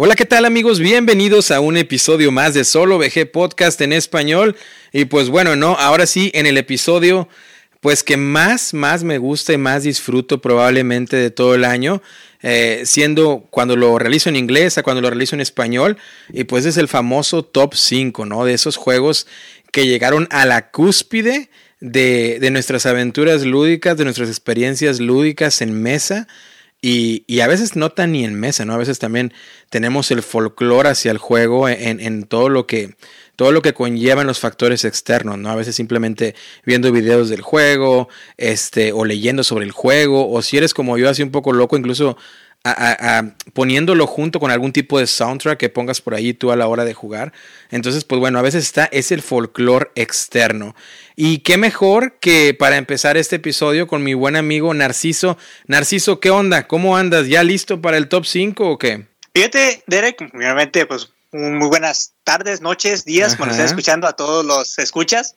Hola, ¿qué tal amigos? Bienvenidos a un episodio más de Solo VG Podcast en español. Y pues bueno, no, ahora sí, en el episodio, pues que más, más me gusta y más disfruto probablemente de todo el año, eh, siendo cuando lo realizo en inglés a cuando lo realizo en español. Y pues es el famoso top 5, ¿no? De esos juegos que llegaron a la cúspide de, de nuestras aventuras lúdicas, de nuestras experiencias lúdicas en mesa. Y, a veces no tan ni en mesa, ¿no? A veces también tenemos el folclore hacia el juego en, en, todo lo que todo lo que conllevan los factores externos, ¿no? A veces simplemente viendo videos del juego, este, o leyendo sobre el juego, o si eres como yo, así un poco loco, incluso poniéndolo junto con algún tipo de soundtrack que pongas por ahí tú a la hora de jugar. Entonces, pues bueno, a veces está, es el folclore externo. Y qué mejor que para empezar este episodio con mi buen amigo Narciso. Narciso, ¿qué onda? ¿Cómo andas? ¿Ya listo para el top 5 o qué? Fíjate, Derek, realmente, pues muy buenas tardes, noches, días, cuando estés escuchando a todos los escuchas.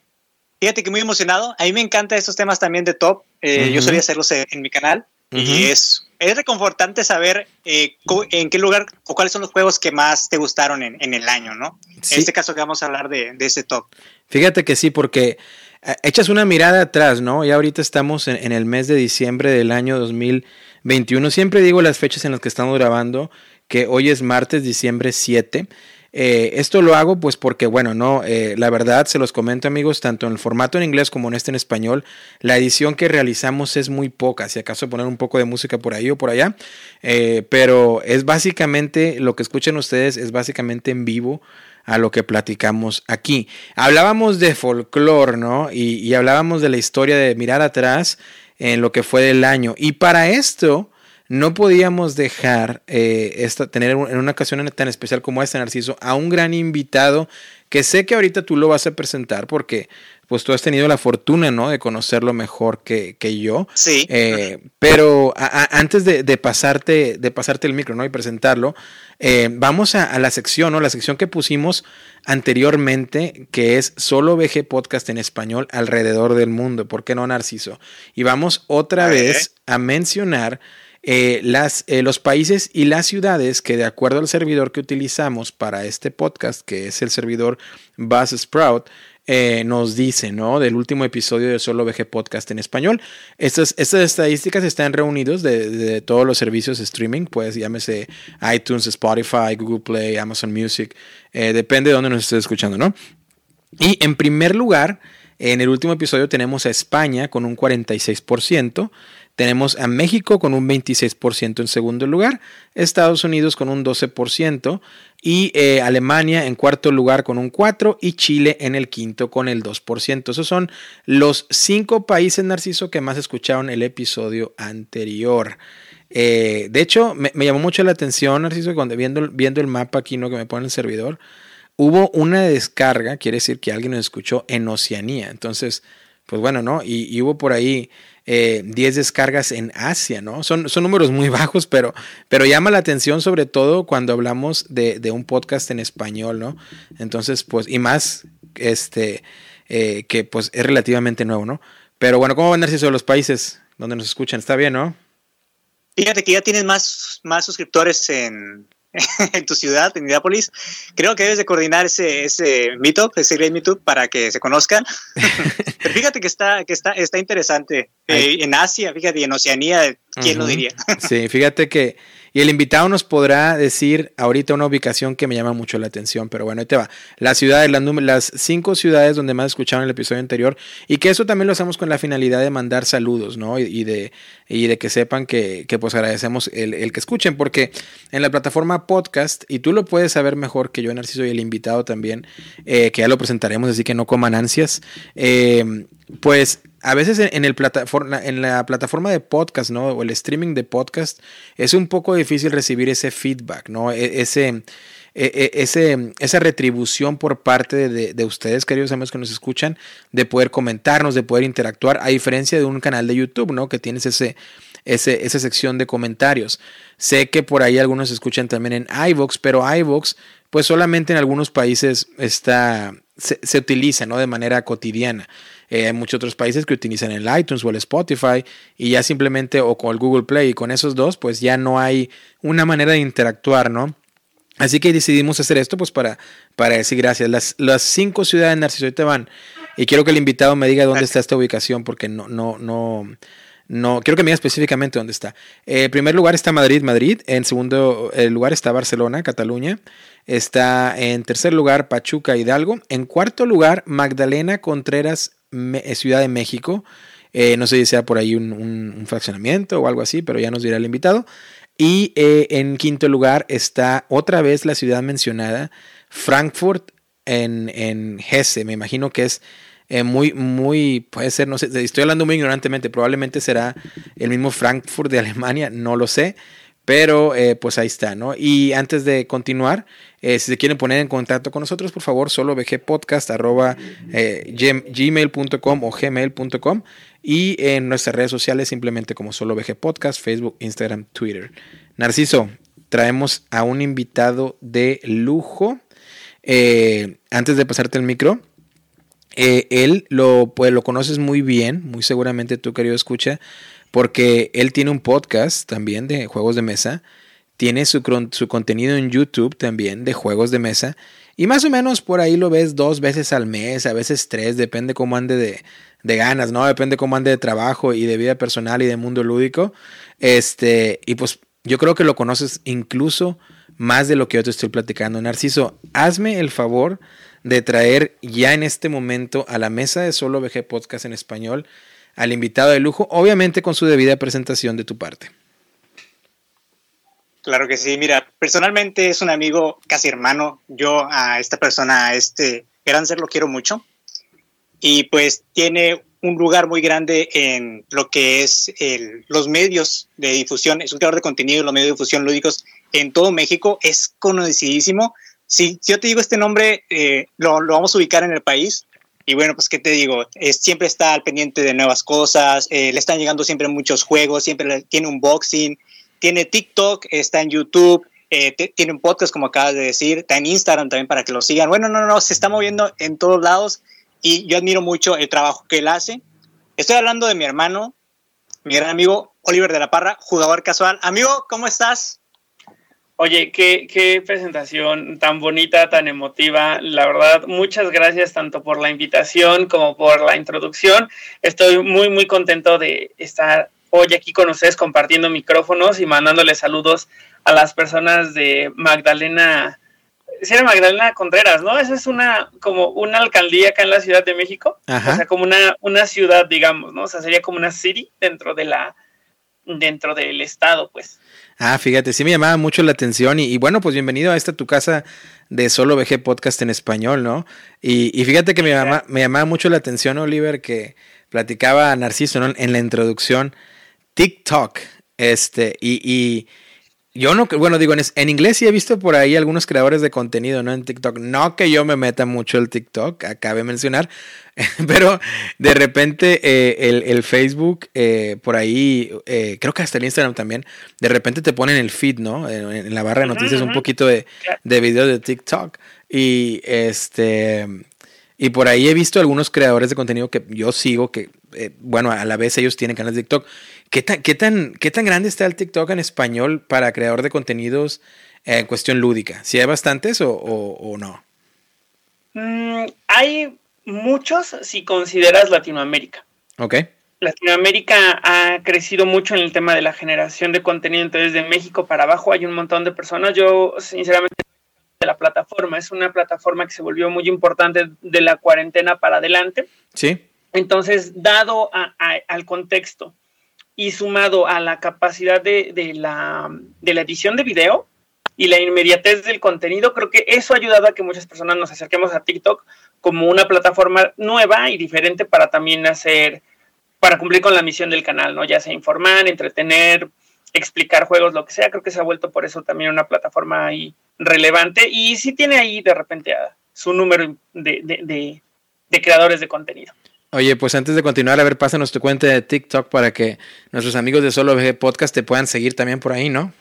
Fíjate que muy emocionado. A mí me encantan estos temas también de top. Eh, yo solía hacerlos en mi canal. Y es, es reconfortante saber eh, en qué lugar o cuáles son los juegos que más te gustaron en, en el año, ¿no? En este caso que vamos a hablar de, de ese top. Fíjate que sí, porque eh, echas una mirada atrás, ¿no? Ya ahorita estamos en, en, el mes de diciembre del año 2021. Siempre digo las fechas en las que estamos grabando, que hoy es martes, diciembre 7. Eh, esto lo hago pues porque, bueno, no, eh, la verdad se los comento amigos, tanto en el formato en inglés como en este en español, la edición que realizamos es muy poca, si acaso poner un poco de música por ahí o por allá, eh, pero es básicamente, lo que escuchan ustedes es básicamente en vivo a lo que platicamos aquí. Hablábamos de folclore, ¿no? Y, y hablábamos de la historia de mirar atrás en lo que fue del año. Y para esto no podíamos dejar eh, esta, tener en una ocasión tan especial como esta, Narciso, a un gran invitado que sé que ahorita tú lo vas a presentar porque pues tú has tenido la fortuna, ¿no? De conocerlo mejor que, yo. Sí. Eh, pero antes de, pasarte, de pasarte el micro, ¿no? Y presentarlo, eh, vamos a, la sección, ¿no? La sección que pusimos anteriormente, que es solo VG Podcast en español alrededor del mundo. ¿Por qué no, Narciso? Y vamos otra vez a mencionar eh, las, eh, los países y las ciudades que de acuerdo al servidor que utilizamos para este podcast, que es el servidor Buzzsprout, eh, nos dice, ¿no? Del último episodio de Solo VG Podcast en español. Estas, estas estadísticas están reunidos de, todos los servicios streaming, pues llámese iTunes, Spotify, Google Play, Amazon Music, depende de dónde nos estés escuchando, ¿no? Y en primer lugar, en el último episodio tenemos a España con un 46%, tenemos a México con un 26% en segundo lugar, Estados Unidos con un 12% y eh, Alemania en cuarto lugar con un 4% y Chile en el quinto con el 2%. Esos son los cinco países, Narciso, que más escucharon el episodio anterior. Eh, de hecho, me, llamó mucho la atención, Narciso, cuando viendo, viendo el mapa aquí ¿no? que me pone el servidor, hubo una descarga, quiere decir que alguien nos escuchó en Oceanía. Entonces, pues bueno, ¿no? y hubo por ahí 10 eh, descargas en Asia, ¿no? Son, son números muy bajos, pero, pero llama la atención sobre todo cuando hablamos de, de un podcast en español, ¿no? Entonces, pues, y más, este, eh, que pues es relativamente nuevo, ¿no? Pero bueno, ¿cómo van a de los países donde nos escuchan? Está bien, ¿no? Fíjate que ya tienes más, más suscriptores en, en tu ciudad, en Minneapolis, creo que debes de coordinar ese, ese meetup, ese Great Meetup para que se conozcan. Pero fíjate que está, que está, está interesante. Eh, en Asia, fíjate, y en Oceanía, ¿quién lo diría? sí, fíjate que y el invitado nos podrá decir ahorita una ubicación que me llama mucho la atención, pero bueno, ahí te va. Las ciudades, las, las cinco ciudades donde más escucharon el episodio anterior y que eso también lo hacemos con la finalidad de mandar saludos, ¿no? Y, de, y de que sepan que, que pues agradecemos el, que escuchen, porque en la plataforma podcast, y tú lo puedes saber mejor que yo, Narciso, y el invitado también, eh, que ya lo presentaremos, así que no coman ansias, eh, pues a veces en, el plataforma, en la plataforma de podcast, ¿no? O el streaming de podcast, es un poco difícil recibir ese feedback, ¿no? E, ese, e, e, ese, esa retribución por parte de, de, ustedes, queridos amigos que nos escuchan, de poder comentarnos, de poder interactuar, a diferencia de un canal de YouTube, ¿no? Que tienes ese, ese, esa sección de comentarios. Sé que por ahí algunos escuchan también en iVoox, pero iVoox, pues solamente en algunos países está, se, se utiliza, ¿no? De manera cotidiana. Eh, hay muchos otros países que utilizan el iTunes o el Spotify y ya simplemente o con el Google Play y con esos dos pues ya no hay una manera de interactuar, ¿no? Así que decidimos hacer esto pues para, para decir gracias. Las, las cinco ciudades, Narciso, ahorita van. Y quiero que el invitado me diga dónde está esta ubicación porque no, no, no, no, quiero que me diga específicamente dónde está. Eh, en primer lugar está Madrid, Madrid. En segundo lugar está Barcelona, Cataluña. Está en tercer lugar Pachuca, Hidalgo. En cuarto lugar Magdalena Contreras, Ciudad de México. no sé si sea por ahí un, fraccionamiento o algo así, pero ya nos dirá el invitado. Y en quinto lugar está otra vez la ciudad mencionada, Frankfurt en, en Hesse. Me imagino que es eh, muy, muy, puede ser, no sé, estoy hablando muy ignorantemente, probablemente será el mismo Frankfurt de Alemania, no lo sé, pero eh, pues ahí está, ¿no? Y antes de continuar, eh, si se quieren poner en contacto con nosotros, por favor, solo gmail.com o gmail.com y en nuestras redes sociales simplemente como solo Podcast, Facebook, Instagram, Twitter. Narciso, traemos a un invitado de lujo. antes de pasarte el micro, eh, él lo, pues, lo conoces muy bien, muy seguramente tú, querido escucha, porque él tiene un podcast también de juegos de mesa, tiene su, su contenido en YouTube también de juegos de mesa, y más o menos por ahí lo ves dos veces al mes, a veces tres, depende cómo ande de, de ganas, ¿no? Depende cómo ande de trabajo y de vida personal y de mundo lúdico. Este, y pues yo creo que lo conoces incluso más de lo que yo te estoy platicando. Narciso, hazme el favor de traer ya en este momento a la mesa de Solo VG Podcast en español al invitado de lujo, obviamente con su debida presentación de tu parte. Claro que sí, mira, personalmente es un amigo casi hermano. Yo a esta persona, a este gran ser, lo quiero mucho. Y pues tiene un lugar muy grande en lo que es los medios de difusión. Es un creador de contenido en los medios de difusión lúdicos en todo México. Es conocidísimo si, yo te digo este nombre, eh, lo, vamos a ubicar en el país. Y bueno, pues qué te digo, es, siempre está al pendiente de nuevas cosas, eh, le están llegando siempre muchos juegos, siempre tiene un boxing, tiene TikTok, está en YouTube, eh, tiene un podcast como acabas de decir, está en Instagram también para que lo sigan. Bueno, no, no, se está moviendo en todos lados y yo admiro mucho el trabajo que él hace. Estoy hablando de mi hermano, mi gran amigo Oliver de la Parra, jugador casual. Amigo, ¿cómo estás? Oye, qué, qué, presentación tan bonita, tan emotiva. La verdad, muchas gracias tanto por la invitación como por la introducción. Estoy muy, muy contento de estar hoy aquí con ustedes compartiendo micrófonos y mandándoles saludos a las personas de Magdalena. Si era Magdalena Contreras, ¿no? Esa es una, como una alcaldía acá en la Ciudad de México. O sea, como una, una ciudad, digamos, ¿no? O sea, sería como una city dentro de la, dentro del estado, pues. Ah, fíjate, sí me llamaba mucho la atención y, bueno, pues bienvenido a esta tu casa de Solo VG Podcast en español, ¿no? Y, fíjate que me, llama, me llamaba mucho la atención, Oliver, que platicaba a Narciso ¿no? en la introducción, TikTok, este, y, yo no, bueno, digo, en, inglés sí he visto por ahí algunos creadores de contenido, ¿no? En TikTok. No que yo me meta mucho el TikTok, acabe de mencionar, pero de repente eh, el, Facebook, eh, por ahí, eh, creo que hasta el Instagram también, de repente te ponen el feed, ¿no? En, la barra de noticias un poquito de, de videos de TikTok. Y este... Y por ahí he visto algunos creadores de contenido que yo sigo, que, bueno, a la vez ellos tienen canales de TikTok, ¿Qué tan, qué, tan, ¿Qué tan grande está el TikTok en español para creador de contenidos en cuestión lúdica? ¿Si hay bastantes o, no? Mm, hay muchos si consideras Latinoamérica. Ok. Latinoamérica ha crecido mucho en el tema de la generación de contenido, entonces de México para abajo hay un montón de personas. Yo, sinceramente, de la plataforma, es una plataforma que se volvió muy importante de la cuarentena para adelante. Sí. Entonces, dado al contexto y sumado a la capacidad de, la, de la edición de video y la inmediatez del contenido, creo que eso ha ayudado a que muchas personas nos acerquemos a TikTok como una plataforma nueva y diferente para también hacer, para cumplir con la misión del canal, ¿no? Ya sea informar, entretener, explicar juegos, lo que sea, creo que se ha vuelto por eso también una plataforma ahí relevante y sí tiene ahí de repente a su número de creadores de contenido. Oye, pues antes de continuar, a ver, pásanos tu cuenta de TikTok para que nuestros amigos de Solo VG Podcast te puedan seguir también por ahí, ¿no?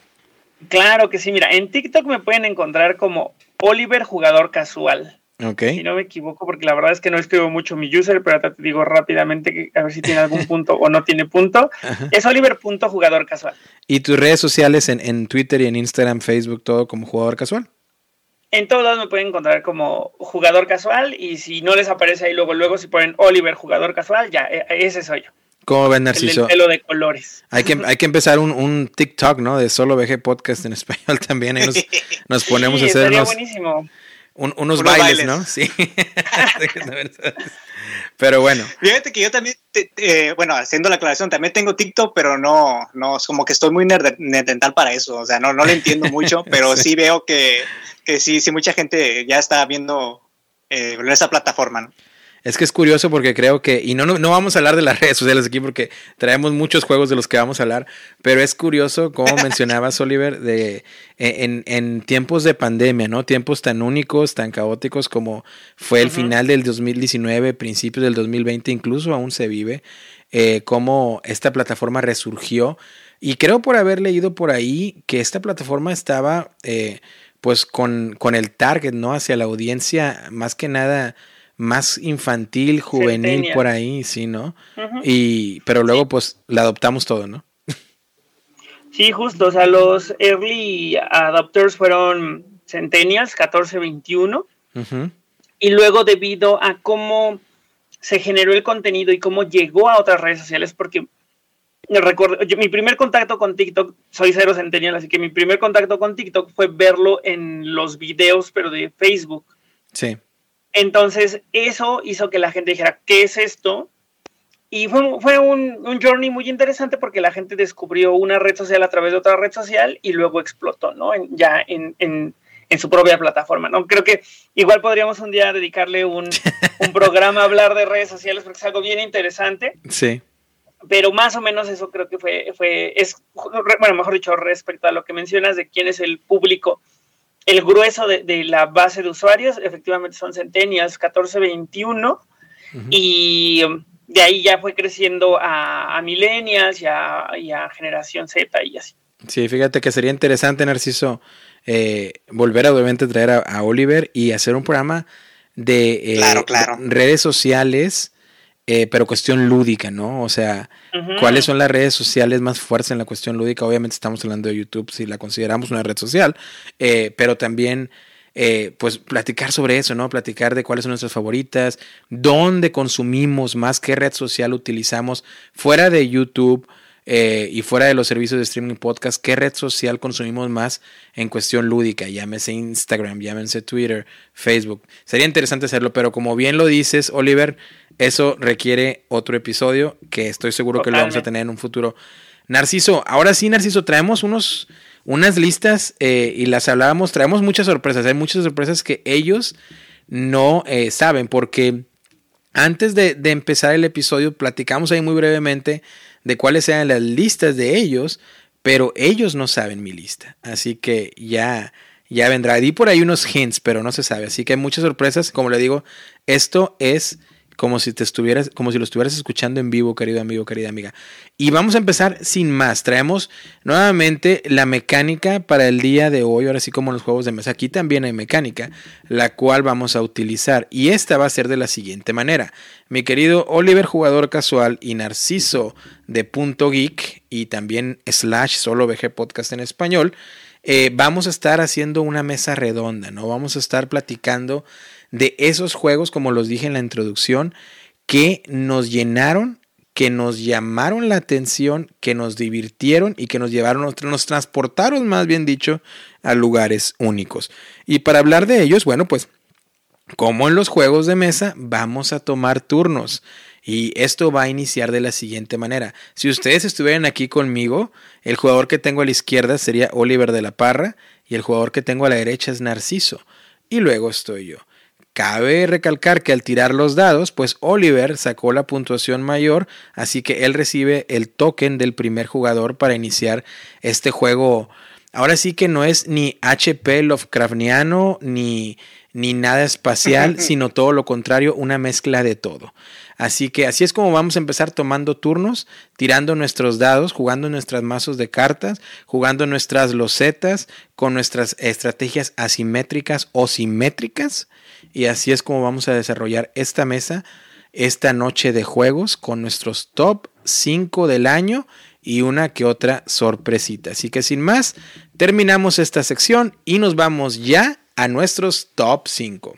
Claro que sí, mira, en TikTok me pueden encontrar como Oliver Jugador Casual. Ok. Si no me equivoco, porque la verdad es que no escribo mucho mi user, pero te digo rápidamente que a ver si tiene algún punto o no tiene punto. Es Oliver.jugador casual. ¿Y tus redes sociales en, en Twitter y en Instagram, Facebook, todo como jugador casual? En todos lados me pueden encontrar como jugador casual y si no les aparece ahí luego, luego si ponen Oliver jugador casual, ya, e, ese soy yo. ¿Cómo ven, Narciso? El pelo de colores. Hay que, hay que empezar un, un, TikTok, ¿no? De solo VG Podcast en español también. Ahí nos, ponemos a hacer unos, unos bailes, ¿no? Sí. pero bueno. Fíjate que yo también, bueno, haciendo la aclaración, también tengo TikTok, pero no, no, es como que estoy muy nerdental para eso. O sea, no, no lo entiendo mucho, pero sí, veo que, que, sí, sí, mucha gente ya está viendo eh, esa plataforma, ¿no? Es que es curioso porque creo que, y no, no, vamos a hablar de las redes sociales aquí porque traemos muchos juegos de los que vamos a hablar, pero es curioso como mencionabas, Oliver, de, en, en, tiempos de pandemia, ¿no? Tiempos tan únicos, tan caóticos como fue el final del 2019, principios del 2020, incluso aún se vive, eh, cómo esta plataforma resurgió. Y creo por haber leído por ahí que esta plataforma estaba, eh, pues, con, con el target, ¿no? Hacia la audiencia, más que nada más infantil, juvenil por ahí, sí, ¿no? Y pero luego pues la adoptamos todo, ¿no? Sí, justo, o sea, los early adopters fueron Centennials 1421 y luego debido a cómo se generó el contenido y cómo llegó a otras redes sociales, porque recuerdo, mi primer contacto con TikTok, soy cero Centennial, así que mi primer contacto con TikTok fue verlo en los videos, pero de Facebook. Sí. Entonces, eso hizo que la gente dijera, ¿qué es esto? Y fue, fue un, un, journey muy interesante porque la gente descubrió una red social a través de otra red social y luego explotó, ¿no? ya en, en, en, su propia plataforma, ¿no? Creo que igual podríamos un día dedicarle un, un programa a hablar de redes sociales porque es algo bien interesante. Sí. Pero más o menos eso creo que fue, fue es, bueno, mejor dicho, respecto a lo que mencionas de quién es el público el grueso de, la base de usuarios efectivamente son Centennials 1421 y de ahí ya fue creciendo a, a Millennials y a, Generación Z y así. Sí, fíjate que sería interesante, Narciso, eh, volver a obviamente traer a, Oliver y hacer un programa de, eh, claro, redes sociales eh, pero cuestión lúdica, ¿no? O sea, ¿cuáles son las redes sociales más fuertes en la cuestión lúdica? Obviamente estamos hablando de YouTube si la consideramos una red social, eh, pero también... Eh, pues platicar sobre eso, ¿no? Platicar de cuáles son nuestras favoritas, dónde consumimos más, qué red social utilizamos fuera de YouTube, eh, y fuera de los servicios de streaming podcast, ¿qué red social consumimos más en cuestión lúdica? Llámese Instagram, llámense Twitter, Facebook. Sería interesante hacerlo, pero como bien lo dices, Oliver, eso requiere otro episodio que estoy seguro que lo vamos a tener en un futuro. Narciso, ahora sí, Narciso, traemos unos, unas listas eh, y las hablábamos, traemos muchas sorpresas, hay muchas sorpresas que ellos no eh, saben, porque antes de, de empezar el episodio platicamos ahí muy brevemente de cuáles sean las listas de ellos, pero ellos no saben mi lista. Así que ya, ya vendrá. Di por ahí unos hints, pero no se sabe. Así que hay muchas sorpresas. Como le digo, esto es como si te estuvieras, como si lo estuvieras escuchando en vivo, querido amigo, querida amiga. Y vamos a empezar sin más. Traemos nuevamente la mecánica para el día de hoy, ahora sí como los juegos de mesa. Aquí también hay mecánica, la cual vamos a utilizar. Y esta va a ser de la siguiente manera. Mi querido Oliver, jugador casual, y Narciso de Punto Geek, y también slash solo VG Podcast en español, eh, vamos a estar haciendo una mesa redonda, ¿no? Vamos a estar platicando de esos juegos, como los dije en la introducción, que nos llenaron, que nos llamaron la atención, que nos divirtieron y que nos llevaron, nos transportaron, más bien dicho, a lugares únicos. Y para hablar de ellos, bueno, pues como en los juegos de mesa, vamos a tomar turnos. Y esto va a iniciar de la siguiente manera. Si ustedes estuvieran aquí conmigo, el jugador que tengo a la izquierda sería Oliver de la Parra y el jugador que tengo a la derecha es Narciso. Y luego estoy yo. Cabe recalcar que al tirar los dados, pues Oliver sacó la puntuación mayor, así que él recibe el token del primer jugador para iniciar este juego. Ahora sí que no es ni HP Lovecraftiano ni, ni nada espacial, sino todo lo contrario, una mezcla de todo. Así que así es como vamos a empezar tomando turnos, tirando nuestros dados, jugando nuestras mazos de cartas, jugando nuestras losetas con nuestras estrategias asimétricas o simétricas. Y así es como vamos a desarrollar esta mesa esta noche de juegos con nuestros top 5 del año y una que otra sorpresita. Así que sin más, terminamos esta sección y nos vamos ya a nuestros top 5.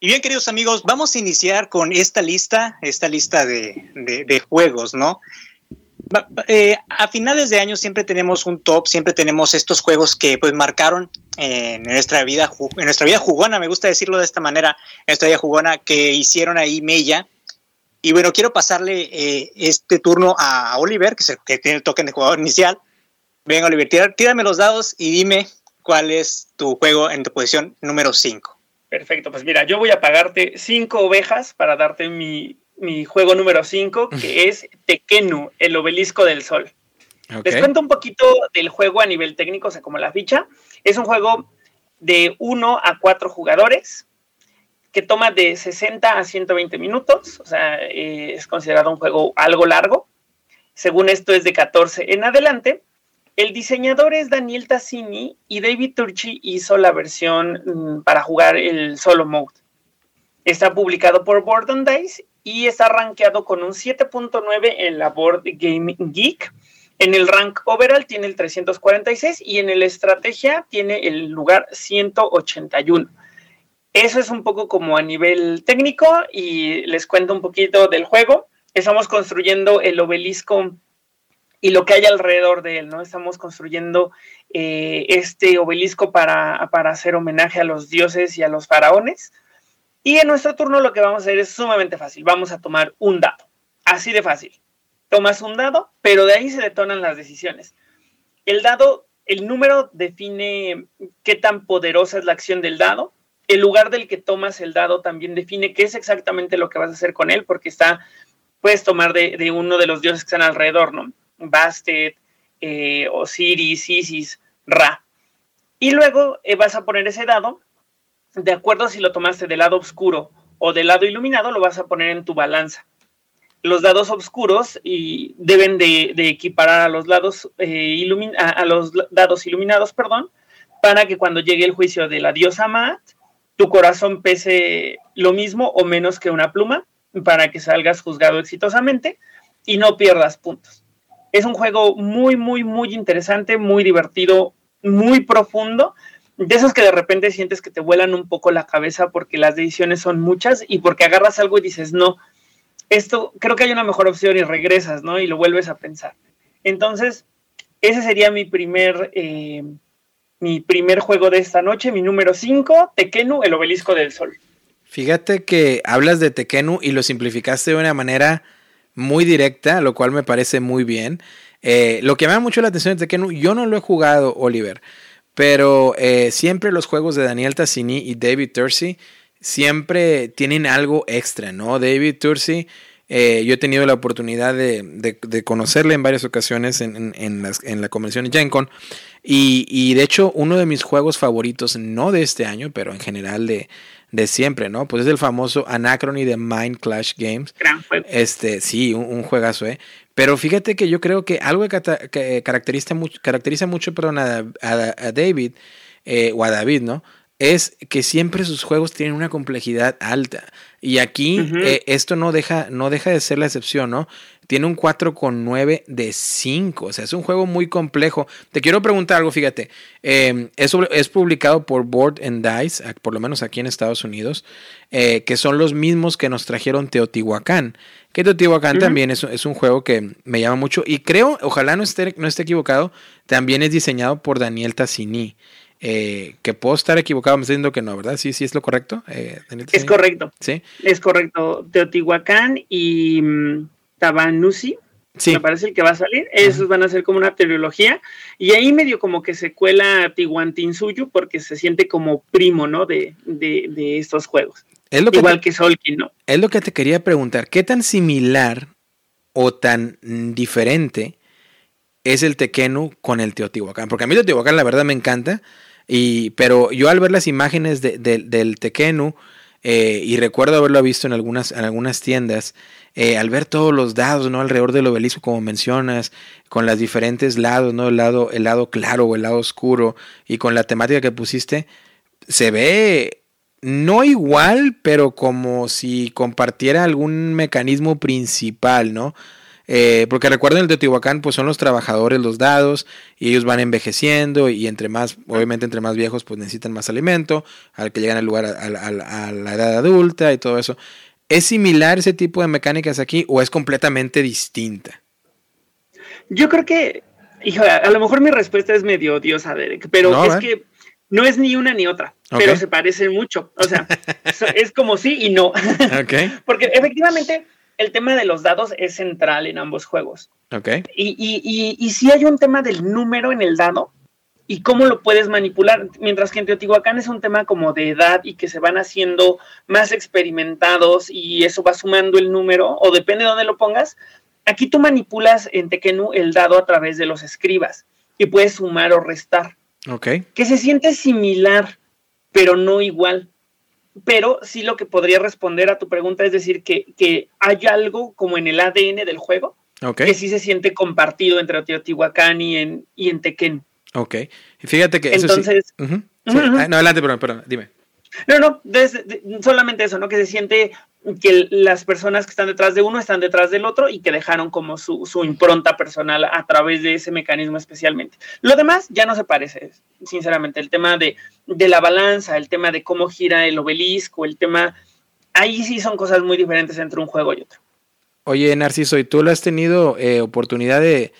Y bien, queridos amigos, vamos a iniciar con esta lista, esta lista de, juegos, ¿no? Eh, a finales de año siempre tenemos un top, siempre tenemos estos juegos que pues marcaron en nuestra vida, en nuestra vida jugona, me gusta decirlo de esta manera, en nuestra vida jugona que hicieron ahí Mella. Y bueno, quiero pasarle eh, este turno a Oliver, que, el que tiene el token de jugador inicial. Venga, Oliver, tírame los dados y dime cuál es tu juego en tu posición número 5. Perfecto, pues mira, yo voy a pagarte cinco ovejas para darte mi, juego número cinco, que es Tekenu, el obelisco del sol. Les cuento un poquito del juego a nivel técnico, o sea, como la ficha. Es un juego de uno a cuatro jugadores que toma de 60 a 120 minutos, o sea, eh, es considerado un juego algo largo. Según esto es de 14 en adelante. El diseñador es Daniel Tassini y David Turchi hizo la versión mm, para jugar el solo mode. Está publicado por Board and Dice y está rankeado con un 7.9 en la Board Game Geek. En el rank overall tiene el 346 y en el estrategia tiene el lugar 181. Eso es un poco como a nivel técnico y les cuento un poquito del juego. Estamos construyendo el obelisco y lo que hay alrededor de él, ¿no? Estamos construyendo eh, este obelisco para, para, hacer homenaje a los dioses y a los faraones. Y en nuestro turno lo que vamos a hacer es sumamente fácil. Vamos a tomar un dado. Así de fácil. Tomas un dado, pero de ahí se detonan las decisiones. El dado, el número define qué tan poderosa es la acción del dado. El lugar del que tomas el dado también define qué es exactamente lo que vas a hacer con él, porque está, puedes tomar de, de uno de los dioses que están alrededor, ¿no? Bastet, eh, Osiris, Isis, Ra. Y luego eh, vas a poner ese dado, de acuerdo a si lo tomaste del lado oscuro o del lado iluminado, lo vas a poner en tu balanza. Los dados oscuros y deben de, equiparar a los, lados, eh, a, los dados iluminados, perdón, para que cuando llegue el juicio de la diosa Maat, tu corazón pese lo mismo o menos que una pluma, para que salgas juzgado exitosamente y no pierdas puntos. Es un juego muy, muy, muy interesante, muy divertido, muy profundo. De esos que de repente sientes que te vuelan un poco la cabeza porque las decisiones son muchas y porque agarras algo y dices, no, esto creo que hay una mejor opción y regresas, ¿no? Y lo vuelves a pensar. Entonces, ese sería mi primer, eh, mi primer juego de esta noche, mi número 5, Tekenu, el obelisco del sol. Fíjate que hablas de Tekenu y lo simplificaste de una manera muy directa, lo cual me parece muy bien. Eh, lo que me da mucho la atención es que yo no lo he jugado, Oliver, pero eh, siempre los juegos de Daniel Tassini y David Tursi siempre tienen algo extra, ¿no? David Tursi, eh, yo he tenido la oportunidad de, conocerle en varias ocasiones en, en, la convención Gen Con. Y, y, de hecho, uno de mis juegos favoritos, no de este año, pero en general de, de siempre, ¿no? Pues es el famoso Anachrony de Mind Clash Games. Gran juego. Este, sí, un, juegazo, ¿eh? Pero fíjate que yo creo que algo que, caracteriza mucho, caracteriza mucho perdón, a, David, eh, o a David, ¿no? Es que siempre sus juegos tienen una complejidad alta. Y aquí eh, esto no deja, no deja de ser la excepción, ¿no? tiene un 4,9 de 5. O sea, es un juego muy complejo. Te quiero preguntar algo, fíjate. Eh, es, publicado por Board and Dice, por lo menos aquí en Estados Unidos, eh, que son los mismos que nos trajeron Teotihuacán. Que Teotihuacán también es, un juego que me llama mucho. Y creo, ojalá no esté, no esté equivocado, también es diseñado por Daniel Tassini. Eh, que puedo estar equivocado, me estoy diciendo que no, ¿verdad? Sí, sí, es lo correcto. es correcto. Sí. Es correcto. Teotihuacán y. Mm, Tabanusi. Sí. Me parece el que va a salir. Esos van a ser como una trilogía. Y ahí medio como que se cuela Tiwantinsuyu porque se siente como primo, ¿no? De, estos juegos. Es lo Igual que Solkin, ¿no? Es lo que te quería preguntar. ¿Qué tan similar o tan diferente es el Tekenu con el Teotihuacán? Porque a mí el Teotihuacán la verdad me encanta. Y, pero yo al ver las imágenes del Tekenu eh, y recuerdo haberlo visto en algunas, en algunas tiendas, eh, al ver todos los dados, ¿no? Alrededor del obelisco, como mencionas, con las diferentes lados, ¿no? El lado, el lado claro o el lado oscuro, y con la temática que pusiste, se ve no igual, pero como si compartiera algún mecanismo principal, ¿no? Eh, porque recuerden, el Teotihuacán, pues son los trabajadores, los dados, y ellos van envejeciendo, y entre más, obviamente entre más viejos, pues necesitan más alimento, al que llegan al lugar a, la edad adulta y todo eso. ¿Es similar ese tipo de mecánicas aquí o es completamente distinta? Yo creo que, hijo, a lo mejor mi respuesta es medio odiosa, Derek, pero es que no es ni una ni otra, pero se parecen mucho. O sea, es como sí y no. Porque efectivamente el tema de los dados es central en ambos juegos. Okay. Y, y, y, si hay un tema del número en el dado y cómo lo puedes manipular, mientras que en Teotihuacán es un tema como de edad y que se van haciendo más experimentados y eso va sumando el número, o depende de dónde lo pongas. Aquí tú manipulas en Tequenu el dado a través de los escribas y puedes sumar o restar. Ok. Que se siente similar, pero no igual pero sí lo que podría responder a tu pregunta es decir que, que hay algo como en el ADN del juego que sí se siente compartido entre Teotihuacán y en, y en Tequén. Ok. Y fíjate que Entonces, eso sí. Ah, no, adelante, perdón, perdón, dime. No, no, solamente eso, ¿no? Que se siente que las personas que están detrás de uno están detrás del otro y que dejaron como su, impronta personal a través de ese mecanismo especialmente. Lo demás ya no se parece, sinceramente. El tema de, la balanza, el tema de cómo gira el obelisco, el tema... Ahí sí son cosas muy diferentes entre un juego y otro. Oye, Narciso, ¿y tú lo has tenido eh, oportunidad de,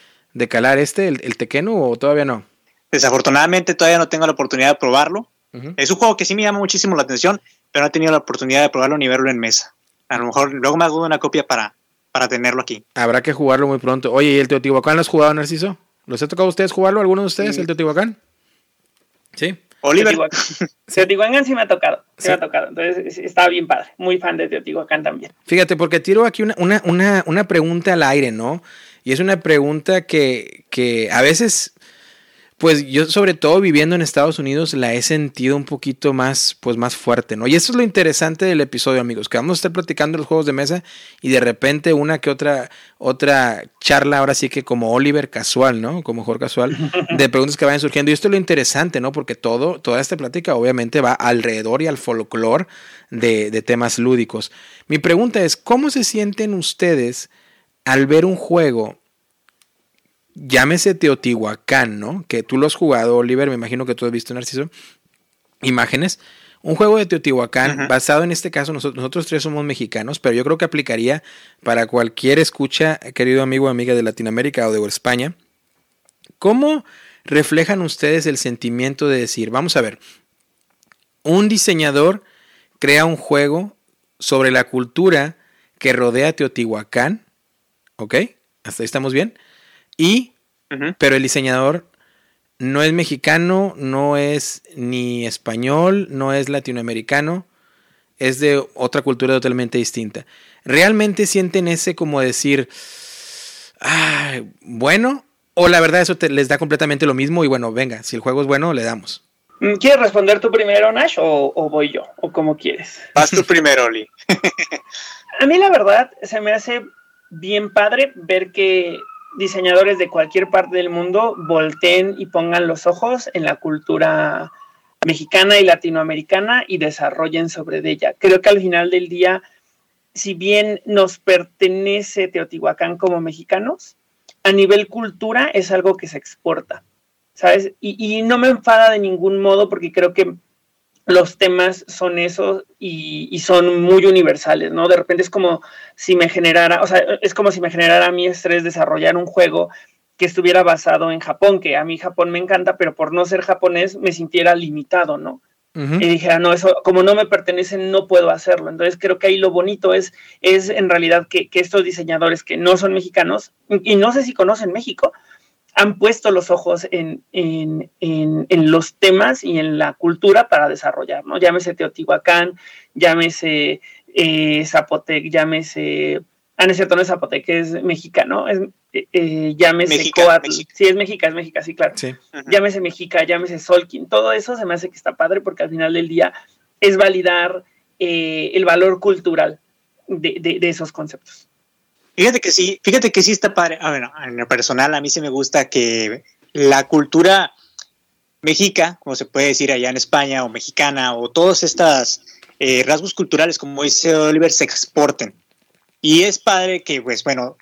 calar este, el, el tequeno, o todavía no? Desafortunadamente todavía no tengo la oportunidad de probarlo. Es un juego que sí me llama muchísimo la atención, pero no he tenido la oportunidad de probarlo ni verlo en mesa. A lo mejor luego me hago una copia para, para tenerlo aquí. Habrá que jugarlo muy pronto. Oye, ¿y el Teotihuacán lo has jugado, Narciso? ¿Los ha tocado a ustedes jugarlo, alguno de ustedes, el Teotihuacán? Sí. Oliver. Teotihuacán, sí me ha tocado, sí, me ha tocado. Entonces estaba bien padre. Muy fan de Teotihuacán también. Fíjate, porque tiro aquí una, una, una, una pregunta al aire, ¿no? Y es una pregunta que, que a veces pues yo sobre todo viviendo en Estados Unidos la he sentido un poquito más, pues más fuerte, ¿no? Y eso es lo interesante del episodio, amigos, que vamos a estar platicando los juegos de mesa y de repente una que otra, otra charla, ahora sí que como Oliver casual, ¿no? Como mejor casual, de preguntas que vayan surgiendo. Y esto es lo interesante, ¿no? Porque todo, toda esta plática obviamente va alrededor y al folclore de, de temas lúdicos. Mi pregunta es, ¿cómo se sienten ustedes al ver un juego llámese Teotihuacán, ¿no? Que tú lo has jugado, Oliver, me imagino que tú has visto, Narciso, imágenes. Un juego de Teotihuacán basado en este caso, nosotros, nosotros, tres somos mexicanos, pero yo creo que aplicaría para cualquier escucha, querido amigo o amiga de Latinoamérica o de España. ¿Cómo reflejan ustedes el sentimiento de decir, vamos a ver, un diseñador crea un juego sobre la cultura que rodea Teotihuacán, ¿ok? Hasta ahí estamos bien y, pero el diseñador no es mexicano, no es ni español, no es latinoamericano, es de otra cultura totalmente distinta. ¿Realmente sienten ese como decir, bueno, o la verdad eso les da completamente lo mismo y bueno, venga, si el juego es bueno, le damos? Mm, ¿Quieres responder tú primero, Nash, o, o voy yo? ¿O como quieres? Vas tú primero, Oli. A mí la verdad se me hace bien padre ver que diseñadores de cualquier parte del mundo volteen y pongan los ojos en la cultura mexicana y latinoamericana y desarrollen sobre ella. Creo que al final del día, si bien nos pertenece Teotihuacán como mexicanos, a nivel cultura es algo que se exporta, ¿sabes? Y, y no me enfada de ningún modo porque creo que los temas son esos y, son muy universales, ¿no? De repente es como si me generara, o sea, es como si me generara a mí estrés desarrollar un juego que estuviera basado en Japón, que a mí Japón me encanta, pero por no ser japonés me sintiera limitado, ¿no? Y dijera, no, eso como no me pertenece, no puedo hacerlo. Entonces creo que ahí lo bonito es, es en realidad que, que estos diseñadores que no son mexicanos, y no sé si conocen México, han puesto los ojos en, los temas y en la cultura para desarrollar, ¿no? Llámese Teotihuacán, llámese eh, Zapotec, llámese... Ah, no es cierto, no es Zapotec, es mexicano, es, eh, eh, llámese Coatl. Sí, es México, es México, sí, claro. Llámese Mexica, llámese Solkin, todo eso se me hace que está padre porque al final del día es validar eh, el valor cultural de, esos conceptos. Fíjate que sí, fíjate que sí está padre. Ah, en lo personal a mí sí me gusta que la cultura mexica, como se puede decir allá en España, o mexicana, o todos estos eh, rasgos culturales, como dice Oliver, se exporten. Y es padre que, pues bueno,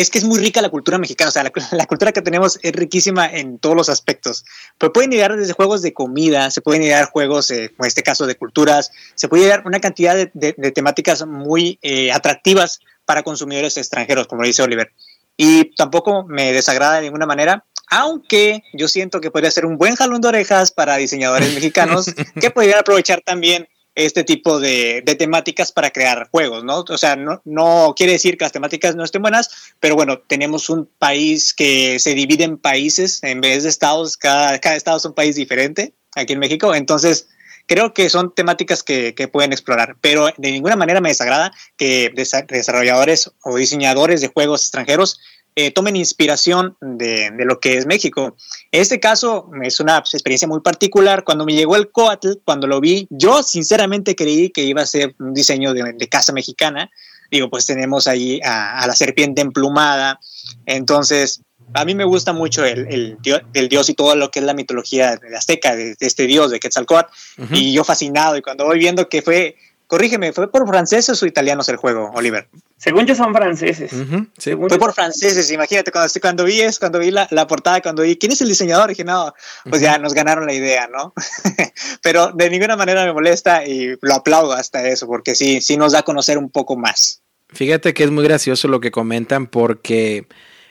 es que es muy rica la cultura mexicana, o sea, la, cultura que tenemos es riquísima en todos los aspectos. Pero pueden idear desde juegos de comida, se pueden idear juegos, eh, en este caso, de culturas, se puede idear una cantidad de, temáticas muy eh, atractivas para consumidores extranjeros, como dice Oliver. Y tampoco me desagrada de ninguna manera, aunque yo siento que podría ser un buen jalón de orejas para diseñadores mexicanos que podrían aprovechar también este tipo de, temáticas para crear juegos, ¿no? O sea, no, no, quiere decir que las temáticas no estén buenas, pero bueno, tenemos un país que se divide en países en vez de estados, cada, cada estado es un país diferente aquí en México, entonces creo que son temáticas que, que pueden explorar, pero de ninguna manera me desagrada que desarrolladores o diseñadores de juegos extranjeros eh, tomen inspiración de, de, lo que es México. En este caso es una experiencia muy particular. Cuando me llegó el Coatl, cuando lo vi, yo sinceramente creí que iba a ser un diseño de, de casa mexicana. Digo, pues tenemos ahí a, la serpiente emplumada. Entonces, a mí me gusta mucho el, el, dios, el, dios, y todo lo que es la mitología de azteca, de, este dios, de Quetzalcóatl. Y yo fascinado. Y cuando voy viendo que fue Corrígeme, ¿fue por franceses o italianos el juego, Oliver? Según yo son franceses. Fue por franceses, imagínate, cuando, cuando vi es, cuando vi la, portada, cuando vi quién es el diseñador, dije, no, pues ya nos ganaron la idea, ¿no? Pero de ninguna manera me molesta y lo aplaudo hasta eso, porque sí, sí nos da a conocer un poco más. Fíjate que es muy gracioso lo que comentan porque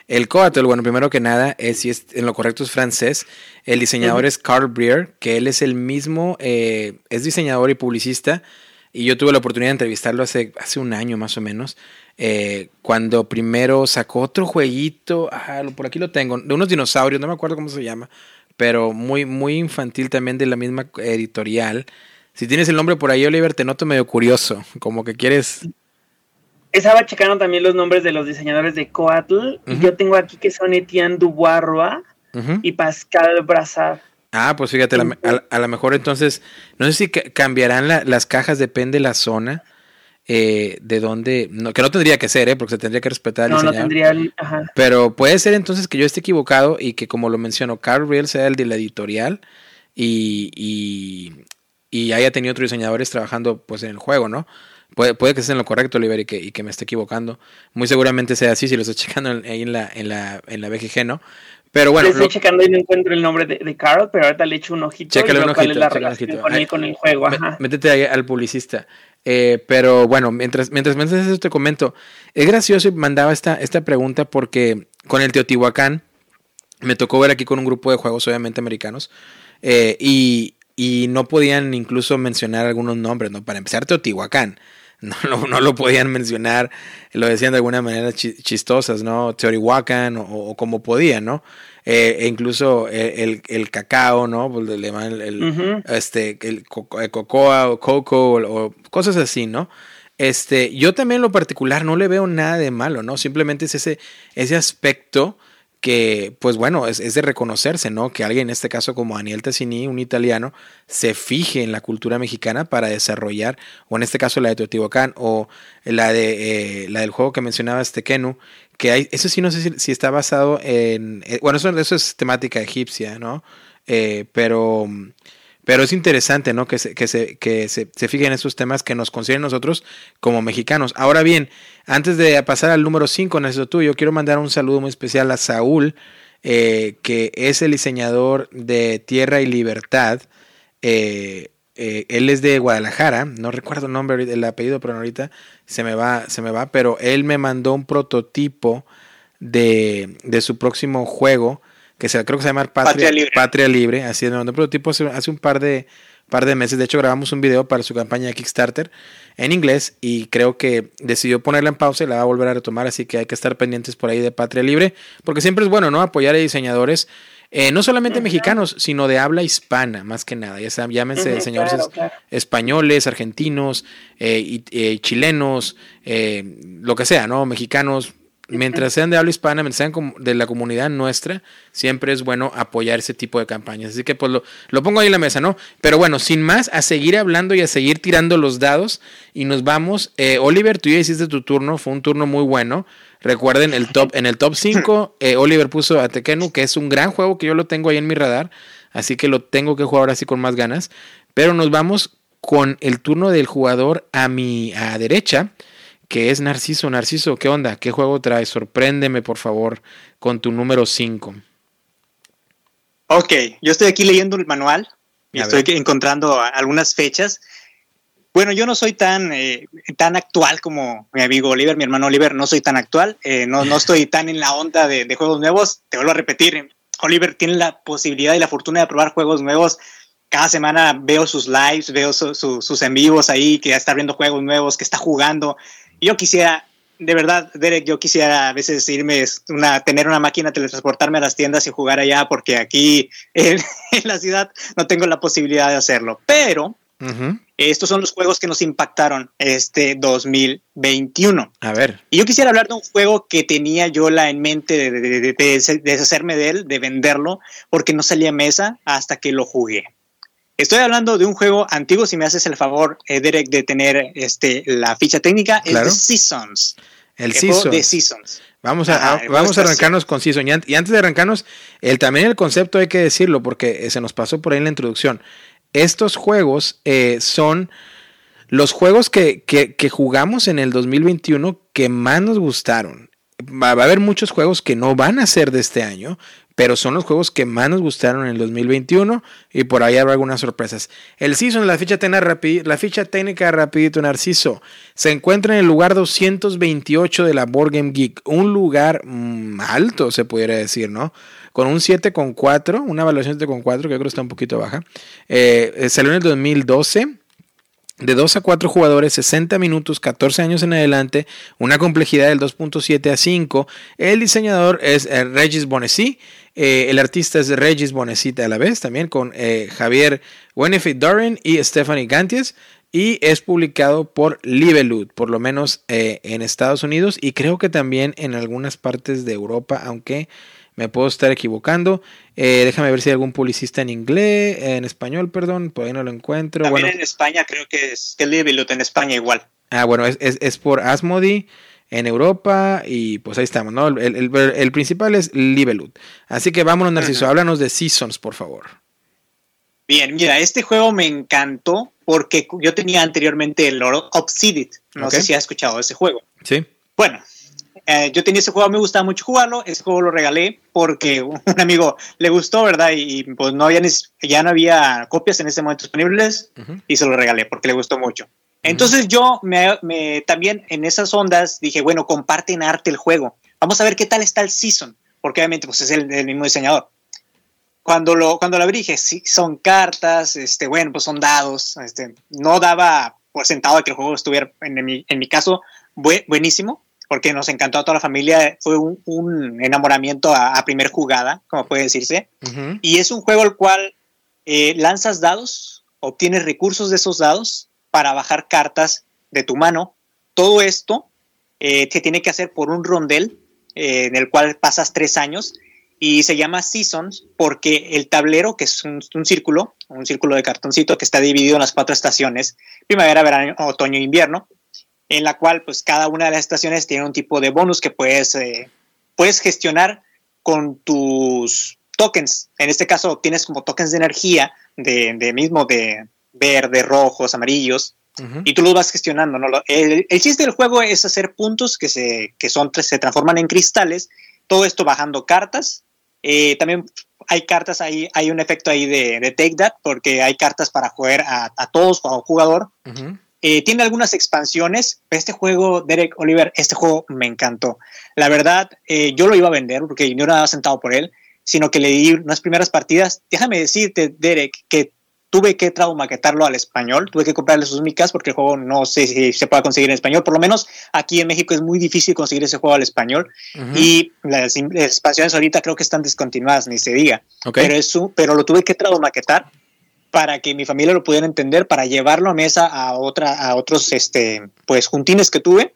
el Coatl, bueno, primero que nada, es, si es en lo correcto es francés. El diseñador es Carl Breer, que él es el mismo, eh, es diseñador y publicista y yo tuve la oportunidad de entrevistarlo hace, hace un año más o menos, eh, cuando primero sacó otro jueguito, por aquí lo tengo, de unos dinosaurios, no me acuerdo cómo se llama, pero muy, muy infantil también de la misma editorial. Si tienes el nombre por ahí, Oliver, te noto medio curioso, como que quieres... Estaba checando también los nombres de los diseñadores de Coatl, y yo tengo aquí que son Etienne Dubois y Pascal Brassard. Ah, pues fíjate, a, lo mejor entonces, no sé si cambiarán las cajas, depende de la zona, eh, de dónde, que no tendría que ser, ¿eh? porque se tendría que respetar no, No, tendría, ajá. Pero puede ser entonces que yo esté equivocado y que como lo menciono, Carl Real sea el de la editorial y, y, y, haya tenido otros diseñadores trabajando pues en el juego, ¿no? Puede, puede que esté en lo correcto, Oliver, y que, y que me esté equivocando. Muy seguramente sea así si lo estoy checando ahí en la, en la, en la BGG, ¿no? Pero bueno. Estoy checando y no encuentro el nombre de, Carl, pero ahorita le echo un ojito. Chécale un ojito. la relación con, él, con el juego. Ajá. Métete ahí al publicista. Eh, pero bueno, mientras, mientras me haces eso te comento. Es gracioso y mandaba esta, esta pregunta porque con el Teotihuacán me tocó ver aquí con un grupo de juegos, obviamente americanos, eh, y, y no podían incluso mencionar algunos nombres, ¿no? Para empezar, Teotihuacán. no, no, lo podían mencionar, lo decían de alguna manera chistosas, ¿no? Teotihuacan o, o, como podían, ¿no? Eh, e incluso el, el, cacao, ¿no? Pues le llaman el, este, el, cocoa o coco o, cosas así, ¿no? Este, yo también en lo particular no le veo nada de malo, ¿no? Simplemente es ese, ese aspecto que, pues bueno, es, es, de reconocerse, ¿no? Que alguien, en este caso como Daniel Tassini, un italiano, se fije en la cultura mexicana para desarrollar, o en este caso la de Teotihuacán, o la, de, eh, la del juego que mencionaba este Kenu, que hay, eso sí no sé si, está basado en, eh, bueno, eso, eso es temática egipcia, ¿no? Eh, pero pero es interesante, ¿no? Que se, que se, que se, se fijen en esos temas que nos consideren nosotros como mexicanos. Ahora bien, antes de pasar al número 5, necesito tú, yo quiero mandar un saludo muy especial a Saúl, eh, que es el diseñador de Tierra y Libertad. Eh, eh, él es de Guadalajara, no recuerdo el nombre, el apellido, pero ahorita se me va, se me va, pero él me mandó un prototipo de, de su próximo juego que se, creo que se llama Patria, Patria Libre. así es, un prototipo hace, hace un par de, par de meses. De hecho, grabamos un video para su campaña de Kickstarter en inglés y creo que decidió ponerla en pausa y la va a volver a retomar. Así que hay que estar pendientes por ahí de Patria Libre, porque siempre es bueno, ¿no? Apoyar a diseñadores. Eh, no solamente mexicanos, sino de habla hispana, más que nada. Ya saben, llámense diseñadores españoles, argentinos, eh, y, eh, chilenos, lo que sea, ¿no? Mexicanos, mientras sean de habla hispana, mientras sean de la comunidad nuestra, siempre es bueno apoyar ese tipo de campañas. Así que pues lo, lo, pongo ahí en la mesa, ¿no? Pero bueno, sin más, a seguir hablando y a seguir tirando los dados y nos vamos. Eh, Oliver, tú ya hiciste tu turno, fue un turno muy bueno. Recuerden, el top, en el top 5, eh, Oliver puso a Tekenu, que es un gran juego que yo lo tengo ahí en mi radar, así que lo tengo que jugar ahora sí con más ganas. Pero nos vamos con el turno del jugador a mi a derecha, que es Narciso. Narciso, ¿qué onda? ¿Qué juego traes? Sorpréndeme, por favor, con tu número 5. Ok, yo estoy aquí leyendo el manual y estoy encontrando algunas fechas. Bueno, yo no soy tan, eh, tan actual como mi amigo Oliver, mi hermano Oliver, no soy tan actual, eh, no, no estoy tan en la onda de, juegos nuevos. Te vuelvo a repetir, Oliver tiene la posibilidad y la fortuna de probar juegos nuevos. Cada semana veo sus lives, veo sus en vivos ahí, que está abriendo juegos nuevos, que está jugando. Yo quisiera, de verdad, Derek, yo quisiera a veces irme, una, tener una máquina, teletransportarme a las tiendas y jugar allá, porque aquí en la ciudad no tengo la posibilidad de hacerlo. Pero estos son los juegos que nos impactaron este 2021. A ver. Y yo quisiera hablar de un juego que tenía yo la en mente de, de, deshacerme de él, de venderlo, porque no salía a mesa hasta que lo jugué. Estoy hablando de un juego antiguo, si me haces el favor, eh, Derek, de tener este, la ficha técnica, es de Seasons. El, Seasons. de Seasons. Vamos a, vamos a arrancarnos con Season. Y antes de arrancarnos, el, también el concepto hay que decirlo porque eh, se nos pasó por ahí en la introducción estos juegos eh, son los juegos que, jugamos en el 2021 que más nos gustaron. Va, a haber muchos juegos que no van a ser de este año, pero son los juegos que más nos gustaron en el 2021 y por ahí habrá algunas sorpresas. El Season, la ficha, la ficha técnica rapidito Narciso, se encuentra en el lugar 228 de la Board Game Geek, un lugar mm, alto se pudiera decir, ¿no? con un 7,4, una evaluación 7,4, que yo creo está un poquito baja. Eh, eh, salió en el 2012. De 2 a 4 jugadores, 60 minutos, 14 años en adelante, una complejidad del 2.7 a 5. El diseñador es eh, Regis Bonessi, el artista es Regis Bonessi a la vez, también con Javier Winifred Doran y Stephanie Ganties. Y es publicado por Libelud, por lo menos en Estados Unidos y creo que también en algunas partes de Europa, aunque me puedo estar equivocando. Eh, déjame ver si hay algún publicista en inglés, en español, perdón, por ahí no lo encuentro. También en España creo que es que Livelut en España igual. Ah, bueno, es, por Asmodi en Europa y pues ahí estamos, ¿no? El, principal es Livelut. Así que vámonos, Narciso, háblanos de Seasons, por favor. Bien, mira, este juego me encantó porque yo tenía anteriormente el Lord Obsidian. No sé si has escuchado ese juego. Sí. Bueno, eh, yo tenía ese juego, me gustaba mucho jugarlo, ese juego lo regalé porque un amigo le gustó, ¿verdad? Y, pues no había ya no había copias en ese momento disponibles y se lo regalé porque le gustó mucho. Entonces yo me, también en esas ondas dije, bueno, comparten arte el juego. Vamos a ver qué tal está el season, porque obviamente pues es el, mismo diseñador. Cuando lo, cuando lo abrí dije, sí, son cartas, este, bueno, pues son dados. Este, no daba por sentado de que el juego estuviera, en mi, en mi caso, buenísimo porque nos encantó a toda la familia. Fue un, enamoramiento a, primer jugada, como puede decirse. Y es un juego al cual eh, lanzas dados, obtienes recursos de esos dados para bajar cartas de tu mano. Todo esto eh, se tiene que hacer por un rondel eh, en el cual pasas tres años y se llama Seasons porque el tablero, que es un, círculo, un círculo de cartoncito que está dividido en las cuatro estaciones, primavera, verano, otoño e invierno, en la cual pues cada una de las estaciones tiene un tipo de bonus que puedes, eh, puedes gestionar con tus tokens. En este caso tienes como tokens de energía de, mismo de verde, rojos, amarillos, y tú los vas gestionando. ¿no? El, chiste del juego es hacer puntos que, se, que son, se transforman en cristales, todo esto bajando cartas. Eh, también hay cartas ahí, hay un efecto ahí de, Take That, porque hay cartas para jugar a, a todos como jugador. Eh, tiene algunas expansiones. Este juego, Derek Oliver, este juego me encantó. La verdad, eh, yo lo iba a vender porque yo no estaba sentado por él, sino que le di unas primeras partidas. Déjame decirte, Derek, que tuve que traumaquetarlo al español, tuve que comprarle sus micas porque el juego no sé si se puede conseguir en español, por lo menos aquí en México es muy difícil conseguir ese juego al español y las, expansiones ahorita creo que están descontinuadas, ni se diga, pero, eso, pero lo tuve que traumaquetar para que mi familia lo pudiera entender, para llevarlo a mesa a otra, a otros este, pues juntines que tuve.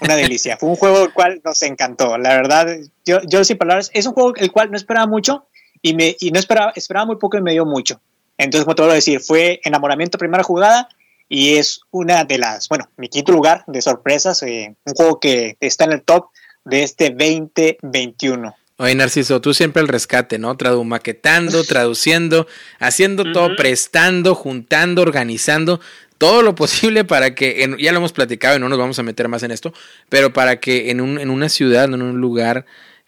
una delicia. Fue un juego el cual nos encantó. La verdad, yo, yo sin palabras, es un juego el cual no esperaba mucho y, me, y no esperaba, esperaba muy poco y me dio mucho. Entonces, como te voy a decir, fue enamoramiento primera jugada y es una de las, bueno, mi quinto lugar de sorpresas, eh, un juego que está en el top de este 2021. Oye, Narciso, tú siempre el rescate, ¿no? Tradu maquetando, traduciendo, haciendo todo, prestando, juntando, organizando, todo lo posible para que, ya lo hemos platicado y no nos vamos a meter más en esto, pero para que en, un, en una ciudad, en un lugar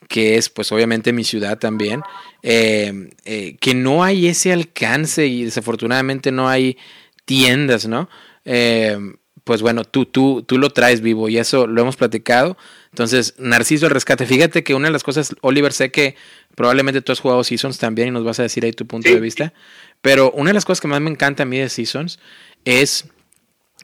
que es pues obviamente mi ciudad también, eh, eh, que no hay ese alcance y desafortunadamente no hay tiendas, ¿no? Eh, pues bueno, tú, tú, tú lo traes vivo y eso lo hemos platicado. Entonces, Narciso el rescate. Fíjate que una de las cosas, Oliver, sé que probablemente tú has jugado Seasons también y nos vas a decir ahí tu punto de vista. Pero una de las cosas que más me encanta a mí de Seasons es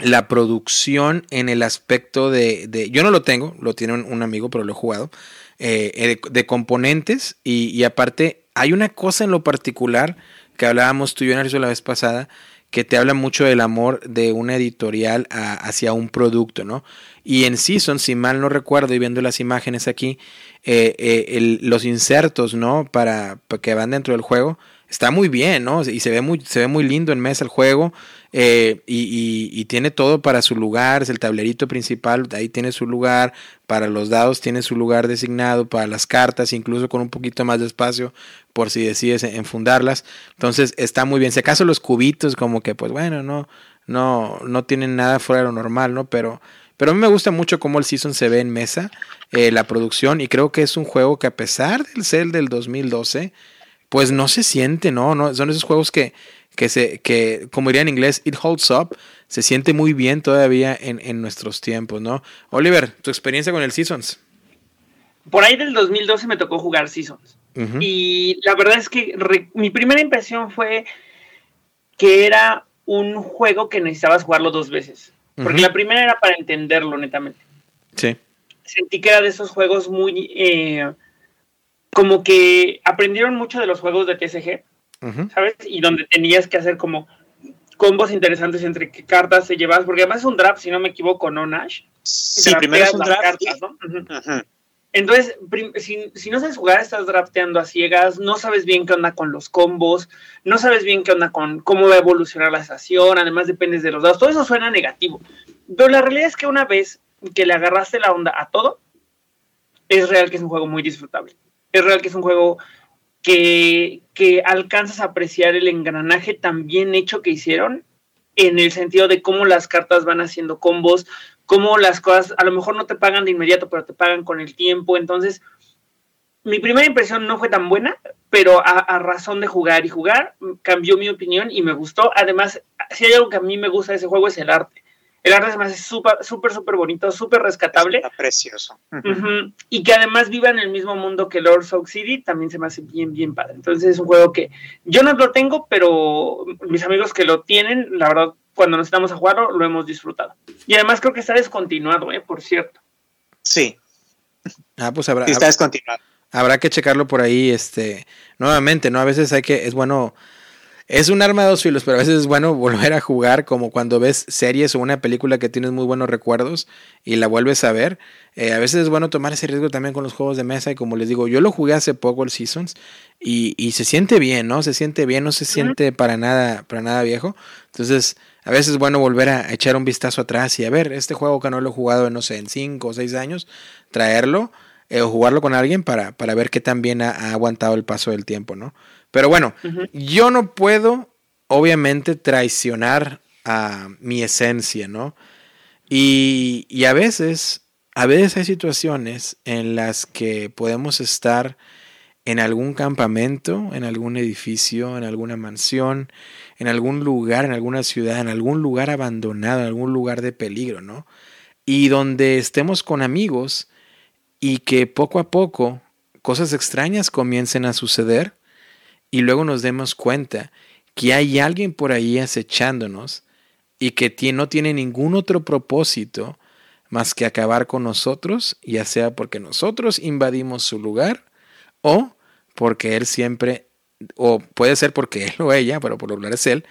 la producción en el aspecto de, yo no lo tengo, lo tiene un, amigo, pero lo he jugado, eh, de, componentes y, aparte hay una cosa en lo particular que hablábamos tú y yo, Narciso, la vez pasada, que te habla mucho del amor de una editorial hacia un producto, ¿no? Y en Season, si mal no recuerdo y viendo las imágenes aquí, eh, eh, los insertos, ¿no? Para, para, que van dentro del juego, está muy bien, ¿no? Y se ve muy, se ve muy lindo en mesa el juego. Eh, y, tiene todo para su lugar, es el tablerito principal, ahí tiene su lugar, para los dados tiene su lugar designado, para las cartas, incluso con un poquito más de espacio por si decides enfundarlas. Entonces está muy bien. Si acaso los cubitos, como que, pues bueno, no, no, no tienen nada fuera de lo normal, ¿no? Pero, pero a mí me gusta mucho cómo el Season se ve en mesa, eh, la producción, y creo que es un juego que a pesar del ser del 2012, pues no se siente, ¿no? no son esos juegos que, que, se, que, como diría en inglés, it holds up, se siente muy bien todavía en, en nuestros tiempos, ¿no? Oliver, tu experiencia con el Seasons. Por ahí del 2012 me tocó jugar Seasons. Y la verdad es que mi primera impresión fue que era un juego que necesitabas jugarlo dos veces. Porque la primera era para entenderlo netamente. Sí. Sentí que era de esos juegos muy... Eh, como que aprendieron mucho de los juegos de TSG, ¿sabes? Y donde tenías que hacer como combos interesantes entre qué cartas se llevas, porque además es un draft, si no me equivoco, ¿no, Nash? Sí, primero es un draft. Entonces, si, no sabes jugar, estás drafteando a ciegas, no sabes bien qué onda con los combos, no sabes bien qué onda con cómo va a evolucionar la estación, además dependes de los dados, todo eso suena negativo. Pero la realidad es que una vez que le agarraste la onda a todo, es real que es un juego muy disfrutable es real que es un juego que, alcanzas a apreciar el engranaje tan bien hecho que hicieron en el sentido de cómo las cartas van haciendo combos, cómo las cosas a lo mejor no te pagan de inmediato, pero te pagan con el tiempo. Entonces, mi primera impresión no fue tan buena, pero a, a, razón de jugar y jugar, cambió mi opinión y me gustó. Además, si hay algo que a mí me gusta de ese juego es el arte. El arte se me hace súper, súper, súper bonito, súper rescatable. Está precioso. Y que además viva en el mismo mundo que Lord Soul City, también se me hace bien, bien padre. Entonces es un juego que yo no lo tengo, pero mis amigos que lo tienen, la verdad, cuando nos estamos a jugarlo, lo hemos disfrutado. Y además creo que está descontinuado, ¿eh? Por cierto. Sí. Ah, pues habrá. está descontinuado. Habrá que checarlo por ahí, este, nuevamente, ¿no? A veces hay que, es bueno es un arma de dos filos, pero a veces es bueno volver a jugar como cuando ves series o una película que tienes muy buenos recuerdos y la vuelves a ver. Eh, a veces es bueno tomar ese riesgo también con los juegos de mesa y como les digo, yo lo jugué hace poco el Seasons y, y se siente bien, ¿no? Se siente bien, no se siente para nada, para nada viejo. Entonces, a veces es bueno volver a echar un vistazo atrás y a ver, este juego que no lo he jugado, no sé, en cinco o seis años, traerlo eh, o jugarlo con alguien para, para ver qué tan bien ha aguantado el paso del tiempo, ¿no? Pero bueno, yo no puedo, obviamente, traicionar a mi esencia, ¿no? Y, y, a veces, a veces hay situaciones en las que podemos estar en algún campamento, en algún edificio, en alguna mansión, en algún lugar, en alguna ciudad, en algún lugar abandonado, en algún lugar de peligro, ¿no? Y donde estemos con amigos y que poco a poco cosas extrañas comiencen a suceder y luego nos demos cuenta que hay alguien por ahí acechándonos y que no tiene ningún otro propósito más que acabar con nosotros, ya sea porque nosotros invadimos su lugar o porque él siempre, o puede ser porque él o ella, pero por lo general es él,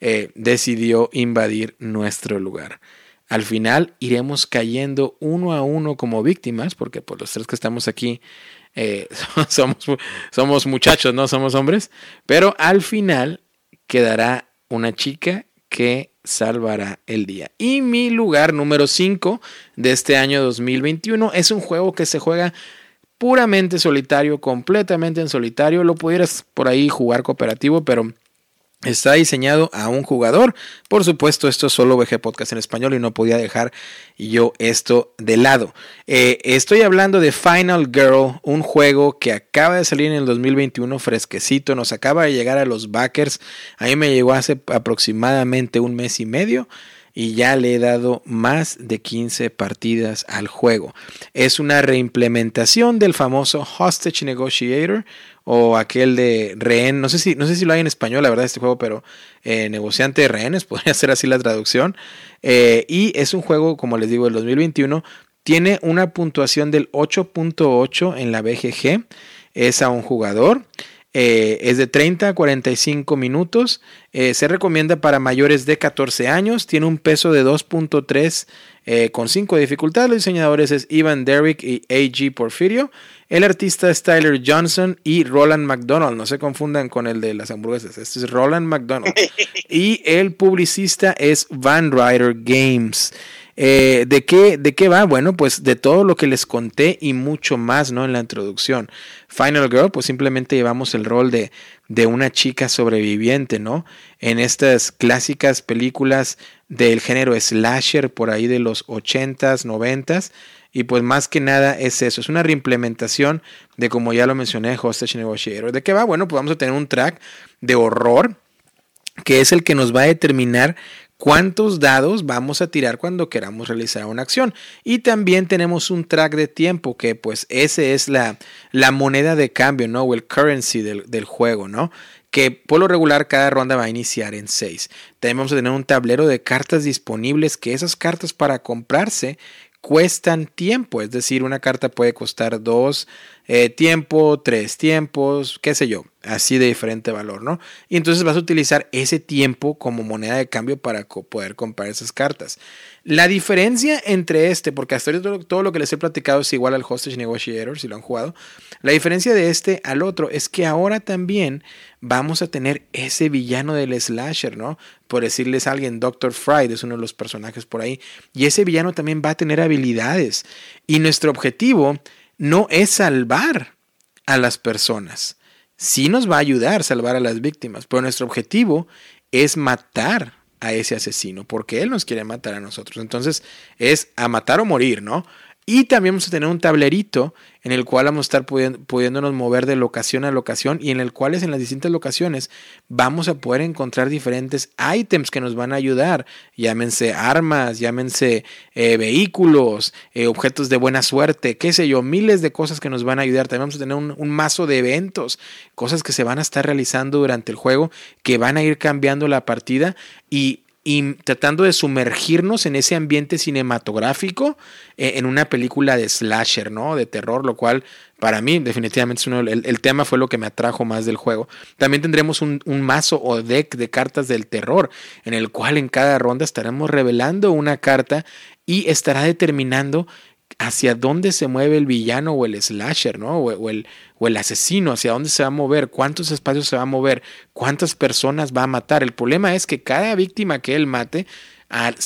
eh, decidió invadir nuestro lugar. al final iremos cayendo uno a uno como víctimas, porque por los tres que estamos aquí eh, somos, somos muchachos, no somos hombres, pero al final quedará una chica que salvará el día. Y mi lugar número 5 de este año 2021 es un juego que se juega puramente solitario, completamente en solitario. Lo pudieras por ahí jugar cooperativo, pero Está diseñado a un jugador. Por supuesto, esto es solo VG Podcast en español y no podía dejar yo esto de lado. Eh, estoy hablando de Final Girl, un juego que acaba de salir en el 2021 fresquecito. Nos acaba de llegar a los backers. A mí me llegó hace aproximadamente un mes y medio y ya le he dado más de 15 partidas al juego. Es una reimplementación del famoso Hostage Negotiator o aquel de rehén, no sé si, no sé si lo hay en español, la verdad, este juego, pero eh, negociante de rehenes, podría ser así la traducción. Eh, y es un juego, como les digo, del 2021. Tiene una puntuación del 8.8 en la BGG. Es a un jugador. Eh, es de 30 a 45 minutos. se recomienda para mayores de 14 años. Tiene un peso de 2.3 con 5 de dificultad. Los diseñadores es Ivan Derrick y A.G. Porfirio. El artista es Tyler Johnson y Roland McDonald. No se confundan con el de las hamburguesas. Este es Roland McDonald. y el publicista es Van Ryder Games. Eh, ¿de, qué, ¿De qué va? Bueno, pues de todo lo que les conté y mucho más, ¿no? En la introducción. Final Girl, pues simplemente llevamos el rol de, de una chica sobreviviente, ¿no? En estas clásicas películas del género slasher por ahí de los 80s, 90s. Y pues más que nada es eso, es una reimplementación de como ya lo mencioné, Hostage Negotiator. ¿De qué va? Bueno, pues vamos a tener un track de horror que es el que nos va a determinar cuántos dados vamos a tirar cuando queramos realizar una acción. Y también tenemos un track de tiempo que pues ese es la, la moneda de cambio, ¿no? O el currency del, del juego, ¿no? que por lo regular cada ronda va a iniciar en 6. También vamos a tener un tablero de cartas disponibles que esas cartas para comprarse cuestan tiempo, es decir, una carta puede costar dos eh, tiempo, tres tiempos, qué sé yo, así de diferente valor, ¿no? Y entonces vas a utilizar ese tiempo como moneda de cambio para poder comprar esas cartas. La diferencia entre este, porque hasta ahorita todo, lo que les he platicado es igual al Hostage Negotiator, si lo han jugado, la diferencia de este al otro es que ahora también vamos a tener ese villano del slasher, ¿no? Por decirles a alguien, Dr. Fried es uno de los personajes por ahí, y ese villano también va a tener habilidades. Y nuestro objetivo no es salvar a las personas. Sí nos va a ayudar a salvar a las víctimas, pero nuestro objetivo es matar a ese asesino, porque él nos quiere matar a nosotros. Entonces es a matar o morir, ¿no? Y también vamos a tener un tablerito en el cual vamos a estar pudiéndonos mover de locación a locación y en el cual en las distintas locaciones vamos a poder encontrar diferentes ítems que nos van a ayudar. Llámense armas, llámense eh, vehículos, eh, objetos de buena suerte, qué sé yo, miles de cosas que nos van a ayudar. También vamos a tener un, un mazo de eventos, cosas que se van a estar realizando durante el juego que van a ir cambiando la partida y y tratando de sumergirnos en ese ambiente cinematográfico eh, en una película de slasher, ¿no? De terror, lo cual para mí definitivamente es el, tema fue lo que me atrajo más del juego. También tendremos un, mazo o deck de cartas del terror, en el cual en cada ronda estaremos revelando una carta y estará determinando hacia dónde se mueve el villano o el slasher, ¿no? O, el, o el asesino, hacia dónde se va a mover, cuántos espacios se va a mover, cuántas personas va a matar. El problema es que cada víctima que él mate,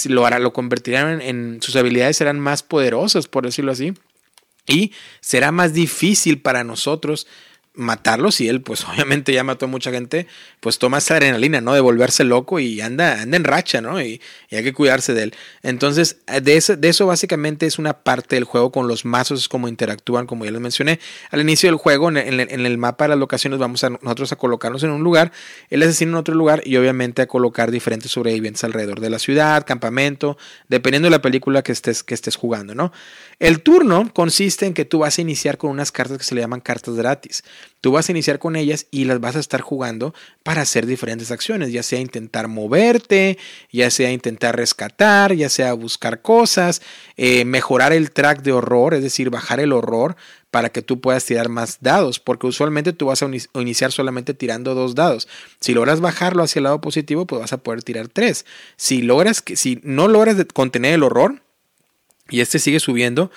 lo hará, lo convertirán en, sus habilidades serán más poderosas, por decirlo así. Y será más difícil para nosotros matarlo, si él pues obviamente ya mató a mucha gente, pues toma esa adrenalina, ¿no? De volverse loco y anda, anda en racha, ¿no? Y, hay que cuidarse de él. Entonces, de eso, de eso básicamente es una parte del juego con los mazos, como interactúan, como ya les mencioné. Al inicio del juego, en el, en el mapa de las locaciones, vamos a nosotros a colocarnos en un lugar, el asesino en otro lugar y obviamente a colocar diferentes sobrevivientes alrededor de la ciudad, campamento, dependiendo de la película que estés, que estés jugando, ¿no? El turno consiste en que tú vas a iniciar con unas cartas que se le llaman cartas gratis. Tú vas a iniciar con ellas y las vas a estar jugando para hacer diferentes acciones, ya sea intentar moverte, ya sea intentar rescatar, ya sea buscar cosas, eh, mejorar el track de horror, es decir, bajar el horror para que tú puedas tirar más dados, porque usualmente tú vas a iniciar solamente tirando dos dados. Si logras bajarlo hacia el lado positivo, pues vas a poder tirar tres. Si logras que, si no logras contener el horror y este sigue subiendo,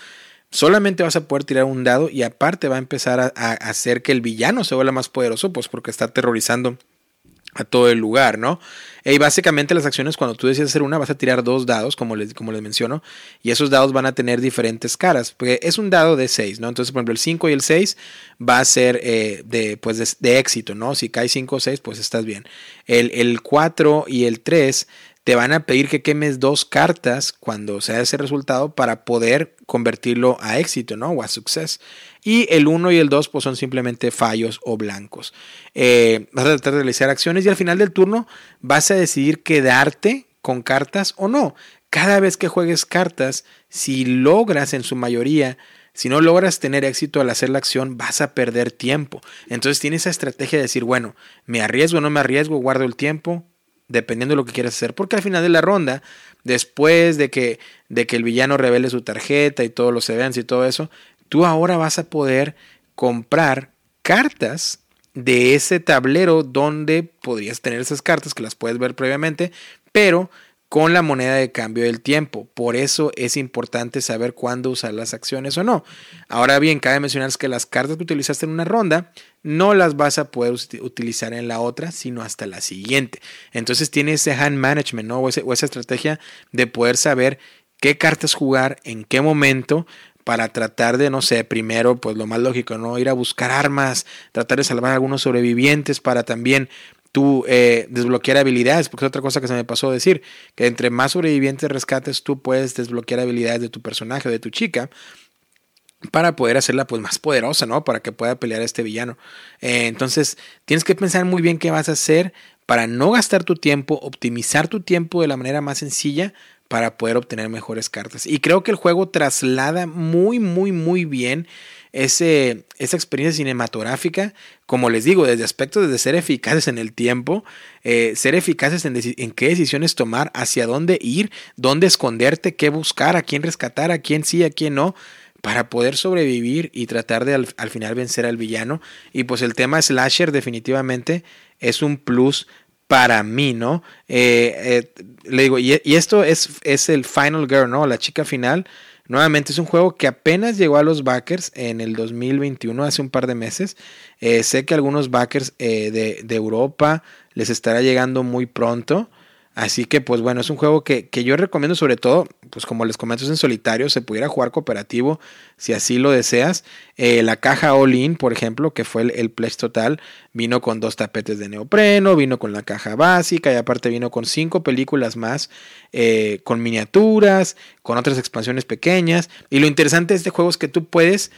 solamente vas a poder tirar un dado y aparte va a empezar a, hacer que el villano se vuelva más poderoso, pues porque está aterrorizando a todo el lugar, ¿no? Y básicamente las acciones cuando tú decides hacer una vas a tirar dos dados, como les, como les menciono, y esos dados van a tener diferentes caras, porque es un dado de 6, ¿no? Entonces, por ejemplo, el 5 y el 6 va a ser eh, de, pues de, éxito, ¿no? Si cae 5 o 6, pues estás bien. El, el 4 y el 3 te van a pedir que quemes dos cartas cuando sea ese resultado para poder convertirlo a éxito, ¿no? O a success. Y el 1 y el 2 pues son simplemente fallos o blancos. Eh, vas a tratar de realizar acciones y al final del turno vas a decidir quedarte con cartas o no. Cada vez que juegues cartas, si logras en su mayoría si no logras tener éxito al hacer la acción, vas a perder tiempo. Entonces tienes esa estrategia de decir, bueno, me arriesgo no me arriesgo, guardo el tiempo, dependiendo de lo que quieras hacer, porque al final de la ronda, después de que, de que el villano revele su tarjeta y todos los events y todo eso, tú ahora vas a poder comprar cartas de ese tablero donde podrías tener esas cartas que las puedes ver previamente, pero con la moneda de cambio del tiempo. Por eso es importante saber cuándo usar las acciones o no. Ahora bien, cabe mencionar que las cartas que utilizaste en una ronda no las vas a poder utilizar en la otra, sino hasta la siguiente. Entonces tiene ese hand management, ¿no? O, esa estrategia de poder saber qué cartas jugar, en qué momento, para tratar de, no sé, primero, pues lo más lógico, ¿no? Ir a buscar armas, tratar de salvar a algunos sobrevivientes para también tú eh, desbloquear habilidades, porque es otra cosa que se me pasó decir, que entre más sobrevivientes rescates, tú puedes desbloquear habilidades de tu personaje o de tu chica para poder hacerla pues más poderosa, ¿no? Para que pueda pelear a este villano. Eh, entonces, tienes que pensar muy bien qué vas a hacer para no gastar tu tiempo, optimizar tu tiempo de la manera más sencilla para poder obtener mejores cartas. Y creo que el juego traslada muy, muy, muy bien ese, esa experiencia cinematográfica, como les digo, desde aspectos de ser eficaces en el tiempo, eh, ser eficaces en, en, qué decisiones tomar, hacia dónde ir, dónde esconderte, qué buscar, a quién rescatar, a quién sí, a quién no para poder sobrevivir y tratar de al, final vencer al villano. Y pues el tema slasher definitivamente es un plus para mí, ¿no? Eh, eh, le digo, y, esto es, es el Final Girl, ¿no? La chica final. Nuevamente es un juego que apenas llegó a los backers en el 2021, hace un par de meses. Eh, sé que algunos backers de, de, Europa les estará llegando muy pronto. Así que, pues bueno, es un juego que, yo recomiendo sobre todo, pues como les comento, es en solitario, se pudiera jugar cooperativo si así lo deseas. Eh, la caja All In, por ejemplo, que fue el, el pledge total, vino con dos tapetes de neopreno, vino con la caja básica y aparte vino con cinco películas más, eh, con miniaturas, con otras expansiones pequeñas. Y lo interesante de este juego es que tú puedes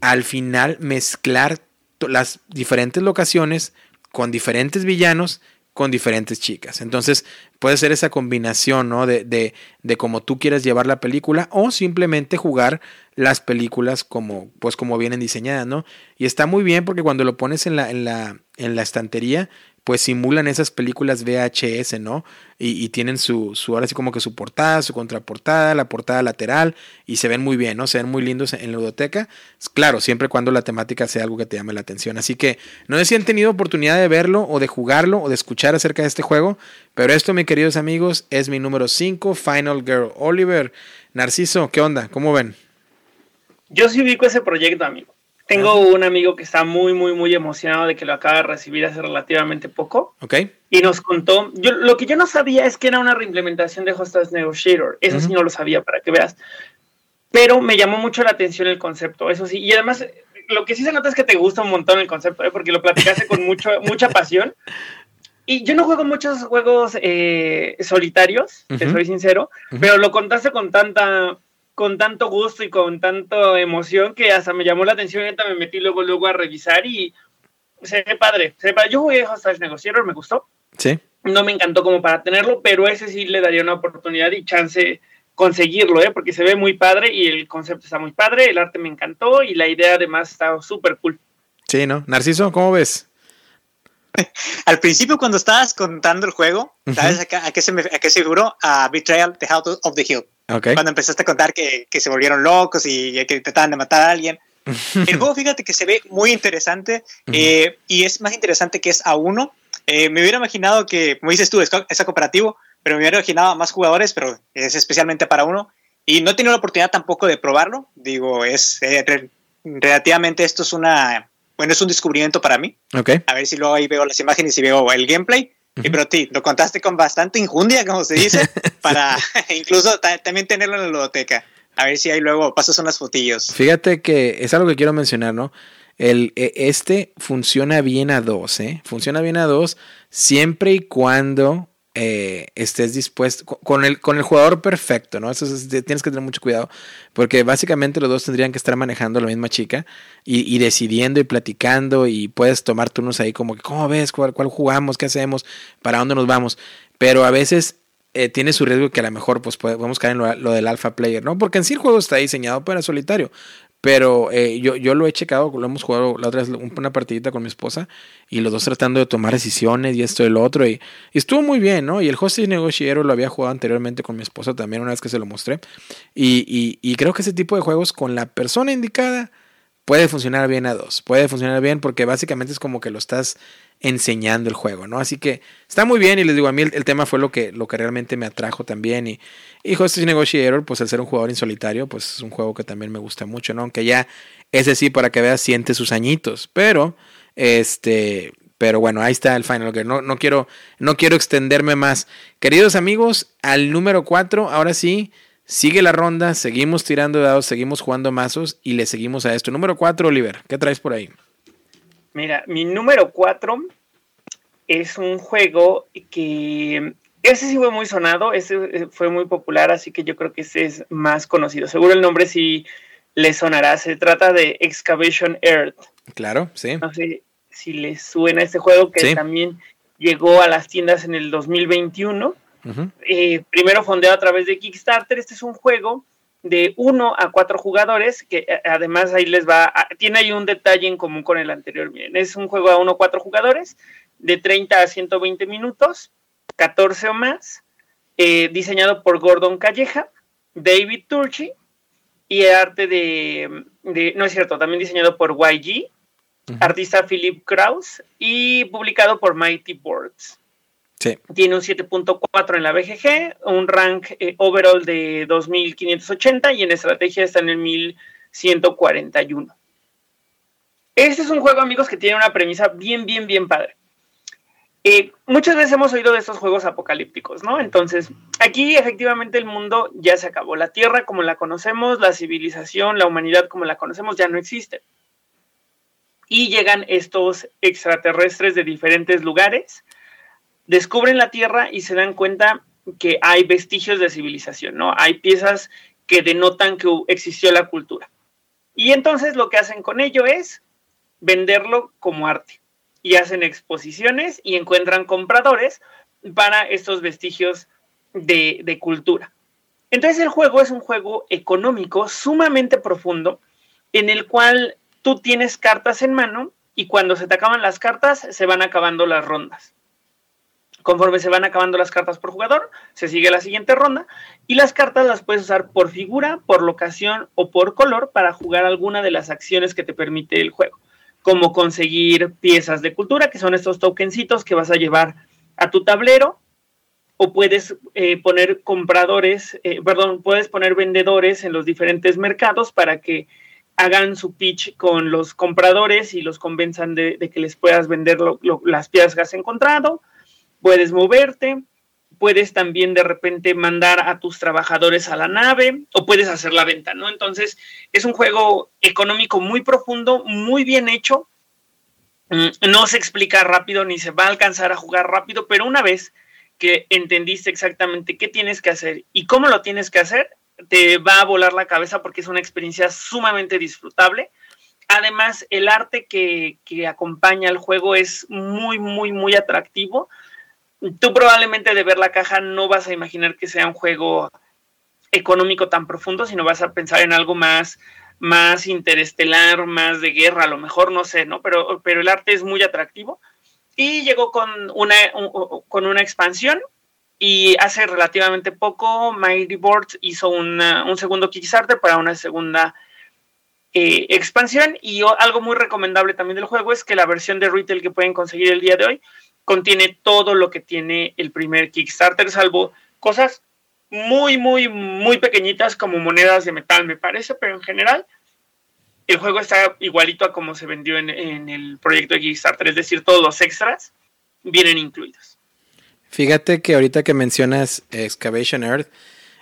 al final mezclar las diferentes locaciones con diferentes villanos con diferentes chicas. Entonces puede ser esa combinación ¿no? de, de, de cómo tú quieras llevar la película o simplemente jugar las películas como, pues como vienen diseñadas, ¿no? Y está muy bien porque cuando lo pones en la, en la, en la estantería, pues simulan esas películas VHS, ¿no? Y, tienen su, su, ahora sí como que su portada, su contraportada, la portada lateral, y se ven muy bien, ¿no? Se ven muy lindos en la ludoteca. Claro, siempre cuando la temática sea algo que te llame la atención. Así que no sé si han tenido oportunidad de verlo, o de jugarlo, o de escuchar acerca de este juego, pero esto, mis queridos amigos, es mi número 5, Final Girl. Oliver, Narciso, ¿qué onda? ¿Cómo ven? Yo sí ubico ese proyecto, amigo. Tengo un amigo que está muy, muy, muy emocionado de que lo acaba de recibir hace relativamente poco. Ok. Y nos contó, yo, lo que yo no sabía es que era una reimplementación de Hostage Negotiator. Eso sí no lo sabía, para que veas. Pero me llamó mucho la atención el concepto, eso sí. Y además, lo que sí se nota es que te gusta un montón el concepto, ¿eh? porque lo platicaste con mucho, mucha pasión. Y yo no juego muchos juegos eh, solitarios, te soy sincero, pero lo contaste con tanta con tanto gusto y con tanta emoción que hasta me llamó la atención y me metí luego, luego a revisar y se ve padre. Se ve padre. Yo jugué Hostage Negotiator, me gustó. Sí. No me encantó como para tenerlo, pero ese sí le daría una oportunidad y chance conseguirlo, ¿eh? porque se ve muy padre y el concepto está muy padre, el arte me encantó y la idea además está súper cool. Sí, ¿no? Narciso, ¿cómo ves? Al principio, cuando estabas contando el juego, ¿sabes a, qué se me, a qué se figuró? A Betrayal, The House of the Hill. Cuando empezaste a contar que, que, se volvieron locos y que trataban de matar a alguien. El juego, fíjate que se ve muy interesante eh, y es más interesante que es a uno. Eh, me hubiera imaginado que, como dices tú, es, es cooperativo, pero me hubiera imaginado a más jugadores, pero es especialmente para uno. Y no he tenido la oportunidad tampoco de probarlo. Digo, es eh, relativamente esto es una, bueno, es un descubrimiento para mí. Okay. A ver si luego ahí veo las imágenes y veo el gameplay. Y pero ti, lo contaste con bastante injundia, como se dice, para incluso también tenerlo en la biblioteca. A ver si ahí luego pasas unas fotillos. Fíjate que es algo que quiero mencionar, ¿no? El, e, este funciona bien a dos, ¿eh? Funciona bien a dos siempre y cuando eh, estés dispuesto con el, con el jugador perfecto, ¿no? Eso tienes que tener mucho cuidado porque básicamente los dos tendrían que estar manejando la misma chica y, decidiendo y platicando y puedes tomar turnos ahí como que, ¿cómo ves? ¿Cuál, cuál jugamos? ¿Qué hacemos? ¿Para dónde nos vamos? Pero a veces eh, tiene su riesgo que a lo mejor pues podemos caer en lo, lo, del alpha player, ¿no? Porque en sí el juego está diseñado para solitario, pero eh, yo, yo lo he checado, lo hemos jugado la otra vez una partidita con mi esposa y los dos tratando de tomar decisiones y esto y lo otro. Y, estuvo muy bien, ¿no? Y el Hostage Negotiator lo había jugado anteriormente con mi esposa también, una vez que se lo mostré. Y, y, y creo que ese tipo de juegos con la persona indicada puede funcionar bien a dos. Puede funcionar bien porque básicamente es como que lo estás enseñando el juego, ¿no? Así que está muy bien y les digo, a mí el, tema fue lo que, lo que realmente me atrajo también y, y Hostage Negotiator, pues al ser un jugador en solitario, pues es un juego que también me gusta mucho, ¿no? Aunque ya ese sí, para que veas, siente sus añitos, pero este... Pero bueno, ahí está el Final. No, no, quiero, no quiero extenderme más. Queridos amigos, al número 4, ahora sí, sigue la ronda, seguimos tirando dados, seguimos jugando mazos y le seguimos a esto. Número 4, Oliver, ¿qué traes por ahí? Mira, mi número 4 es un juego que ese sí fue muy sonado, ese eh, fue muy popular, así que yo creo que ese es más conocido. Seguro el nombre sí le sonará. Se trata de Excavation Earth. Claro, sí. No sé si le suena este juego que también llegó a las tiendas en el 2021. Eh, primero fondeado a través de Kickstarter. Este es un juego de 1 a 4 jugadores, que eh, además ahí les va, tiene ahí un detalle en común con el anterior. Miren, es un juego a 1 a 4 jugadores, de 30 a 120 minutos, 14 o más, eh, diseñado por Gordon Calleja, David Turchi, y arte de, no es cierto, también diseñado por YG, artista Philip Kraus, y publicado por Mighty Boards. Tiene un 7.4 en la BGG, un rank eh, overall de 2580 y en estrategia está en el 1141. Este es un juego, amigos, que tiene una premisa bien, bien, bien padre. Eh, muchas veces hemos oído de estos juegos apocalípticos, ¿no? Entonces, aquí efectivamente el mundo ya se acabó. La Tierra como la conocemos, la civilización, la humanidad como la conocemos ya no existe. Y llegan estos extraterrestres de diferentes lugares descubren la Tierra y se dan cuenta que hay vestigios de civilización, ¿no? Hay piezas que denotan que existió la cultura. Y entonces lo que hacen con ello es venderlo como arte. Y hacen exposiciones y encuentran compradores para estos vestigios de, de cultura. Entonces el juego es un juego económico sumamente profundo en el cual tú tienes cartas en mano y cuando se te acaban las cartas se van acabando las rondas. Conforme se van acabando las cartas por jugador, se sigue la siguiente ronda y las cartas las puedes usar por figura, por locación o por color para jugar alguna de las acciones que te permite el juego, como conseguir piezas de cultura, que son estos tokencitos que vas a llevar a tu tablero, o puedes eh, poner compradores, eh, perdón, puedes poner vendedores en los diferentes mercados para que hagan su pitch con los compradores y los convenzan de, que les puedas vender las piezas que has encontrado puedes moverte, puedes también de repente mandar a tus trabajadores a la nave o puedes hacer la venta, ¿no? Entonces es un juego económico muy profundo, muy bien hecho. Mm, no se explica rápido ni se va a alcanzar a jugar rápido, pero una vez que entendiste exactamente qué tienes que hacer y cómo lo tienes que hacer, te va a volar la cabeza porque es una experiencia sumamente disfrutable. Además, el arte que, que acompaña al juego es muy, muy, muy atractivo tú probablemente de ver la caja no vas a imaginar que sea un juego económico tan profundo, sino vas a pensar en algo más más interestelar, más de guerra, a lo mejor, no sé, ¿no? Pero, pero el arte es muy atractivo. Y llegó con una, con una expansión y hace relativamente poco Mighty Boards hizo un segundo Kickstarter para una segunda eh, expansión y algo muy recomendable también del juego es que la versión de retail que pueden conseguir el día de hoy contiene todo lo que tiene el primer Kickstarter, salvo cosas muy, muy, muy pequeñitas como monedas de metal, me parece, pero en general el juego está igualito a como se vendió en, el proyecto de Kickstarter, es decir, todos los extras vienen incluidos. Fíjate que ahorita que mencionas Excavation Earth,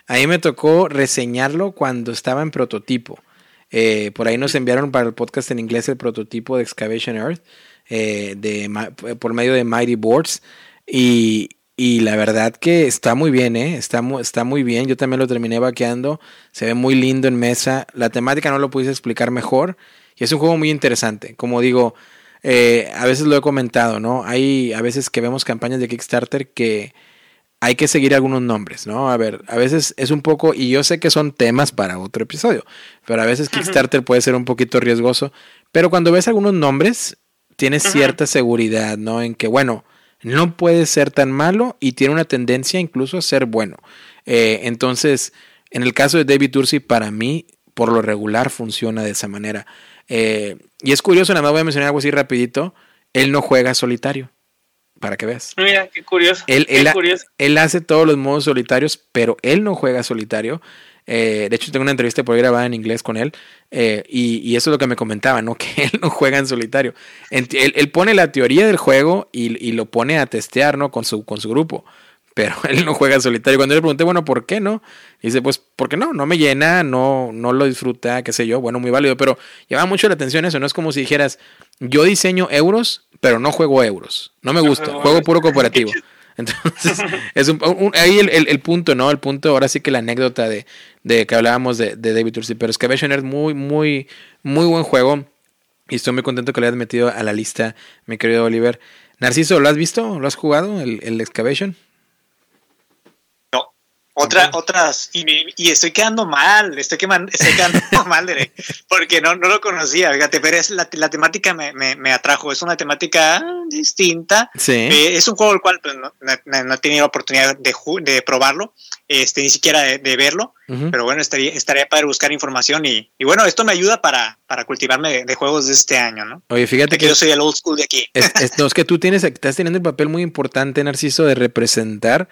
a mí me tocó reseñarlo cuando estaba en prototipo. Eh, por ahí nos enviaron para el podcast en inglés el prototipo de Excavation Earth eh, de, por medio de Mighty Boards. Y, y la verdad que está muy bien, ¿eh? Está, está muy bien. Yo también lo terminé vaqueando. Se ve muy lindo en mesa. La temática no lo pude explicar mejor. Y es un juego muy interesante. Como digo, eh, a veces lo he comentado, ¿no? Hay a veces que vemos campañas de Kickstarter que hay que seguir algunos nombres, ¿no? A ver, a veces es un poco, y yo sé que son temas para otro episodio, pero a veces Kickstarter puede ser un poquito riesgoso. Pero cuando ves algunos nombres, tienes cierta seguridad, ¿no? En que, bueno, no puede ser tan malo y tiene una tendencia incluso a ser bueno. Eh, entonces, en el caso de David Tursi, para mí, por lo regular, funciona de esa manera. Eh, y es curioso, nada más voy a mencionar algo así rapidito, él no juega solitario, para que veas. Mira, qué curioso. Él, él hace todos los modos solitarios, pero él no juega solitario. Eh, de hecho, tengo una entrevista por ahí grabada en inglés con él. Eh, y, eso es lo que me comentaba, ¿no? Que él no juega en solitario. él, pone la teoría del juego y, lo pone a testear, ¿no? Con su, con su grupo. Pero él no juega en solitario. Cuando yo le pregunté, bueno, ¿por qué no? Y dice, pues, ¿por qué no? No me llena, no, no lo disfruta, qué sé yo. Bueno, muy válido. Pero llama mucho la atención eso. No es como si dijeras, yo diseño euros, pero no juego euros. No me gusta. Juego puro cooperativo. Entonces, es un, ahí el, punto, ¿no? El punto, ahora sí que la anécdota de, de que hablábamos de, de David Tursi. Pero Excavation Earth, muy, muy, muy buen juego. Y estoy muy contento que lo hayas metido a la lista, mi querido Oliver. Narciso, ¿lo has visto? ¿Lo has jugado, el, el Excavation? Otra, otras, y, estoy quedando mal, estoy, quedando, estoy quedando mal, porque no, no lo conocía, fíjate, pero es la, la temática me, me, me, atrajo, es una temática distinta. Sí. Eh, es un juego el cual pues, no, no, he tenido oportunidad de, de probarlo, este, ni siquiera de, verlo, pero bueno, estaría, estaría para buscar información y, y, bueno, esto me ayuda para, para cultivarme de, juegos de este año, ¿no? Oye, fíjate que, yo soy el old school de aquí. Es, es, no, es que tú tienes, estás teniendo el papel muy importante, Narciso, de representar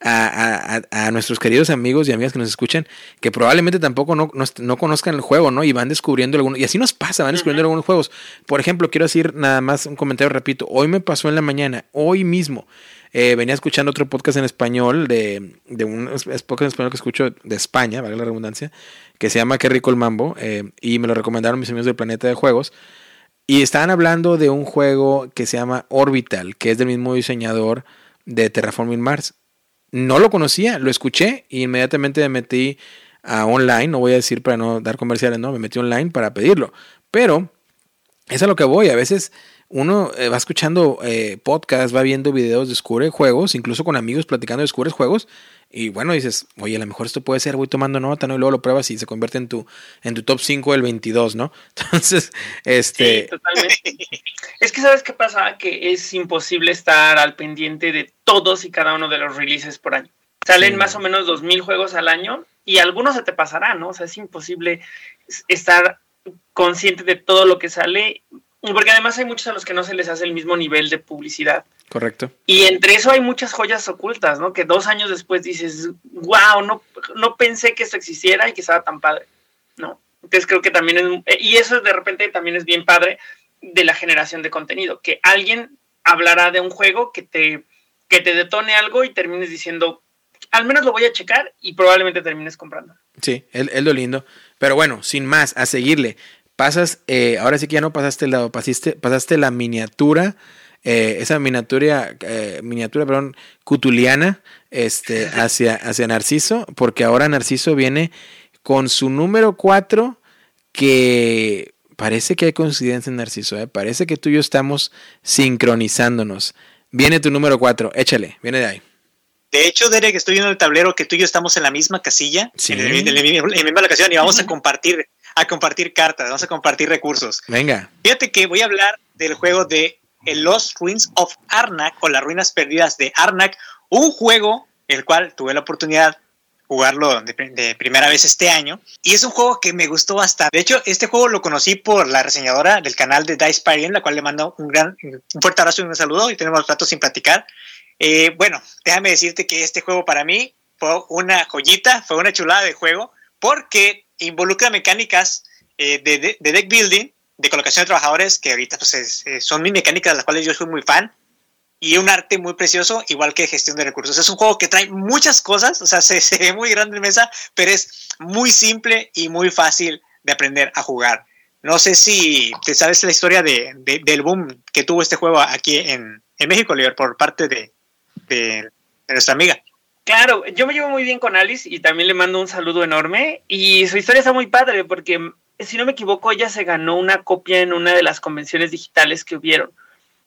a, nuestros queridos amigos y amigas que nos escuchan, que probablemente tampoco no, no, conozcan el juego, ¿no? Y van descubriendo algunos, y así nos pasa, van descubriendo algunos juegos. Por ejemplo, quiero decir nada más un comentario, repito, hoy me pasó en la mañana, hoy mismo, eh, venía escuchando otro podcast en español, de, de un podcast en español que escucho de España, vale la redundancia, que se llama Qué rico el mambo, eh, y me lo recomendaron mis amigos del Planeta de Juegos. Y estaban hablando de un juego que se llama Orbital, que es del mismo diseñador de Terraforming Mars. No lo conocía, lo escuché e inmediatamente me metí a online, no voy a decir para no dar comerciales, no, me metí online para pedirlo. Pero es a lo que voy, a veces uno eh, va escuchando eh, podcasts, va viendo videos, descubre juegos, incluso con amigos platicando, descubres juegos y bueno, dices, oye, a lo mejor esto puede ser, voy tomando nota, ¿no? Y luego lo pruebas y se convierte en tu, en tu top 5 del 22, ¿no? Entonces, este... Sí, totalmente. es que sabes qué pasa, que es imposible estar al pendiente de todos y cada uno de los releases por año. Salen más o menos 2.000 juegos al año y algunos se te pasarán, ¿no? O sea, es imposible estar consciente de todo lo que sale, porque además hay muchos a los que no se les hace el mismo nivel de publicidad. Correcto. Y entre eso hay muchas joyas ocultas, ¿no? Que dos años después dices, wow, no, no pensé que esto existiera y que estaba tan padre, ¿no? Entonces creo que también es, y eso de repente también es bien padre de la generación de contenido, que alguien hablará de un juego que te, que te detone algo y termines diciendo, al menos lo voy a checar y probablemente termines comprando. Sí, es, es lo lindo. Pero bueno, sin más, a seguirle. Pasas, eh, ahora sí que ya no pasaste el lado, pasaste, pasaste la miniatura eh, esa miniatura, eh, miniatura, perdón, cutuliana, este, hacia, hacia Narciso, porque ahora Narciso viene con su número 4, que parece que hay coincidencia en Narciso, ¿eh? parece que tú y yo estamos sincronizándonos. Viene tu número 4, échale, viene de ahí. De hecho, Derek, estoy viendo el tablero que tú y yo estamos en la misma casilla, en, la misma locación, y vamos a compartir a compartir cartas, vamos a compartir recursos. Venga. Fíjate que voy a hablar del juego de Lost Ruins of Arnak o las ruinas perdidas de Arnak, un juego el cual tuve la oportunidad de jugarlo de, primera vez este año y es un juego que me gustó bastante. De hecho, este juego lo conocí por la reseñadora del canal de Dice Party, la cual le mando un gran, un fuerte abrazo y un saludo y tenemos rato sin platicar. Eh, bueno, déjame decirte que este juego para mí fue una joyita, fue una chulada de juego porque involucra mecánicas eh, de, deck building, de colocación de trabajadores, que ahorita pues, eh, son mis mecánicas de las cuales yo soy muy fan, y un arte muy precioso, igual que gestión de recursos. Es un juego que trae muchas cosas, o sea, se, ve muy grande en mesa, pero es muy simple y muy fácil de aprender a jugar. No sé si te sabes la historia de, del boom que tuvo este juego aquí en, en México, Oliver, por parte de, de nuestra amiga. Claro, yo me llevo muy bien con Alice y también le mando un saludo enorme. Y su historia está muy padre porque, si no me equivoco, ella se ganó una copia en una de las convenciones digitales que hubieron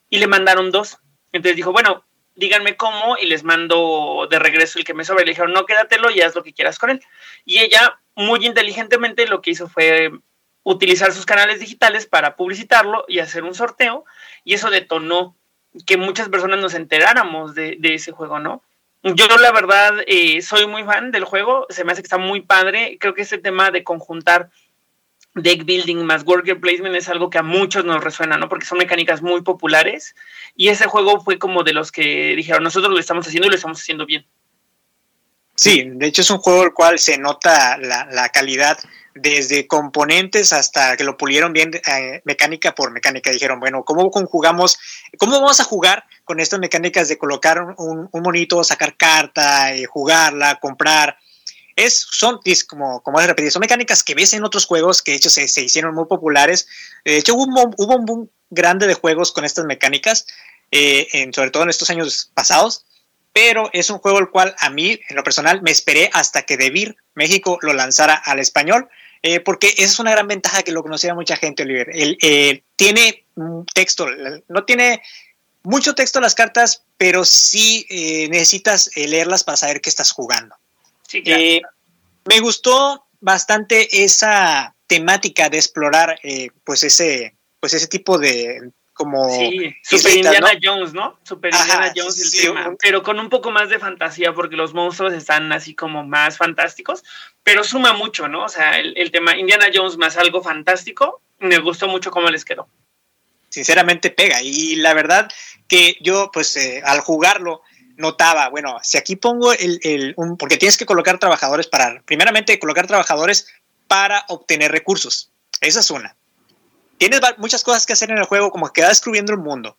y le mandaron dos. Entonces dijo, bueno, díganme cómo y les mando de regreso el que me sobre. Le dijeron, no, quédatelo y haz lo que quieras con él. Y ella, muy inteligentemente, lo que hizo fue utilizar sus canales digitales para publicitarlo y hacer un sorteo. Y eso detonó que muchas personas nos enteráramos de ese juego, ¿no? Yo la verdad eh, soy muy fan del juego, se me hace que está muy padre. Creo que ese tema de conjuntar deck building más worker placement es algo que a muchos nos resuena, ¿no? Porque son mecánicas muy populares y ese juego fue como de los que dijeron, nosotros lo estamos haciendo y lo estamos haciendo bien. Sí, de hecho es un juego el cual se nota la, la calidad desde componentes hasta que lo pulieron bien eh, mecánica por mecánica. Dijeron, bueno, ¿cómo conjugamos? ¿Cómo vamos a jugar con estas mecánicas de colocar un, monito, sacar carta, eh, jugarla, comprar? Es, son, como, como repetir, son mecánicas que ves en otros juegos que de hecho se, se hicieron muy populares. De hecho, hubo un, hubo un boom grande de juegos con estas mecánicas, eh, en, sobre todo en estos años pasados pero es un juego el cual a mí, en lo personal, me esperé hasta que Debir México lo lanzara al español, eh, porque esa es una gran ventaja que lo conocía mucha gente, Oliver. Él, eh, tiene texto, no tiene mucho texto las cartas, pero sí eh, necesitas leerlas para saber qué estás jugando. Sí, claro. me gustó bastante esa temática de explorar pues ese pues ese tipo de, como sí, Super Indiana Jones, ¿no? Super Indiana Jones el tema, pero con un poco más de fantasía porque los monstruos están así como más fantásticos, pero suma mucho, ¿no? O sea, el, tema Indiana Jones más algo fantástico, me gustó mucho cómo les quedó. Sinceramente pega y la verdad que yo pues eh, al jugarlo notaba, bueno, si aquí pongo el, el un, porque tienes que colocar trabajadores para, primeramente colocar trabajadores para obtener recursos, esa es una tienes muchas cosas que hacer en el juego, como que vas descubriendo el mundo.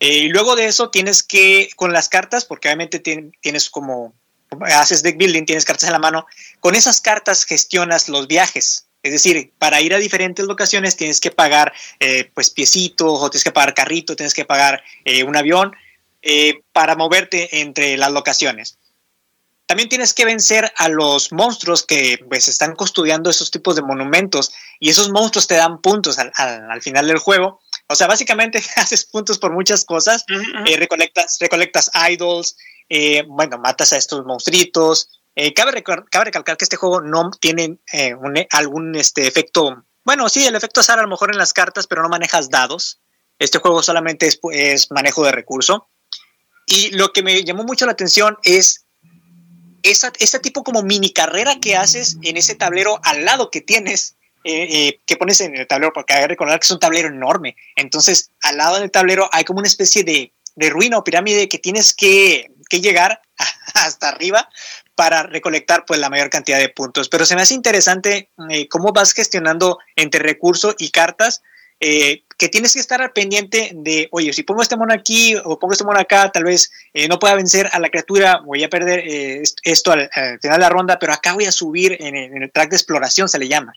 Eh, y luego de eso tienes que, con las cartas, porque obviamente tienes como, haces deck building, tienes cartas en la mano, con esas cartas gestionas los viajes. Es decir, para ir a diferentes locaciones tienes que pagar eh, pues piecitos, o tienes que pagar carrito, tienes que pagar eh, un avión para moverte entre las locaciones. También tienes que vencer a los monstruos que pues están custodiando esos tipos de monumentos y esos monstruos te dan puntos al, final del juego. O sea, básicamente haces puntos por muchas cosas, eh, recolectas, recolectas idols, eh, bueno, matas a estos monstruitos. Eh, cabe, cabe, recalcar que este juego no tiene algún este, efecto, bueno, sí, el efecto azar a lo mejor en las cartas, pero no manejas dados. Este juego solamente es, es manejo de recurso. Y lo que me llamó mucho la atención es esa, ese tipo como mini carrera que haces en ese tablero al lado que tienes, eh, eh, que pones en el tablero, porque hay que recordar que es un tablero enorme. Entonces, al lado del tablero hay como una especie de, ruina o pirámide que tienes que, llegar hasta arriba para recolectar pues la mayor cantidad de puntos. Pero se me hace interesante eh, cómo vas gestionando entre recursos y cartas eh, que tienes que estar al pendiente de, oye, si pongo este mono aquí o pongo este mono acá, tal vez eh, no pueda vencer a la criatura, voy a perder eh, esto al, final de la ronda, pero acá voy a subir en, el track de exploración, se le llama.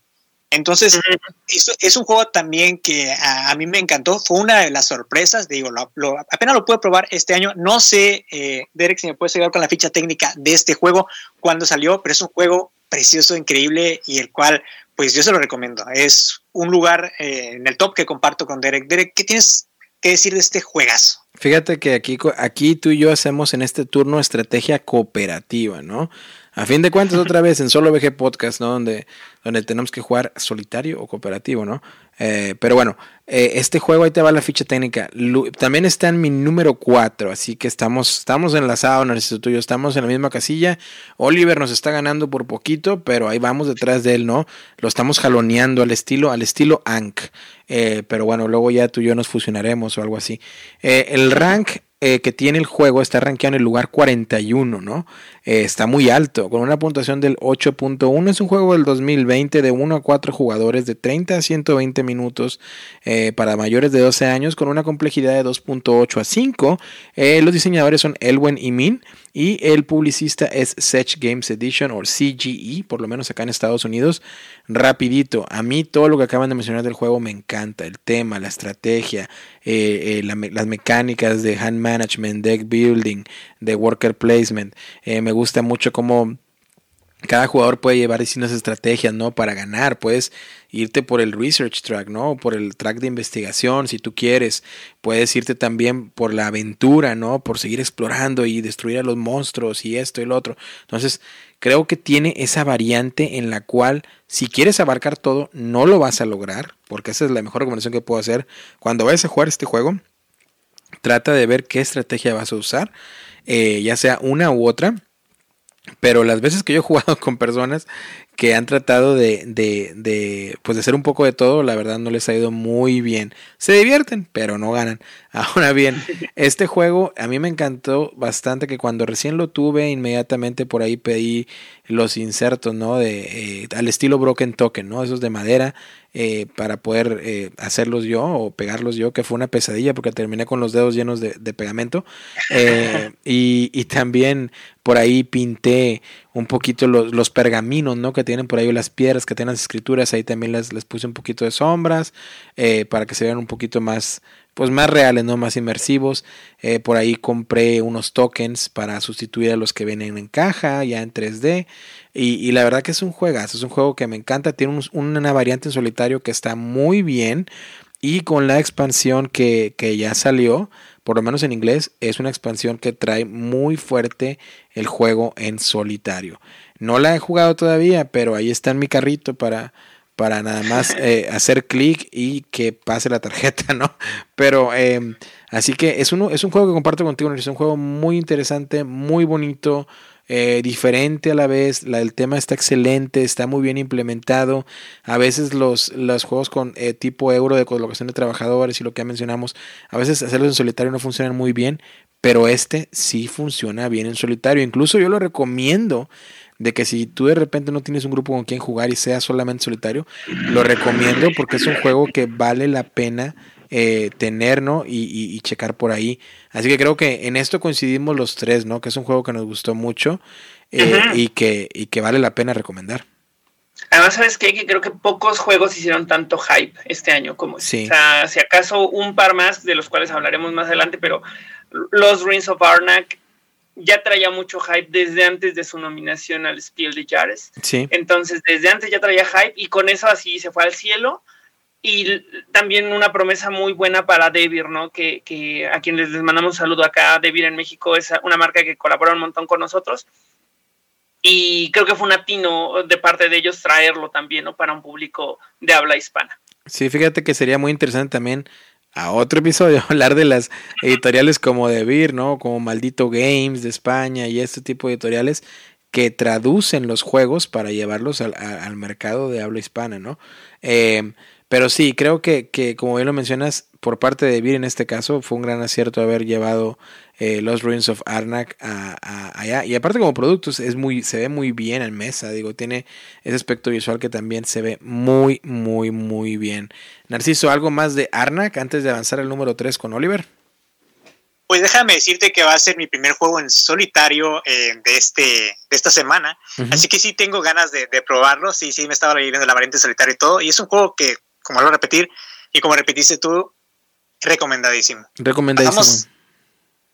Entonces, es un juego también que a, mí me encantó, fue una de las sorpresas, digo, lo, apenas lo pude probar este año, no sé, Derek, si me puedes ayudar con la ficha técnica de este juego, cuando salió, pero es un juego precioso, increíble y el cual pues yo se lo recomiendo. Es un lugar eh, en el top que comparto con Derek. Derek, ¿qué tienes que decir de este juegazo? Fíjate que aquí, aquí tú y yo hacemos en este turno estrategia cooperativa, ¿no? A fin de cuentas, otra vez en Solo VG Podcast, ¿no? Donde, donde tenemos que jugar solitario o cooperativo, ¿no? Eh, pero bueno, eh, este juego, ahí te va la ficha técnica. también está en mi número 4, así que estamos, estamos enlazados, Narciso tuyo, estamos en la misma casilla. Oliver nos está ganando por poquito, pero ahí vamos detrás de él, ¿no? Lo estamos jaloneando al estilo, al estilo Ank. Eh, pero bueno, luego ya tú y yo nos fusionaremos o algo así. el rank eh, que tiene el juego está rankeado en el lugar 41, ¿no? Eh, está muy alto, con una puntuación del 8.1. Es un juego del 2020 de 1 a 4 jugadores de 30 a 120 minutos eh, para mayores de 12 años, con una complejidad de 2.8 a 5. los diseñadores son Elwen y Min. Y el publicista es Sech Games Edition o CGE, por lo menos acá en Estados Unidos. Rapidito, a mí todo lo que acaban de mencionar del juego me encanta. El tema, la estrategia, eh, eh, las mecánicas de hand management, deck building, de worker placement. Eh, me gusta mucho cómo cada jugador puede llevar distintas estrategias, ¿no? Para ganar, puedes irte por el research track, ¿no? Por el track de investigación, si tú quieres. Puedes irte también por la aventura, ¿no? Por seguir explorando y destruir a los monstruos y esto y lo otro. Entonces, creo que tiene esa variante en la cual, si quieres abarcar todo, no lo vas a lograr, porque esa es la mejor recomendación que puedo hacer. Cuando vayas a jugar este juego, trata de ver qué estrategia vas a usar, eh, ya sea una u otra pero las veces que yo he jugado con personas que han tratado de, de, de, pues de hacer un poco de todo, la verdad no les ha ido muy bien. Se divierten, pero no ganan. Ahora bien, este juego a mí me encantó bastante que cuando recién lo tuve, inmediatamente por ahí pedí los insertos, ¿no? De, eh, al estilo Broken Token, ¿no? Esos de madera, eh, para poder eh, hacerlos yo o pegarlos yo, que fue una pesadilla porque terminé con los dedos llenos de, pegamento. y, y, también por ahí pinté un poquito los, los, pergaminos, ¿no? Que tienen por ahí las piedras, que tienen las escrituras, ahí también les, les puse un poquito de sombras eh, para que se vean un poquito más, pues más reales, ¿no? Más inmersivos. Eh, por ahí compré unos tokens para sustituir a los que vienen en caja, ya en 3D. Y, la verdad que es un juegazo, es un juego que me encanta, tiene una variante en solitario que está muy bien. Y con la expansión que ya salió, por lo menos en inglés, es una expansión que trae muy fuerte el juego en solitario. No la he jugado todavía, pero ahí está en mi carrito para, para nada más eh, hacer clic y que pase la tarjeta, ¿no? Pero em, así que es, uno, es un juego que comparto contigo, es un juego muy interesante, muy bonito. Eh, diferente a la vez, la, el tema está excelente, está muy bien implementado. A veces los, los juegos con eh, tipo euro de colocación de trabajadores y lo que ya mencionamos, a veces hacerlos en solitario no funcionan muy bien, pero este sí funciona bien en solitario. Incluso yo lo recomiendo de que si tú de repente no tienes un grupo con quien jugar y sea solamente solitario, lo recomiendo porque es un juego que vale la pena eh, tener, ¿no? Y, checar por ahí. Así que creo que en esto coincidimos los tres, ¿no? Que es un juego que nos gustó mucho eh, y, que, y que vale la pena recomendar. Además, ¿sabes qué? Que creo que pocos juegos hicieron tanto hype este año como este. O sea, si acaso un par más, de los cuales hablaremos más adelante, pero los Rings of Arnak ya traía mucho hype desde antes de su nominación al Spiel de Jahres. Sí. Entonces, desde antes ya traía hype y con eso así se fue al cielo y también una promesa muy buena para Devir, ¿no? Que, que a quienes les mandamos un saludo acá, Devir en México es una marca que colabora un montón con nosotros. Y creo que fue un atino de parte de ellos traerlo también, ¿no? Para un público de habla hispana. Sí, fíjate que sería muy interesante también a otro episodio hablar de las editoriales como Devir, ¿no? Como Maldito Games de España y este tipo de editoriales que traducen los juegos para llevarlos al, al mercado de habla hispana, ¿no? Eh, pero sí, creo que, que, como bien lo mencionas, por parte de Vir en este caso, fue un gran acierto haber llevado eh, los Ruins of Arnak a, allá. Y aparte como productos, es muy, se ve muy bien en mesa, digo, tiene ese aspecto visual que también se ve muy, muy, muy bien. Narciso, ¿algo más de Arnak antes de avanzar al número 3 con Oliver? Pues déjame decirte que va a ser mi primer juego en solitario eh, de, este, de esta semana. Así que sí tengo ganas de, de, probarlo. Sí, sí, me estaba viendo la variante solitario y todo. Y es un juego que como lo repetir, y como repetiste tú, recomendadísimo. Recomendadísimo. Pasamos,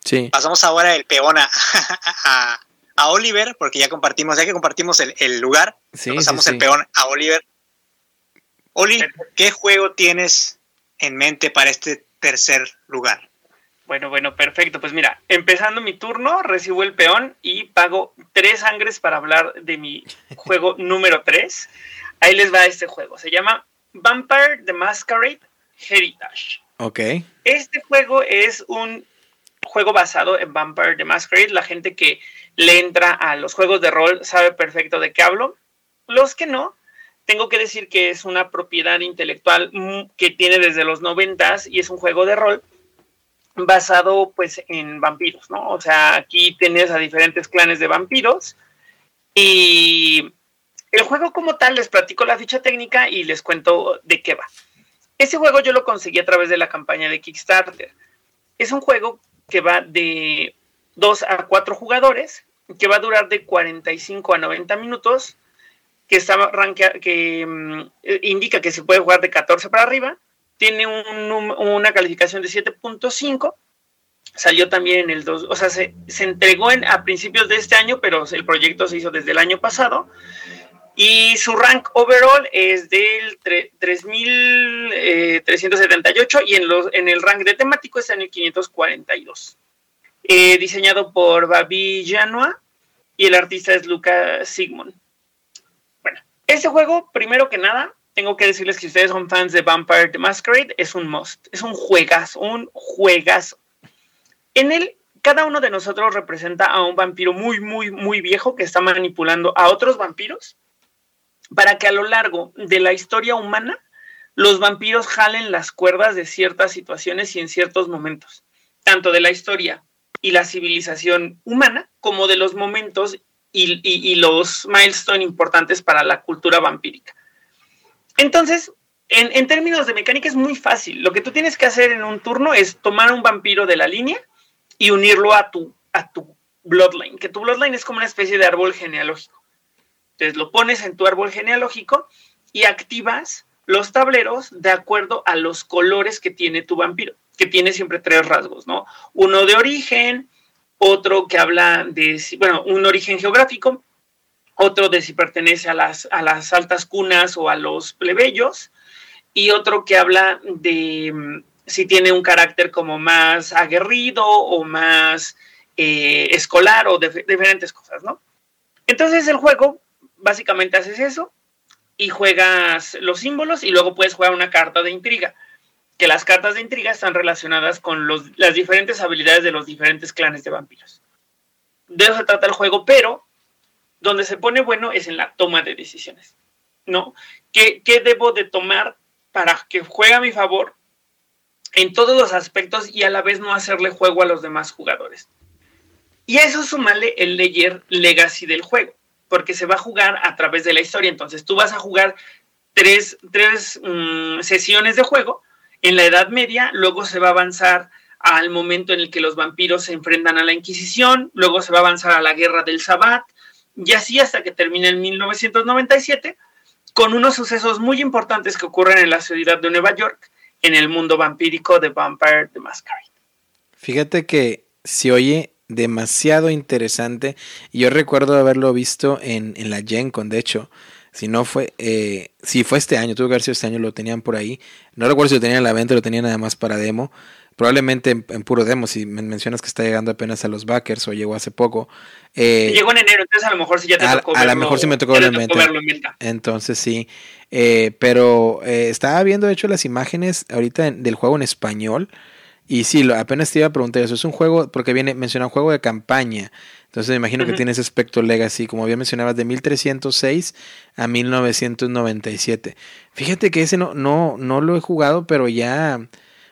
sí. Pasamos ahora el peón a, Oliver, porque ya compartimos, ya que compartimos el, lugar, pasamos el peón a Oliver. Oli, ¿qué juego tienes en mente para este tercer lugar? Bueno, bueno, perfecto. Pues mira, empezando mi turno, recibo el peón y pago tres sangres para hablar de mi juego número tres. Ahí les va este juego. Se llama Vampire the Masquerade Heritage. Ok. Este juego es un juego basado en Vampire the Masquerade. La gente que le entra a los juegos de rol sabe perfecto de qué hablo. Los que no, tengo que decir que es una propiedad intelectual que tiene desde los noventas y es un juego de rol basado pues en vampiros, ¿no? O sea, aquí tienes a diferentes clanes de vampiros y el juego como tal les platico la ficha técnica y les cuento de qué va. Ese juego yo lo conseguí a través de la campaña de Kickstarter. Es un juego que va de 2 a 4 jugadores, que va a durar de 45 a 90 minutos, que, está que mm, indica que se puede jugar de 14 para arriba, tiene una calificación de 7.5, salió también en el 2, o sea, se, entregó en, a principios de este año, pero el proyecto se hizo desde el año pasado. Y su rank overall es del 3.378 y en, los, en el rank de temático está en el 542. Eh, diseñado por Babi Janua y el artista es Luca Sigmund. Bueno, este juego, primero que nada, tengo que decirles que ustedes son fans de Vampire the Masquerade, es un must, es un juegazo, un juegazo. En él, cada uno de nosotros representa a un vampiro muy, muy, muy viejo que está manipulando a otros vampiros para que a lo largo de la historia humana los vampiros jalen las cuerdas de ciertas situaciones y en ciertos momentos, tanto de la historia y la civilización humana como de los momentos y, los milestones importantes para la cultura vampírica. Entonces, en, en, términos de mecánica es muy fácil. Lo que tú tienes que hacer en un turno es tomar un vampiro de la línea y unirlo a tu, a tu bloodline, que tu bloodline es como una especie de árbol genealógico. Entonces lo pones en tu árbol genealógico y activas los tableros de acuerdo a los colores que tiene tu vampiro, que tiene siempre tres rasgos, ¿no? Uno de origen, otro que habla de, bueno, un origen geográfico, otro de si pertenece a las, a las altas cunas o a los plebeyos, y otro que habla de mm, si tiene un carácter como más aguerrido o más eh, escolar o de, diferentes cosas, ¿no? Entonces el juego básicamente haces eso y juegas los símbolos y luego puedes jugar una carta de intriga, que las cartas de intriga están relacionadas con las diferentes habilidades de los diferentes clanes de vampiros. De eso se trata el juego, pero donde se pone bueno es en la toma de decisiones, ¿no? ¿Qué, qué debo de tomar para que juegue a mi favor en todos los aspectos y a la vez no hacerle juego a los demás jugadores? Y a eso sumale el layer legacy del juego porque se va a jugar a través de la historia. Entonces tú vas a jugar tres, mm, sesiones de juego en la Edad Media, luego se va a avanzar al momento en el que los vampiros se enfrentan a la Inquisición, luego se va a avanzar a la Guerra del Sabbat, y así hasta que termine en 1997, con unos sucesos muy importantes que ocurren en la ciudad de Nueva York, en el mundo vampírico de Vampire the Masquerade. Fíjate que si oye demasiado interesante. Y yo recuerdo haberlo visto en, en la Gen Con, de hecho. Si no fue, eh, si fue este año, tuvo que haber sido este año, lo tenían por ahí. No recuerdo si lo tenían en la venta, lo tenían nada más para demo. Probablemente en, puro demo, si me mencionas que está llegando apenas a los backers o llegó hace poco. Eh, llegó en enero, entonces a lo mejor sí ya te a, tocó A lo mejor sí me tocó verlo Entonces sí. Eh, pero eh, estaba viendo, de hecho, las imágenes ahorita del juego en español. Y sí, lo, apenas te iba a preguntar eso. Es un juego, porque viene, menciona un juego de campaña. Entonces me imagino que tiene ese aspecto legacy, como bien mencionabas, de 1306 a 1997. Fíjate que ese no, no, no lo he jugado, pero ya.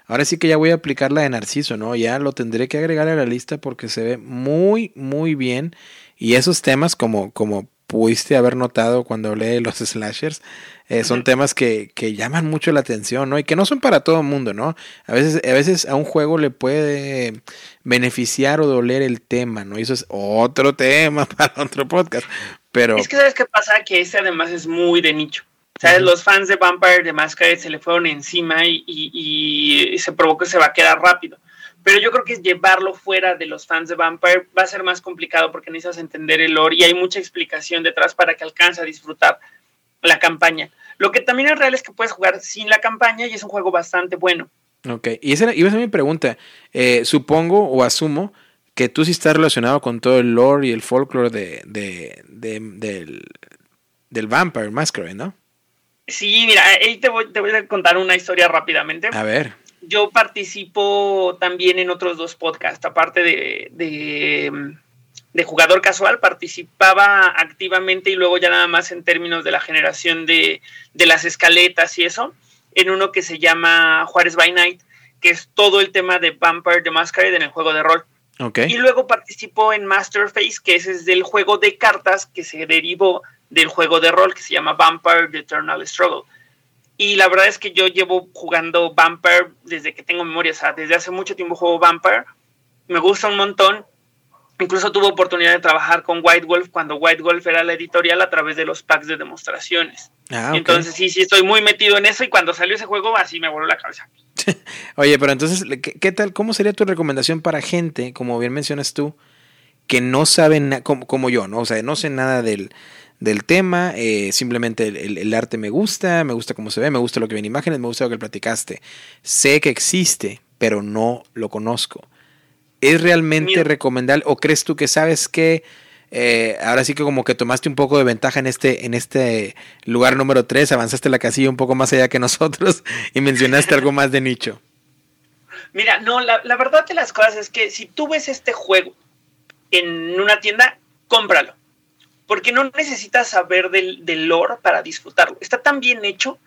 Ahora sí que ya voy a aplicar la de Narciso, ¿no? Ya lo tendré que agregar a la lista porque se ve muy, muy bien. Y esos temas, como, como pudiste haber notado cuando hablé de los slashers, eh, son temas que, que, llaman mucho la atención, ¿no? Y que no son para todo el mundo, ¿no? A veces, a veces a un juego le puede beneficiar o doler el tema, ¿no? Y eso es otro tema para otro podcast. Pero... Es que sabes qué pasa, que este además es muy de nicho. ¿Sabes? Los fans de Vampire de Masquerade se le fueron encima y, y, y se provocó se va a quedar rápido pero yo creo que llevarlo fuera de los fans de Vampire va a ser más complicado porque necesitas entender el lore y hay mucha explicación detrás para que alcance a disfrutar la campaña. Lo que también es real es que puedes jugar sin la campaña y es un juego bastante bueno. Ok, y esa iba a ser mi pregunta. Eh, supongo o asumo que tú sí estás relacionado con todo el lore y el folklore de, del, del Vampire Masquerade, ¿no? Sí, mira, ahí te voy, te voy a contar una historia rápidamente. A ver. Yo participo también en otros dos podcasts, aparte de, de, jugador casual, participaba activamente y luego ya nada más en términos de la generación de, de las escaletas y eso, en uno que se llama Juárez by Night, que es todo el tema de Vampire the Masquerade en el juego de rol. Okay. Y luego participó en Masterface, que ese es del juego de cartas que se derivó del juego de rol que se llama Vampire the Eternal Struggle. Y la verdad es que yo llevo jugando Vampire desde que tengo memoria, o sea, desde hace mucho tiempo juego Vampire. Me gusta un montón. Incluso tuve oportunidad de trabajar con White Wolf cuando White Wolf era la editorial a través de los packs de demostraciones. Ah, okay. Entonces sí, sí, estoy muy metido en eso y cuando salió ese juego así me voló la cabeza. Oye, pero entonces, ¿qué, ¿qué, tal? ¿Cómo sería tu recomendación para gente, como bien mencionas tú, que no saben, como, como yo, ¿no? O sea, no sé nada del, del tema, eh, simplemente el, el, el, arte me gusta, me gusta cómo se ve, me gusta lo que ven imágenes, me gusta lo que platicaste. Sé que existe, pero no lo conozco. ¿Es realmente Mira. recomendable o crees tú que sabes que eh, ahora sí que como que tomaste un poco de ventaja en este, en este lugar número 3, avanzaste la casilla un poco más allá que nosotros y mencionaste algo más de nicho? Mira, no, la, la verdad de las cosas es que si tú ves este juego en una tienda, cómpralo porque no necesitas saber del, del, lore para disfrutarlo. Está tan bien hecho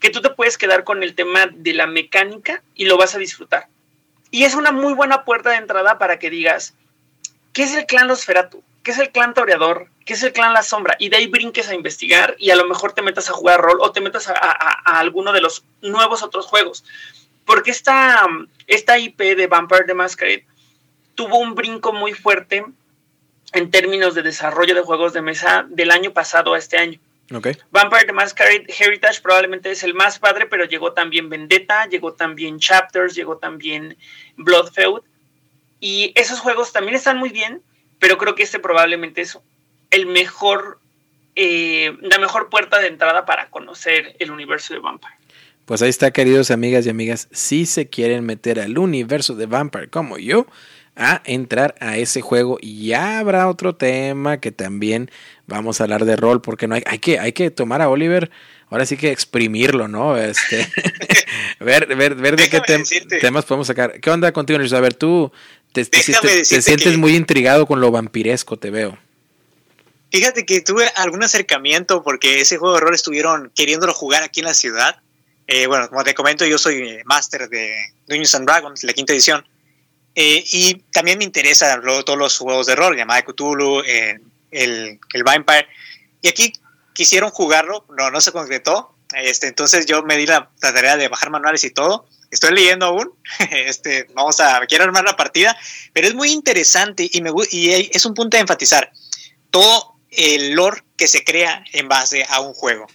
que tú te puedes quedar con el tema de la mecánica y lo vas a disfrutar. Y es una muy buena puerta de entrada para que digas, ¿qué es el clan Losferatu? ¿Qué es el clan Toreador? ¿Qué es el clan La Sombra? Y de ahí brinques a investigar y a lo mejor te metas a jugar rol o te metas a, a, alguno de los nuevos otros juegos. Porque esta, esta IP de Vampire the Masquerade tuvo un brinco muy fuerte en términos de desarrollo de juegos de mesa del año pasado a este año. Okay. Vampire the Masquerade Heritage probablemente es el más padre, pero llegó también Vendetta, llegó también Chapters, llegó también Bloodfeud. Y esos juegos también están muy bien, pero creo que este probablemente es el mejor, eh, la mejor puerta de entrada para conocer el universo de Vampire. Pues ahí está, queridos amigas y amigas. Si se quieren meter al universo de Vampire como yo, a entrar a ese juego. Y ya habrá otro tema que también vamos a hablar de rol porque no hay, hay que hay que tomar a Oliver ahora sí que exprimirlo no este ver ver ver de qué te temas podemos sacar. Qué onda contigo Luis? a ver tú te, te, te, te sientes que... muy intrigado con lo vampiresco te veo. Fíjate que tuve algún acercamiento porque ese juego de rol estuvieron queriéndolo jugar aquí en la ciudad. Eh, bueno como te comento yo soy máster de Dungeons and Dragons la quinta edición eh, y también me interesa luego todos los juegos de rol, llamada Cthulhu, eh, el, el Vampire. Y aquí quisieron jugarlo, no, no se concretó. Este, entonces yo me di la, la, tarea de bajar manuales y todo. Estoy leyendo aún. Este, vamos a, quiero armar la partida. Pero es muy interesante y, me, y es un punto de enfatizar todo el lore que se crea en base a un juego.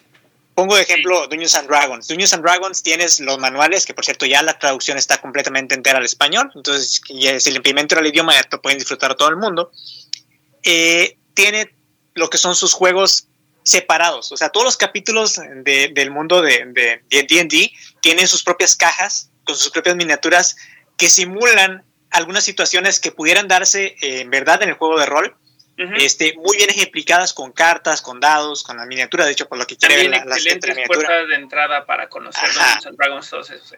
Pongo de ejemplo Dungeons and Dragons. Dungeons and Dragons tienes los manuales, que por cierto ya la traducción está completamente entera al español, entonces si le implemento el idioma ya lo pueden disfrutar todo el mundo. Eh, tiene lo que son sus juegos separados, o sea, todos los capítulos de, del mundo de D&D tienen sus propias cajas con sus propias miniaturas que simulan algunas situaciones que pudieran darse eh, en verdad en el juego de rol, Uh -huh. este, muy bien ejemplificadas con cartas, con dados, con la miniatura, de hecho, por lo que quiere ver la, excelentes puertas de entrada para conocer and Dragons, todos esos.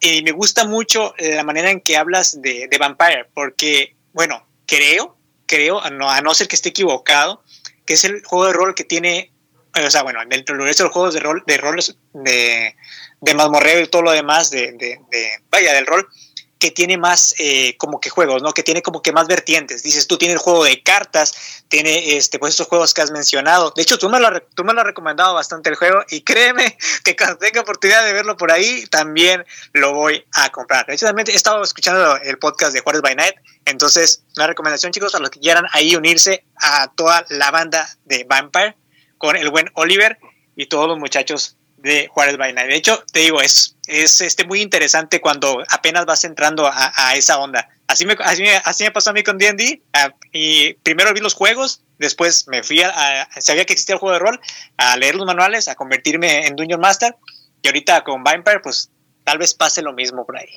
Y me gusta mucho la manera en que hablas de, de Vampire, porque, bueno, creo, creo, a no, a no ser que esté equivocado, que es el juego de rol que tiene, o sea, bueno, dentro de los juegos de rol, de roles de, de mazmorreo y todo lo demás, de, de, de vaya, del rol, que tiene más eh, como que juegos, ¿no? Que tiene como que más vertientes. Dices, tú tienes el juego de cartas, tiene este, pues esos juegos que has mencionado. De hecho, tú me, lo, tú me lo has recomendado bastante el juego y créeme que cuando tenga oportunidad de verlo por ahí, también lo voy a comprar. De hecho, he estado escuchando el podcast de Juárez by Night, entonces una recomendación, chicos, a los que quieran ahí unirse a toda la banda de Vampire con el buen Oliver y todos los muchachos de Juárez Night. De hecho, te digo, es, es este, muy interesante cuando apenas vas entrando a, a esa onda. Así me, así, me, así me pasó a mí con D&D. Uh, y primero vi los juegos, después me fui a, a, sabía que existía el juego de rol, a leer los manuales, a convertirme en Dungeon Master. Y ahorita con Vampire, pues tal vez pase lo mismo por ahí.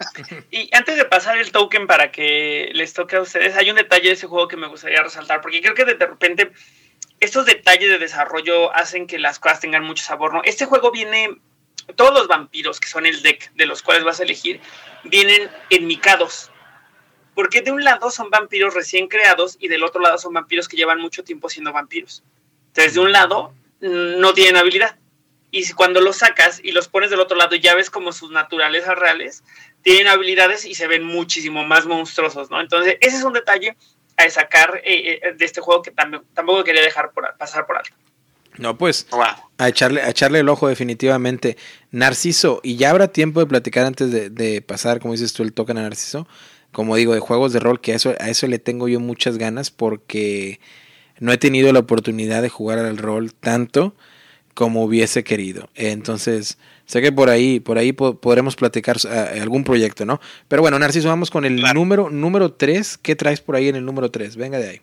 y antes de pasar el token para que les toque a ustedes, hay un detalle de ese juego que me gustaría resaltar, porque creo que de repente estos detalles de desarrollo hacen que las cosas tengan mucho sabor, ¿no? Este juego viene, todos los vampiros que son el deck de los cuales vas a elegir, vienen enmicados. Porque de un lado son vampiros recién creados y del otro lado son vampiros que llevan mucho tiempo siendo vampiros. Entonces, de un lado mm, no tienen habilidad. Y cuando los sacas y los pones del otro lado, ya ves como sus naturalezas reales tienen habilidades y se ven muchísimo más monstruosos, ¿no? Entonces, ese es un detalle a sacar eh, eh, de este juego que tampoco quería dejar por, pasar por alto. No, pues a, echarle, a echarle el ojo definitivamente. Narciso, y ya habrá tiempo de platicar antes de, pasar, como dices tú, el token a Narciso. Como digo, de juegos de rol, que a eso, a eso le tengo yo muchas ganas porque no he tenido la oportunidad de jugar al rol tanto como hubiese querido. Entonces, sé que por ahí, por ahí podremos platicar eh, algún proyecto, ¿no? Pero bueno, Narciso, vamos con el número número 3. ¿Qué traes por ahí en el número 3? Venga de ahí.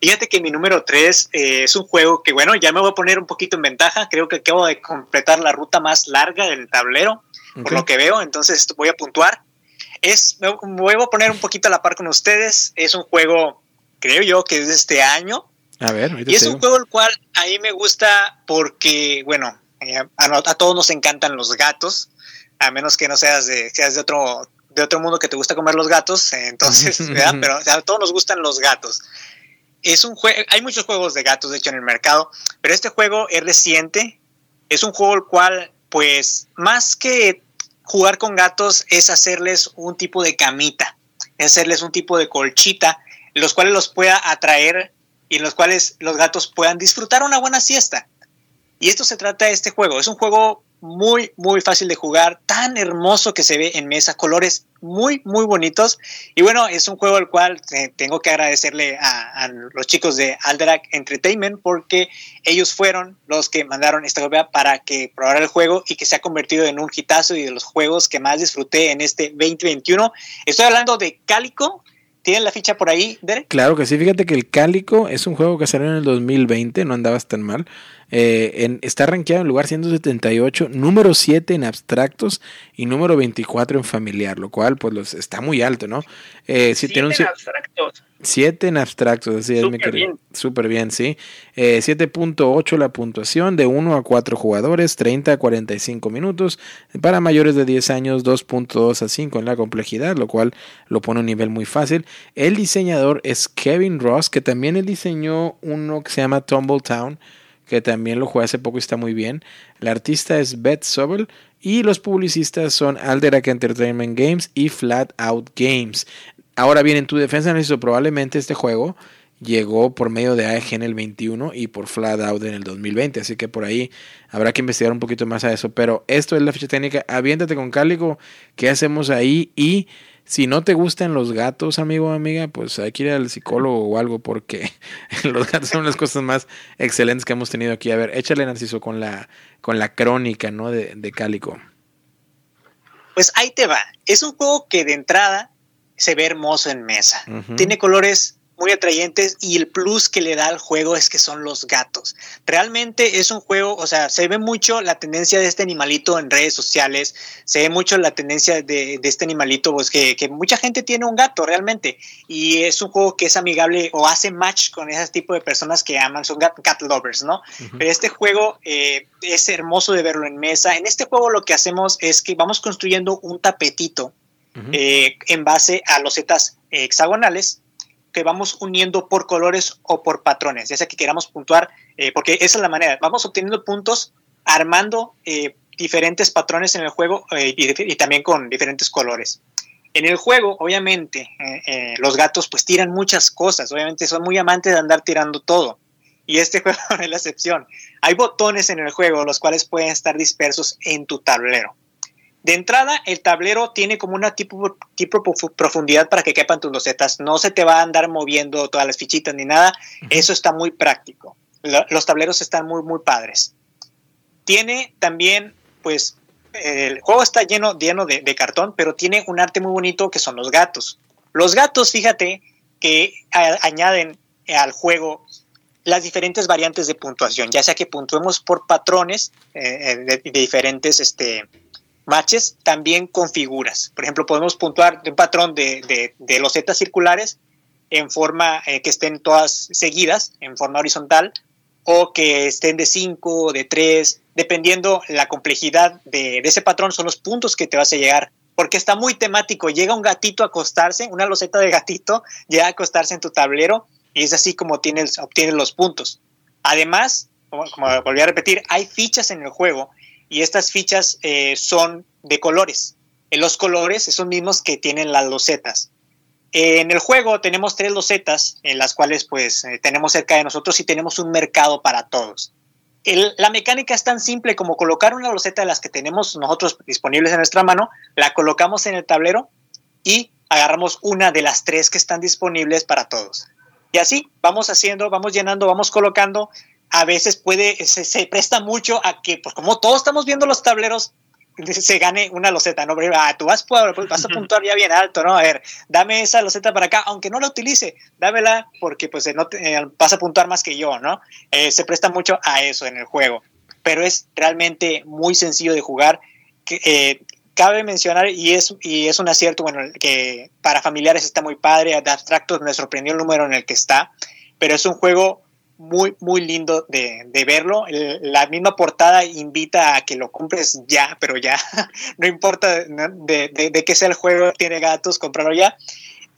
Fíjate que mi número 3 eh, es un juego que, bueno, ya me voy a poner un poquito en ventaja. Creo que acabo de completar la ruta más larga del tablero, por lo que veo, entonces voy a puntuar. Es, me voy a poner un poquito a la par con ustedes. Es un juego, creo yo, que es de este año. A ver, y es un juego el cual a mí me gusta porque, bueno, eh, a, a, todos nos encantan los gatos, a menos que no seas de, seas de otro de otro mundo que te gusta comer los gatos, entonces, Pero a todos nos gustan los gatos. Es un juego, hay muchos juegos de gatos, de hecho, en el mercado, pero este juego es reciente, es un juego el cual, pues, más que jugar con gatos, es hacerles un tipo de camita, es hacerles un tipo de colchita, los cuales los pueda atraer y en los cuales los gatos puedan disfrutar una buena siesta. Y esto se trata de este juego, es un juego muy, muy fácil de jugar, tan hermoso que se ve en mesa, colores muy, muy bonitos. Y bueno, es un juego al cual eh, tengo que agradecerle a, los chicos de Alderac Entertainment porque ellos fueron los que mandaron esta copia para que probara el juego y que se ha convertido en un hitazo y de los juegos que más disfruté en este 2021. Estoy hablando de Cálico. ¿Tienen la ficha por ahí, Derek? Claro que sí, fíjate que el Cálico es un juego que salió en el 2020, no andabas tan mal. Eh, en, está rankeado en lugar 178, número 7 en abstractos y número 24 en familiar, lo cual pues los, está muy alto, ¿no? Eh, si tiene un, en abstractos. 7 en abstractos, así es, mi querido. Súper bien, sí. Eh, 7.8 la puntuación, de 1 a 4 jugadores, 30 a 45 minutos. Para mayores de 10 años, 2.2 a 5 en la complejidad, lo cual lo pone a un nivel muy fácil. El diseñador es Kevin Ross, que también él diseñó uno que se llama Tumble Town que también lo jugué hace poco y está muy bien. El artista es Beth Sobel y los publicistas son Alderac Entertainment Games y Flat Out Games. Ahora bien, en tu defensa, Narciso, probablemente este juego llegó por medio de AEG en el 21 y por Flat Out en el 2020, así que por ahí habrá que investigar un poquito más a eso. Pero esto es la ficha técnica. Aviéntate con Cálico, ¿qué hacemos ahí? Y si no te gustan los gatos, amigo o amiga, pues hay que ir al psicólogo o algo porque los gatos son las cosas más excelentes que hemos tenido aquí. A ver, échale Narciso con la, con la crónica, ¿no? De, de Cálico. Pues ahí te va. Es un juego que de entrada se ve hermoso en mesa. Tiene colores muy atrayentes y el plus que le da al juego es que son los gatos. Realmente es un juego, o sea, se ve mucho la tendencia de este animalito en redes sociales, se ve mucho la tendencia de, este animalito, pues que, mucha gente tiene un gato realmente y es un juego que es amigable o hace match con ese tipo de personas que aman, son cat, lovers, ¿no? Pero este juego eh, es hermoso de verlo en mesa. En este juego lo que hacemos es que vamos construyendo un tapetito eh, en base a losetas hexagonales que vamos uniendo por colores o por patrones, ya sea que queramos puntuar, eh, porque esa es la manera, vamos obteniendo puntos armando eh, diferentes patrones en el juego eh, y, también con diferentes colores. En el juego, obviamente, los gatos pues tiran muchas cosas, obviamente son muy amantes de andar tirando todo. Y este juego es la excepción. Hay botones en el juego los cuales pueden estar dispersos en tu tablero. De entrada, el tablero tiene como una tipo, tipo profundidad para que quepan tus losetas. No se te va a andar moviendo todas las fichitas ni nada. Eso está muy práctico. los tableros están muy, muy padres. Tiene también, pues, el juego está lleno, lleno de, cartón, pero tiene un arte muy bonito que son los gatos. Los gatos, fíjate, que añaden al juego las diferentes variantes de puntuación, ya sea que puntuemos por patrones eh, de, de, diferentes este, matches también con figuras. Por ejemplo, podemos puntuar de un patrón de, de, losetas circulares en forma eh, que estén todas seguidas, en forma horizontal, o que estén de 5, de 3, dependiendo la complejidad de, ese patrón, son los puntos que te vas a llegar. Porque está muy temático. Llega un gatito a acostarse, una loseta de gatito, llega a acostarse en tu tablero y es así como tienes, obtienes los puntos. Además, como, volví a repetir, hay fichas en el juego y estas fichas eh, son de colores. En los colores son mismos que tienen las losetas. En el juego tenemos tres losetas en las cuales pues eh, tenemos cerca de nosotros y tenemos un mercado para todos. la mecánica es tan simple como colocar una loseta de las que tenemos nosotros disponibles en nuestra mano, la colocamos en el tablero y agarramos una de las tres que están disponibles para todos. Y así vamos haciendo, vamos llenando, vamos colocando. A veces puede, se, presta mucho a que, pues como todos estamos viendo los tableros, se gane una loseta, ¿no? Ah, tú vas, vas a puntuar ya bien alto, ¿no? A ver, dame esa loseta para acá, aunque no la utilice, dámela porque pues no eh, vas a puntuar más que yo, ¿no? Eh, se presta mucho a eso en el juego, pero es realmente muy sencillo de jugar. Que, eh, cabe mencionar, y es, y es un acierto, bueno, que para familiares está muy padre, de abstractos me sorprendió el número en el que está, pero es un juego muy, muy lindo de, verlo. la misma portada invita a que lo compres ya, pero ya, no importa de, de, qué sea el juego, tiene gatos, comprarlo ya.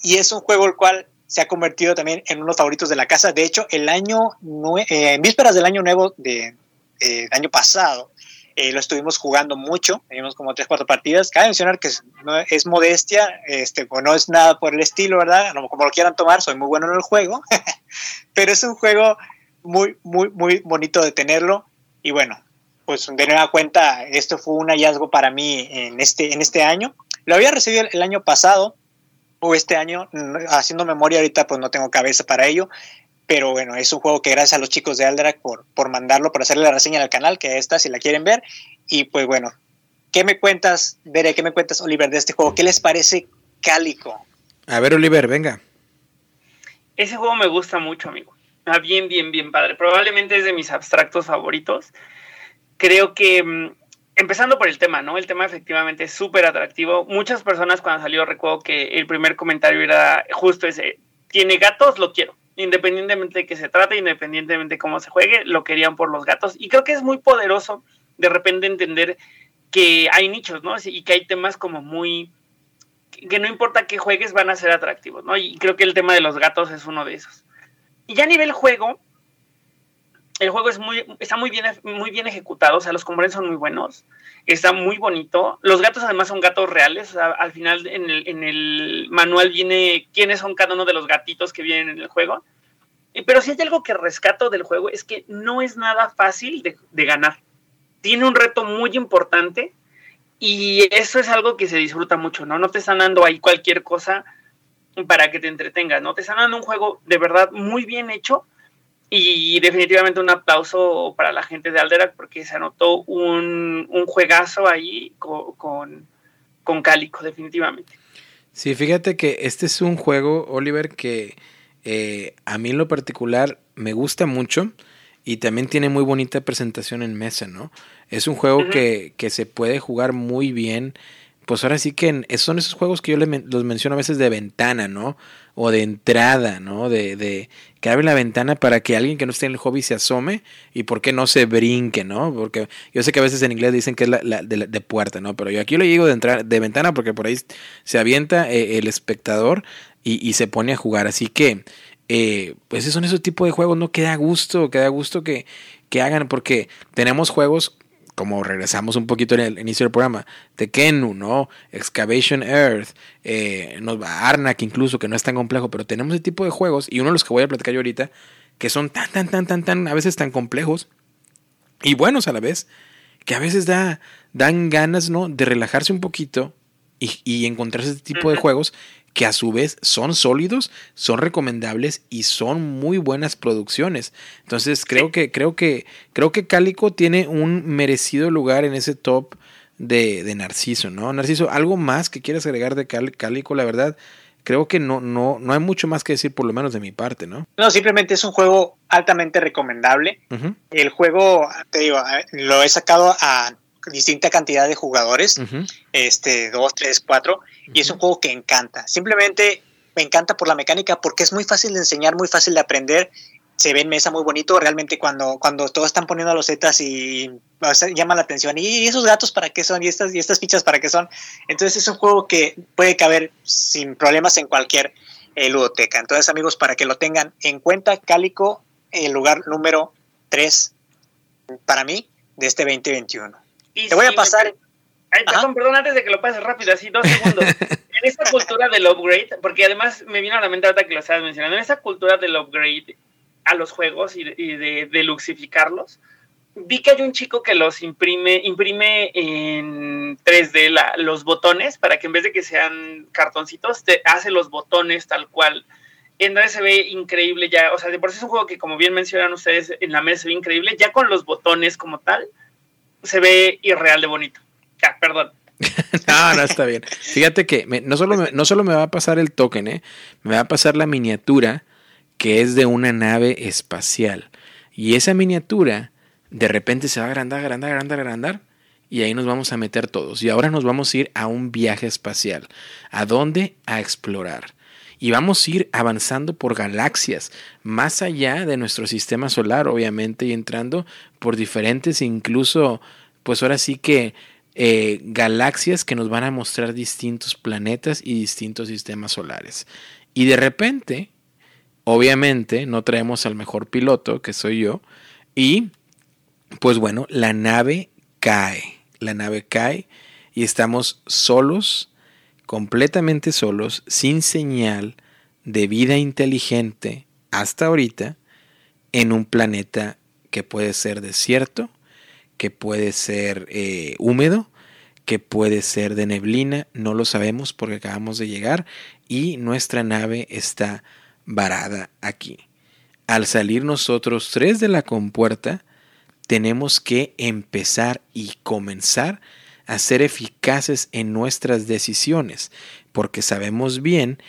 Y es un juego el cual se ha convertido también en uno favoritos de la casa. De hecho, el año, eh, en vísperas del año nuevo de, eh, año pasado, eh, lo estuvimos jugando mucho, teníamos como tres, cuatro partidas. Cabe mencionar que es, no, es modestia, este, no es nada por el estilo, ¿verdad? Como lo quieran tomar, soy muy bueno en el juego, pero es un juego muy, muy, muy bonito de tenerlo. Y bueno, pues de nueva cuenta, esto fue un hallazgo para mí en este, en este año. Lo había recibido el año pasado, o este año, haciendo memoria ahorita, pues no tengo cabeza para ello, pero bueno, es un juego que gracias a los chicos de Alderac por, por mandarlo, por hacerle la reseña al canal, que está si la quieren ver. Y pues bueno, ¿qué me cuentas, Bere, qué me cuentas, Oliver, de este juego? ¿Qué les parece Cálico? A ver, Oliver, venga. Ese juego me gusta mucho, amigo. Ah, bien, bien, bien padre. Probablemente es de mis abstractos favoritos. Creo que, mm, empezando por el tema, ¿no? El tema efectivamente es súper atractivo. Muchas personas cuando salió recuerdo que el primer comentario era justo ese, tiene gatos, lo quiero independientemente de qué se trate, independientemente de cómo se juegue, lo querían por los gatos. Y creo que es muy poderoso de repente entender que hay nichos, ¿no? Y que hay temas como muy que no importa qué juegues van a ser atractivos, ¿no? Y creo que el tema de los gatos es uno de esos. Y ya a nivel juego, el juego es muy, está muy bien, muy bien ejecutado, o sea, los componentes son muy buenos, está muy bonito. Los gatos además son gatos reales, al final en el, manual viene quiénes son cada uno de los gatitos que vienen en el juego. Pero si hay algo que rescato del juego es que no es nada fácil de ganar. Tiene un reto muy importante y eso es algo que se disfruta mucho, ¿no? No te están dando ahí cualquier cosa para que te entretengas, ¿no? Te están dando un juego de verdad muy bien hecho y definitivamente un aplauso para la gente de Alderac porque se anotó un, un juegazo ahí con, con, con, Cálico, definitivamente. Sí, fíjate que este es un juego, Oliver, que eh, a mí en lo particular me gusta mucho y también tiene muy bonita presentación en mesa, ¿no? Es un juego que, que se puede jugar muy bien pues ahora sí que son esos juegos que yo los menciono a veces de ventana, ¿no? O de entrada, ¿no? De, de que abre la ventana para que alguien que no esté en el hobby se asome y por qué no se brinque, ¿no? Porque yo sé que a veces en inglés dicen que es la, de, puerta, ¿no? Pero yo aquí lo digo de, entrar, de ventana porque por ahí se avienta eh, el espectador y, se pone a jugar. Así que, eh, pues son esos tipos de juegos, ¿no? Queda gusto, queda gusto que, que hagan porque tenemos juegos como regresamos un poquito en el inicio del programa, Tekenu, ¿no? Excavation Earth, eh, Arnak incluso, que no es tan complejo, pero tenemos ese tipo de juegos, y uno de los que voy a platicar yo ahorita, que son tan, tan, tan, tan, tan, a veces tan complejos, y buenos a la vez, que a veces da, dan ganas, ¿no? De relajarse un poquito y, y encontrarse este tipo de juegos que a su vez son sólidos, son recomendables y son muy buenas producciones. Entonces creo que, creo que, creo que Cálico tiene un merecido lugar en ese top de, de Narciso, ¿no? Narciso, ¿algo más que quieras agregar de Cálico? La verdad, creo que no, no, no hay mucho más que decir, por lo menos de mi parte, ¿no? No, simplemente es un juego altamente recomendable. El juego, te digo, lo he sacado a distinta cantidad de jugadores, este, dos, tres, cuatro, y es un juego que encanta. Simplemente me encanta por la mecánica, porque es muy fácil de enseñar, muy fácil de aprender se ve en mesa muy bonito realmente cuando, cuando todos están poniendo los zetas y llama la atención. ¿Y esos gatos para qué son? ¿Y estas, ¿Y estas fichas para qué son? Entonces es un juego que puede caber sin problemas en cualquier eh, ludoteca. Entonces amigos, para que lo tengan en cuenta, Cálico, el lugar número 3 para mí de este 2021. Te voy a pasar... Ay, perdón, perdón, antes de que lo pases rápido, así dos segundos. en esta cultura del upgrade, porque además me vino a la mente ahorita que lo estabas mencionando, en esa cultura del upgrade a los juegos y, de, de, luxificarlos, vi que hay un chico que los imprime, imprime en 3D los botones para que en vez de que sean cartoncitos, te hace los botones tal cual. Entonces se ve increíble ya, o sea, de por sí es un juego que como bien mencionan ustedes en la mesa se ve increíble, ya con los botones como tal, se ve irreal de bonito. Ya, perdón. no, no está bien. Fíjate que no, solo me, no solo me va a pasar el token, ¿eh? me va a pasar la miniatura que es de una nave espacial. Y esa miniatura de repente se va a agrandar, agrandar, agrandar, agrandar. Y ahí nos vamos a meter todos. Y ahora nos vamos a ir a un viaje espacial. ¿A dónde? A explorar. Y vamos a ir avanzando por galaxias, más allá de nuestro sistema solar, obviamente, y entrando por diferentes, incluso, pues ahora sí que eh, galaxias que nos van a mostrar distintos planetas y distintos sistemas solares. Y de repente, Obviamente no traemos al mejor piloto, que soy yo, y pues bueno, la nave cae, la nave cae y estamos solos, completamente solos, sin señal de vida inteligente hasta ahorita, en un planeta que puede ser desierto, que puede ser eh, húmedo, que puede ser de neblina, no lo sabemos porque acabamos de llegar y nuestra nave está varada aquí. Al salir nosotros tres de la compuerta, tenemos que empezar y comenzar a ser eficaces en nuestras decisiones, porque sabemos bien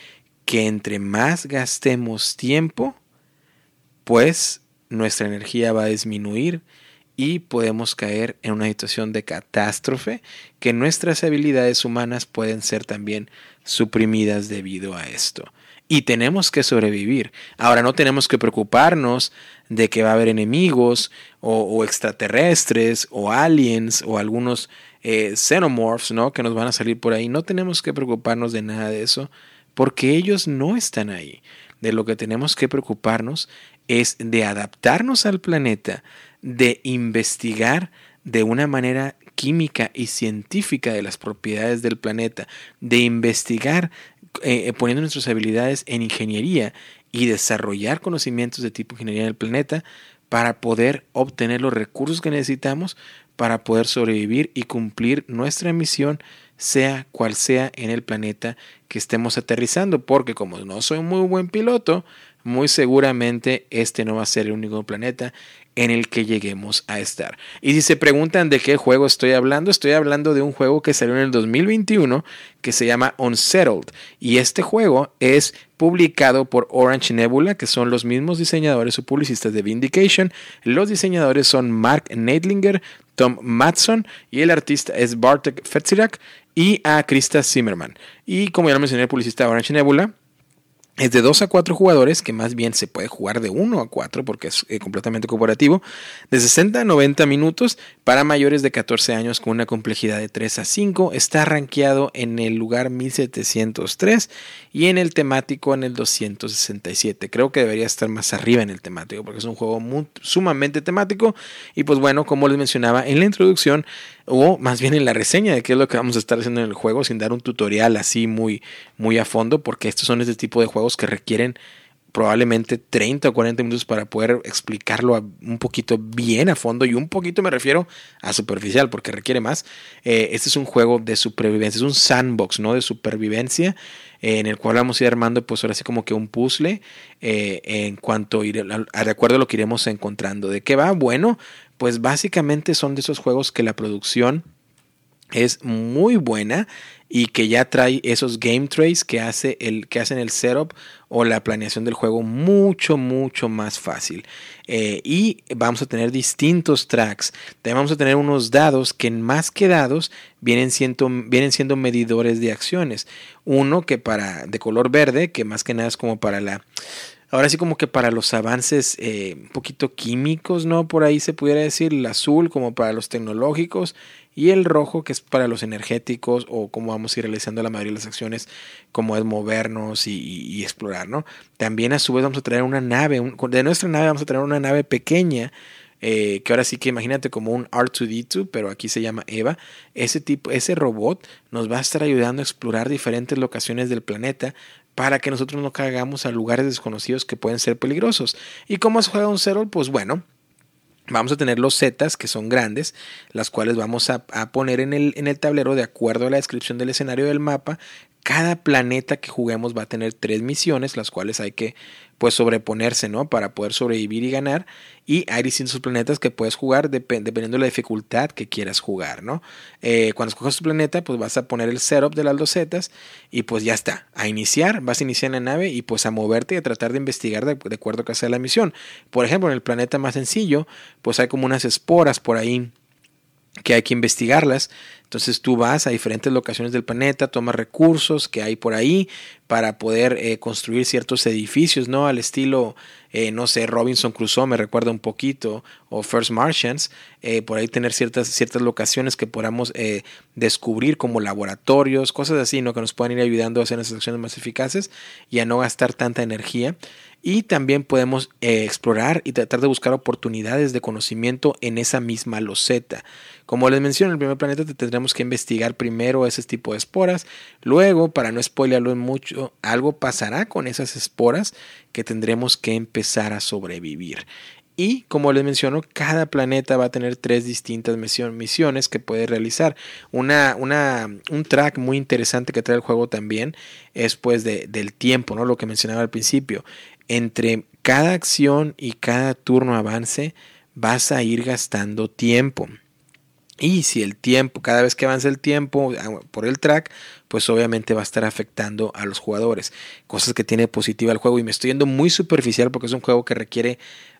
que entre más gastemos tiempo, pues nuestra energía va a disminuir y podemos caer en una situación de catástrofe que nuestras habilidades humanas pueden ser también suprimidas debido a esto y tenemos que sobrevivir. Ahora no tenemos que preocuparnos de que va a haber enemigos o, extraterrestres o aliens o algunos eh, xenomorphs ¿no? que nos van a salir por ahí. No tenemos que preocuparnos de nada de eso porque ellos no están ahí. De lo que tenemos que preocuparnos es de adaptarnos al planeta, de investigar de una manera química y científica de las propiedades del planeta, de investigar eh, eh, poniendo nuestras habilidades en ingeniería y desarrollar conocimientos de tipo ingeniería del planeta para poder obtener los recursos que necesitamos para poder sobrevivir y cumplir nuestra misión, sea cual sea en el planeta que estemos aterrizando, porque como no soy muy buen piloto, muy seguramente este no va a ser el único planeta en el que lleguemos a estar. Y si se preguntan de qué juego estoy hablando, estoy hablando de un juego que salió en el 2021 que se llama Unsettled. Y este juego es publicado por Orange Nebula, que son los mismos diseñadores o publicistas de Vindication. Los diseñadores son Mark Neidlinger, Tom Matson y el artista es Bartek Fetzirak y a Krista Zimmerman. Y como ya lo mencioné, el publicista Orange Nebula es de 2 a 4 jugadores, que más bien se puede jugar de 1 a 4 porque es eh, completamente cooperativo, de 60 a 90 minutos para mayores de 14 años con una complejidad de 3 a 5. Está rankeado en el lugar 1703 y en el temático en el 267. Creo que debería estar más arriba en el temático porque es un juego sumamente temático y pues bueno, como les mencionaba en la introducción, o más bien en la reseña de qué es lo que vamos a estar haciendo en el juego sin dar un tutorial así muy, muy a fondo, porque estos son este tipo de juegos que requieren probablemente 30 o 40 minutos para poder explicarlo un poquito bien a fondo y un poquito me refiero a superficial porque requiere más. Eh, este es un juego de supervivencia, es un sandbox, ¿no? De supervivencia eh, en el cual vamos a ir armando pues ahora sí como que un puzzle eh, en cuanto ir, a, de acuerdo a lo que iremos encontrando. ¿De qué va? Bueno, pues básicamente son de esos juegos que la producción es muy buena y que ya trae esos game trays que, hace el, que hacen el setup o la planeación del juego mucho, mucho más fácil. Eh, y vamos a tener distintos tracks. También vamos a tener unos dados que más que dados vienen siendo, vienen siendo medidores de acciones. Uno que para de color verde, que más que nada es como para la Ahora sí como que para los avances eh, un poquito químicos, ¿no? Por ahí se pudiera decir el azul como para los tecnológicos y el rojo que es para los energéticos o como vamos a ir realizando la mayoría de las acciones como es movernos y, explorar, ¿no? También a su vez vamos a traer una nave, de nuestra nave vamos a traer una nave pequeña eh, que ahora sí que imagínate como un R2D2, pero aquí se llama Eva. Ese tipo, ese robot nos va a estar ayudando a explorar diferentes locaciones del planeta para que nosotros no cagamos a lugares desconocidos que pueden ser peligrosos. ¿Y cómo se juega un Zero? Pues bueno, Vamos a tener los zetas que son grandes, las cuales vamos a, poner en el, en el, tablero de acuerdo a la descripción del escenario del mapa cada planeta que juguemos va a tener tres misiones, las cuales hay que pues sobreponerse, ¿no? Para poder sobrevivir y ganar. Y hay distintos planetas que puedes jugar dependiendo de la dificultad que quieras jugar, ¿no? Eh, cuando escoges tu planeta, pues vas a poner el setup de las dos zetas y pues ya está. A iniciar, vas a iniciar en la nave y pues a moverte y a tratar de investigar de, de acuerdo a que sea la misión. Por ejemplo, en el planeta más sencillo, pues hay como unas esporas por ahí que hay que investigarlas. Entonces tú vas a diferentes locaciones del planeta, tomas recursos que hay por ahí para poder eh, construir ciertos edificios, ¿no? Al estilo, eh, no sé, Robinson Crusoe me recuerda un poquito, o First Martians, eh, por ahí tener ciertas, ciertas locaciones que podamos descubrir como laboratorios, cosas así, ¿no? Que nos puedan ir ayudando a hacer las acciones más eficaces y a no gastar tanta energía. Y también podemos eh, explorar y tratar de buscar oportunidades de conocimiento en esa misma loseta. Como les mencioné, en el primer planeta tendremos que investigar primero ese tipo de esporas. Luego, para no spoilearlo mucho, algo pasará con esas esporas que tendremos que empezar a sobrevivir. Y como les menciono, cada planeta va a tener tres distintas misiones que puede realizar. Una, una, un track muy interesante que trae el juego también es pues de, del tiempo, ¿no? Lo que mencionaba al principio entre cada acción y cada turno avance vas a ir gastando tiempo. Y si el tiempo, cada vez que avance el tiempo ah, por el track, pues obviamente va a estar afectando a los jugadores. Cosas que tiene positiva el juego. Y me estoy yendo muy superficial porque es un juego que requiere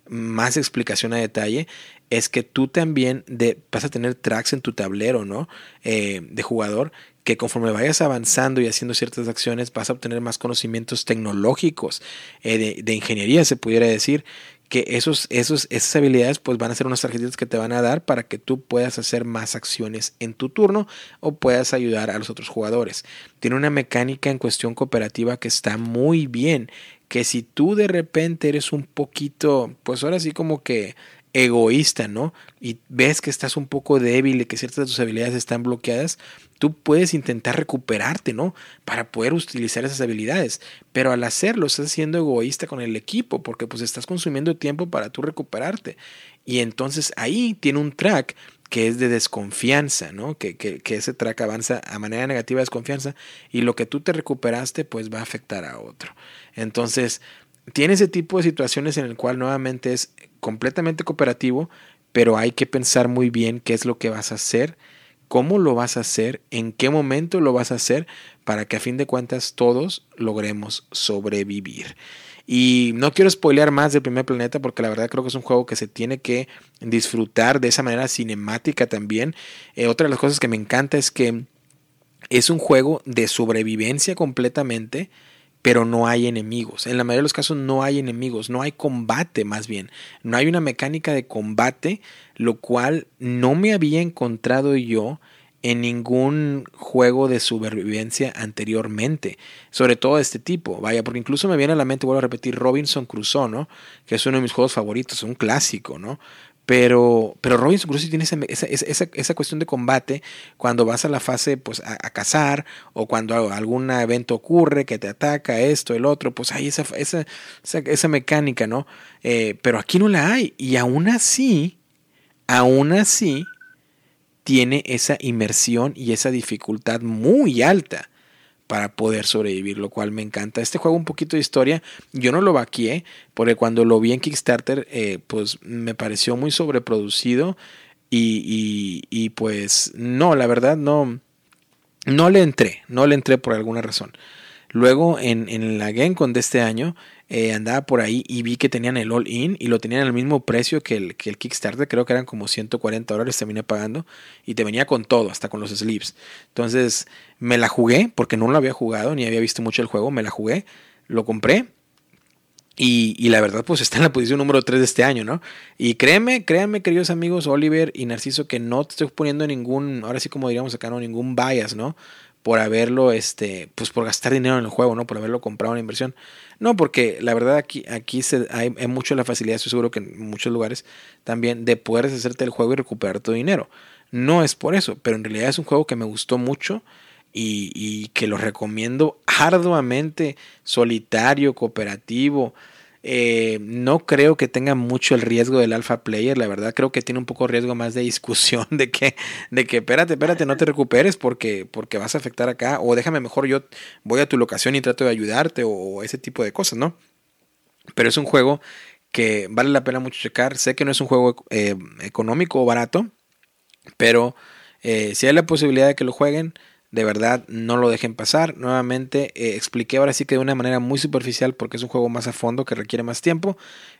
más explicación a detalle. Es que tú también de, vas a tener tracks en tu tablero, ¿no? Eh, de jugador que conforme vayas avanzando y haciendo ciertas acciones vas a obtener más conocimientos tecnológicos, eh, de, ingeniería se pudiera decir, que esos, esos, esas habilidades pues van a ser unas tarjetitas que te van a dar para que tú puedas hacer más acciones en tu turno o puedas ayudar a los otros jugadores. Tiene una mecánica en cuestión cooperativa que está muy bien, que si tú de repente eres un poquito, pues ahora sí como que egoísta, ¿no? Y ves que estás un poco débil y que ciertas de tus habilidades están bloqueadas, tú puedes intentar recuperarte, ¿no? Para poder utilizar esas habilidades. Pero al hacerlo, estás siendo egoísta con el equipo, porque pues estás consumiendo tiempo para tú recuperarte. Y entonces ahí tiene un track que es de desconfianza, ¿no? Que, que, que, ese track avanza a manera negativa de desconfianza y lo que tú te recuperaste pues va a afectar a otro. Entonces, tiene ese tipo de situaciones en el cual nuevamente es completamente cooperativo, pero hay que pensar muy bien qué es lo que vas a hacer cómo lo vas a hacer, en qué momento lo vas a hacer, para que a fin de cuentas todos logremos sobrevivir. Y no quiero spoilear más del primer planeta porque la verdad creo que es un juego que se tiene que disfrutar de esa manera cinemática también. Eh, otra de las cosas que me encanta es que es un juego de sobrevivencia completamente pero no hay enemigos. En la mayoría de los casos no hay enemigos, no hay combate más bien. No hay una mecánica de combate, lo cual no me había encontrado yo en ningún juego de supervivencia anteriormente, sobre todo de este tipo. Vaya, porque incluso me viene a la mente, vuelvo a repetir, Robinson Crusoe, ¿no? Que es uno de mis juegos favoritos, un clásico, ¿no? Pero, pero Robinson Crusoe tiene esa, esa, esa, cuestión de combate cuando vas a la fase pues, a, cazar o cuando algún evento ocurre que te ataca esto, el otro, pues hay esa, esa, esa, mecánica, ¿no? Eh, pero aquí no la hay y aún así, aún así, tiene esa inmersión y esa dificultad muy alta para poder sobrevivir, lo cual me encanta. Este juego un poquito de historia, yo no lo vaqué, porque cuando lo vi en Kickstarter, eh, pues me pareció muy sobreproducido. Y, y, pues no, la verdad no, no le entré, no le entré por alguna razón. Luego en, en la GameCon de este año eh, andaba por ahí y vi que tenían el all-in y lo tenían al mismo precio que el, que el Kickstarter, creo que eran como 140 dólares, terminé pagando y te venía con todo, hasta con los sleeves. Entonces me la jugué porque no lo había jugado ni había visto mucho el juego, me la jugué, lo compré y, y, la verdad, pues está en la posición número 3 de este año, ¿no? Y créeme, créanme, queridos amigos, Oliver y Narciso, que no te estoy poniendo ningún, ahora sí como diríamos acá, no, ningún bias, ¿no? Por haberlo, este, pues por gastar dinero en el juego, ¿no? Por haberlo comprado en inversión. No, porque la verdad aquí, aquí se, hay, hay mucho la facilidad, estoy seguro que en muchos lugares también, de poder hacerte el juego y recuperar tu dinero. No es por eso, pero en realidad es un juego que me gustó mucho y que lo recomiendo arduamente, solitario, cooperativo. Eh, no creo que tenga mucho el riesgo del alpha player, la verdad creo que tiene un poco riesgo más de discusión de que, de que espérate, espérate, no te recuperes porque, porque vas a afectar acá, o déjame mejor yo voy a tu locación y trato de ayudarte, o, ese tipo de cosas, ¿no? Pero es un juego que vale la pena mucho checar, sé que no es un juego eh, económico o barato, pero eh, si hay la posibilidad de que lo jueguen, de verdad no lo dejen pasar. Nuevamente eh, expliqué ahora sí que de una manera muy superficial porque es un juego más a fondo que requiere más tiempo,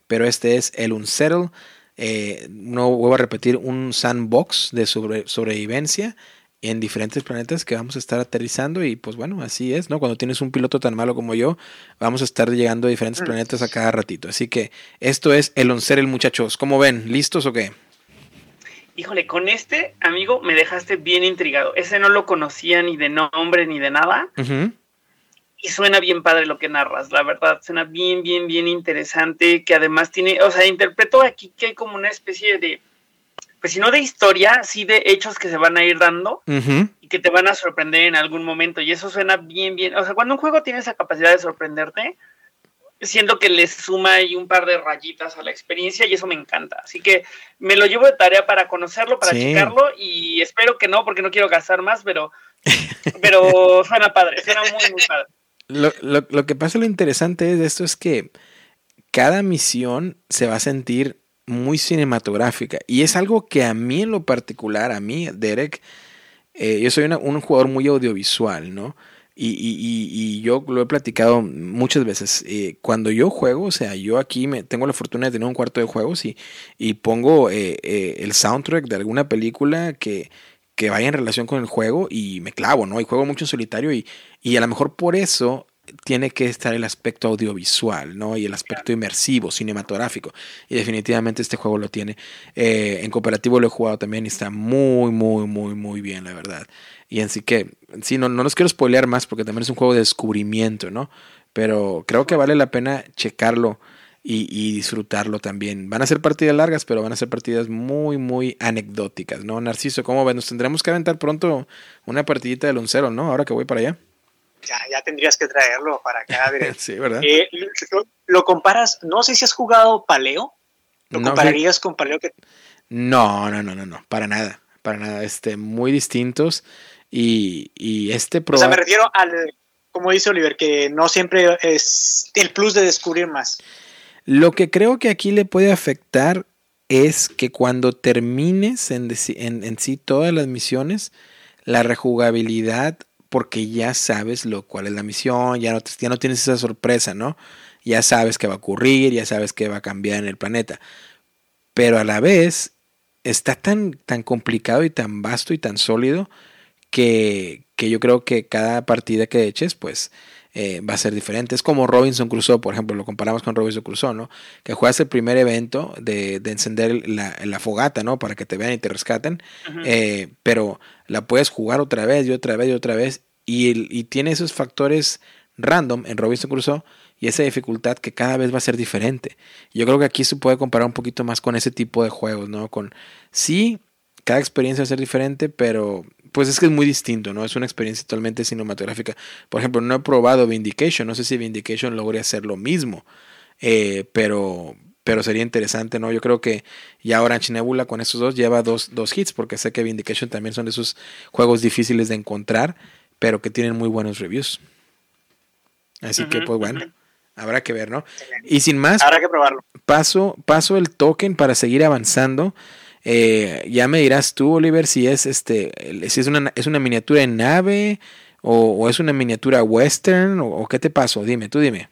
pero este es el Unsettle. Eh, no vuelvo a repetir, un sandbox de sobrevivencia en diferentes planetas que vamos a estar aterrizando y pues bueno, así es, ¿no? Cuando tienes un piloto tan malo como yo, vamos a estar llegando a diferentes mm. planetas a cada ratito. Así que esto es el Unsettle, muchachos. ¿Cómo ven? ¿Listos o qué? Híjole, con este, amigo, me dejaste bien intrigado. Ese no lo conocía ni de nombre ni de nada. Y suena bien padre lo que narras, la verdad. Suena bien, bien, bien interesante. Que además tiene, o sea, interpreto aquí que hay como una especie de, pues si no de historia, sí de hechos que se van a ir dando y que te van a sorprender en algún momento. Y eso suena bien, bien. O sea, cuando un juego tiene esa capacidad de sorprenderte, siento que le suma ahí un par de rayitas a la experiencia y eso me encanta. Así que me lo llevo de tarea para conocerlo, para checarlo y espero que no, porque no quiero gastar más, pero, pero suena padre, suena muy, muy padre. Lo, lo, lo que pasa, lo interesante de esto es que cada misión se va a sentir muy cinematográfica y es algo que a mí en lo particular, a mí, Derek, eh, yo soy un jugador muy audiovisual, ¿no? Y, y, y, yo lo he platicado muchas veces. Eh, cuando yo juego, o sea, yo aquí me, tengo la fortuna de tener un cuarto de juegos y, y pongo eh, eh, el soundtrack de alguna película que, que vaya en relación con el juego y me clavo, ¿no? Y juego mucho en solitario y, y a lo mejor por eso tiene que estar el aspecto audiovisual, ¿no? Y el aspecto inmersivo, cinematográfico. Y definitivamente este juego lo tiene. en cooperativo lo he jugado también y está muy, muy, muy, muy bien, la verdad. Y así que, sí, no, no los quiero spoilear más porque también es un juego de descubrimiento, ¿no? Pero creo que vale la pena checarlo y, disfrutarlo también. Van a ser partidas largas, pero van a ser partidas muy, muy anecdóticas, ¿no? Narciso, ¿cómo ven? Nos tendremos que aventar pronto una partidita de Loncero, ¿no? Ahora que voy para allá. Ya, ya tendrías que traerlo para acá. sí, ¿verdad? Eh, lo, comparas, no sé si has jugado Paleo. ¿Lo compararías con Paleo? Que... No, no, no, no, no, para nada, para nada. Este, muy distintos. Y, este pro... O sea, me refiero al, como dice Oliver, que no siempre es el plus de descubrir más. Lo que creo que aquí le puede afectar es que cuando termines en, en, sí todas las misiones, la rejugabilidad, porque ya sabes lo cuál es la misión, ya no, ya no tienes esa sorpresa, ¿no? Ya sabes qué va a ocurrir, ya sabes qué va a cambiar en el planeta. Pero a la vez está tan, tan complicado y tan vasto y tan sólido que, yo creo que cada partida que eches, pues eh, va a ser diferente. Es como Robinson Crusoe, por ejemplo, lo comparamos con Robinson Crusoe, ¿no? Que juegas el primer evento de, encender la, fogata, ¿no? Para que te vean y te rescaten, eh, pero la puedes jugar otra vez y otra vez y otra vez y, y tiene esos factores random en Robinson Crusoe y esa dificultad que cada vez va a ser diferente. Yo creo que aquí se puede comparar un poquito más con ese tipo de juegos, ¿no? Con sí, cada experiencia va a ser diferente, pero pues es que es muy distinto, ¿no? Es una experiencia totalmente cinematográfica. Por ejemplo, no he probado Vindication, no sé si Vindication logre hacer lo mismo, eh, pero, pero sería interesante, ¿no? Yo creo que ya Orange Nebula con esos dos lleva dos, dos hits, porque sé que Vindication también son de esos juegos difíciles de encontrar, pero que tienen muy buenos reviews. Así que, pues bueno, habrá que ver, ¿no? Y sin más, habrá que probarlo. Paso, paso el token para seguir avanzando. Eh, ya me dirás tú, Oliver, si es este, si es una, es una miniatura en nave o, es una miniatura western o, qué te pasó. Dime, tú dime.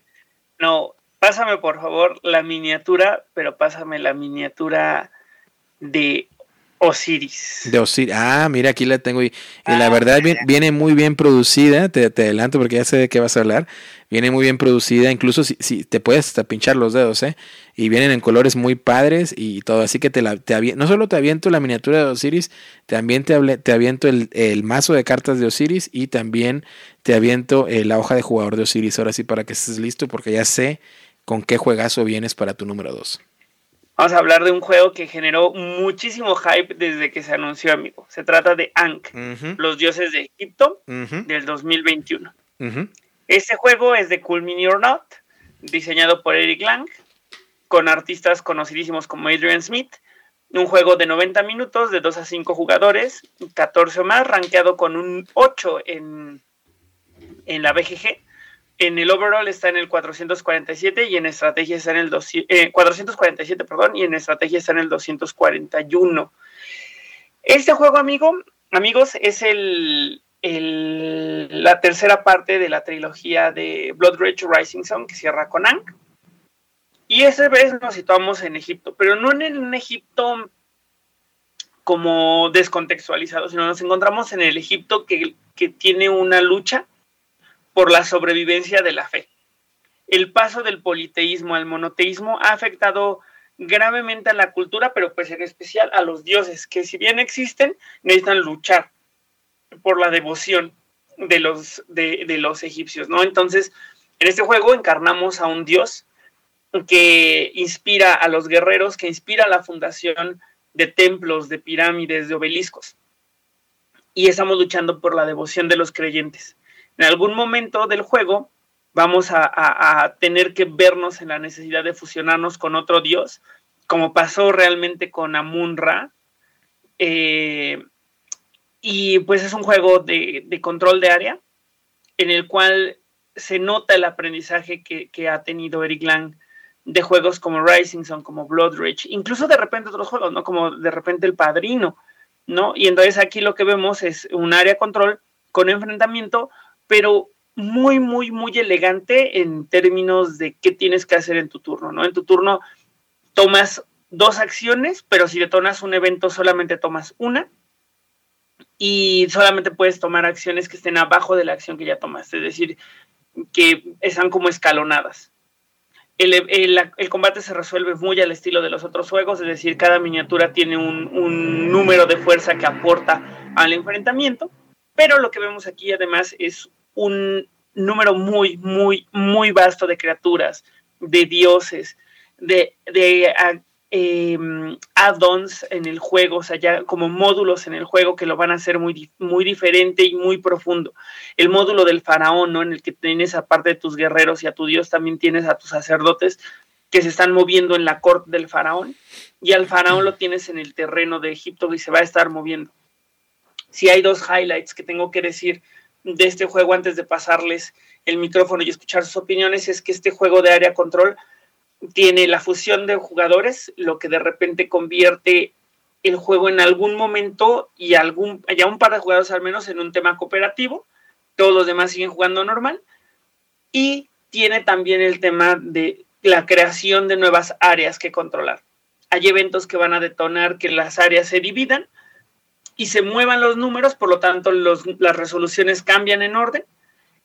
No, pásame por favor la miniatura, pero pásame la miniatura de Osiris. De Osiris. Ah, mira, aquí la tengo. Y, la ah, verdad viene, muy bien producida. Te, te, adelanto porque ya sé de qué vas a hablar. Viene muy bien producida. Incluso si, si te puedes hasta pinchar los dedos, ¿eh? Y vienen en colores muy padres y todo. Así que te la, te no solo te aviento la miniatura de Osiris, también te, te aviento el, el, mazo de cartas de Osiris y también te aviento eh, la hoja de jugador de Osiris. Ahora sí, para que estés listo, porque ya sé con qué juegazo vienes para tu número 2. Vamos a hablar de un juego que generó muchísimo hype desde que se anunció, amigo. Se trata de Ankh, los dioses de Egipto, del 2021. Este juego es de Cool Mini or Not, diseñado por Eric Lang, con artistas conocidísimos como Adrian Smith. Un juego de 90 minutos, de 2 a 5 jugadores, 14 o más, rankeado con un 8 en, en la BGG en el overall está en el 447 y en estrategia está en el 447, eh, perdón, y en estrategia está en el 241. Este juego, amigo, amigos, es el, la tercera parte de la trilogía de Blood Rage Rising Sun que cierra con Ankh. Y esta vez nos situamos en Egipto, pero no en un Egipto como descontextualizado, sino nos encontramos en el Egipto que, que tiene una lucha por la sobrevivencia de la fe. El paso del politeísmo al monoteísmo ha afectado gravemente a la cultura, pero pues en especial a los dioses, que si bien existen, necesitan luchar por la devoción de los, de, los egipcios, ¿no? Entonces, en este juego encarnamos a un dios que inspira a los guerreros, que inspira la fundación de templos, de pirámides, de obeliscos. Y estamos luchando por la devoción de los creyentes en algún momento del juego vamos a, tener que vernos en la necesidad de fusionarnos con otro dios, como pasó realmente con Amun-Ra. Eh, y pues es un juego de, control de área en el cual se nota el aprendizaje que, ha tenido Eric Lang de juegos como Rising Sun, como Blood Rage, incluso de repente otros juegos, ¿no? Como de repente El Padrino, ¿no? Y entonces aquí lo que vemos es un área control con enfrentamiento pero muy, muy, muy elegante en términos de qué tienes que hacer en tu turno, ¿no? En tu turno tomas dos acciones, pero si detonas un evento solamente tomas una y solamente puedes tomar acciones que estén abajo de la acción que ya tomaste, es decir, que están como escalonadas. El, combate se resuelve muy al estilo de los otros juegos, es decir, cada miniatura tiene un número de fuerza que aporta al enfrentamiento, pero lo que vemos aquí además es un número muy, muy, muy vasto de criaturas, de dioses, de, de em, add-ons en el juego, o sea, ya como módulos en el juego que lo van a hacer muy, muy diferente y muy profundo. El módulo del faraón, ¿no? En el que tienes aparte de tus guerreros y a tu dios, también tienes a tus sacerdotes que se están moviendo en la corte del faraón y al faraón lo tienes en el terreno de Egipto y se va a estar moviendo. Si hay dos highlights que tengo que decir de este juego antes de pasarles el micrófono y escuchar sus opiniones es que este juego de área control tiene la fusión de jugadores, lo que de repente convierte el juego en algún momento y algún ya un par de jugadores al menos en un tema cooperativo, todos los demás siguen jugando normal y tiene también el tema de la creación de nuevas áreas que controlar. Hay eventos que van a detonar que las áreas se dividan y se muevan los números, por lo tanto las resoluciones cambian en orden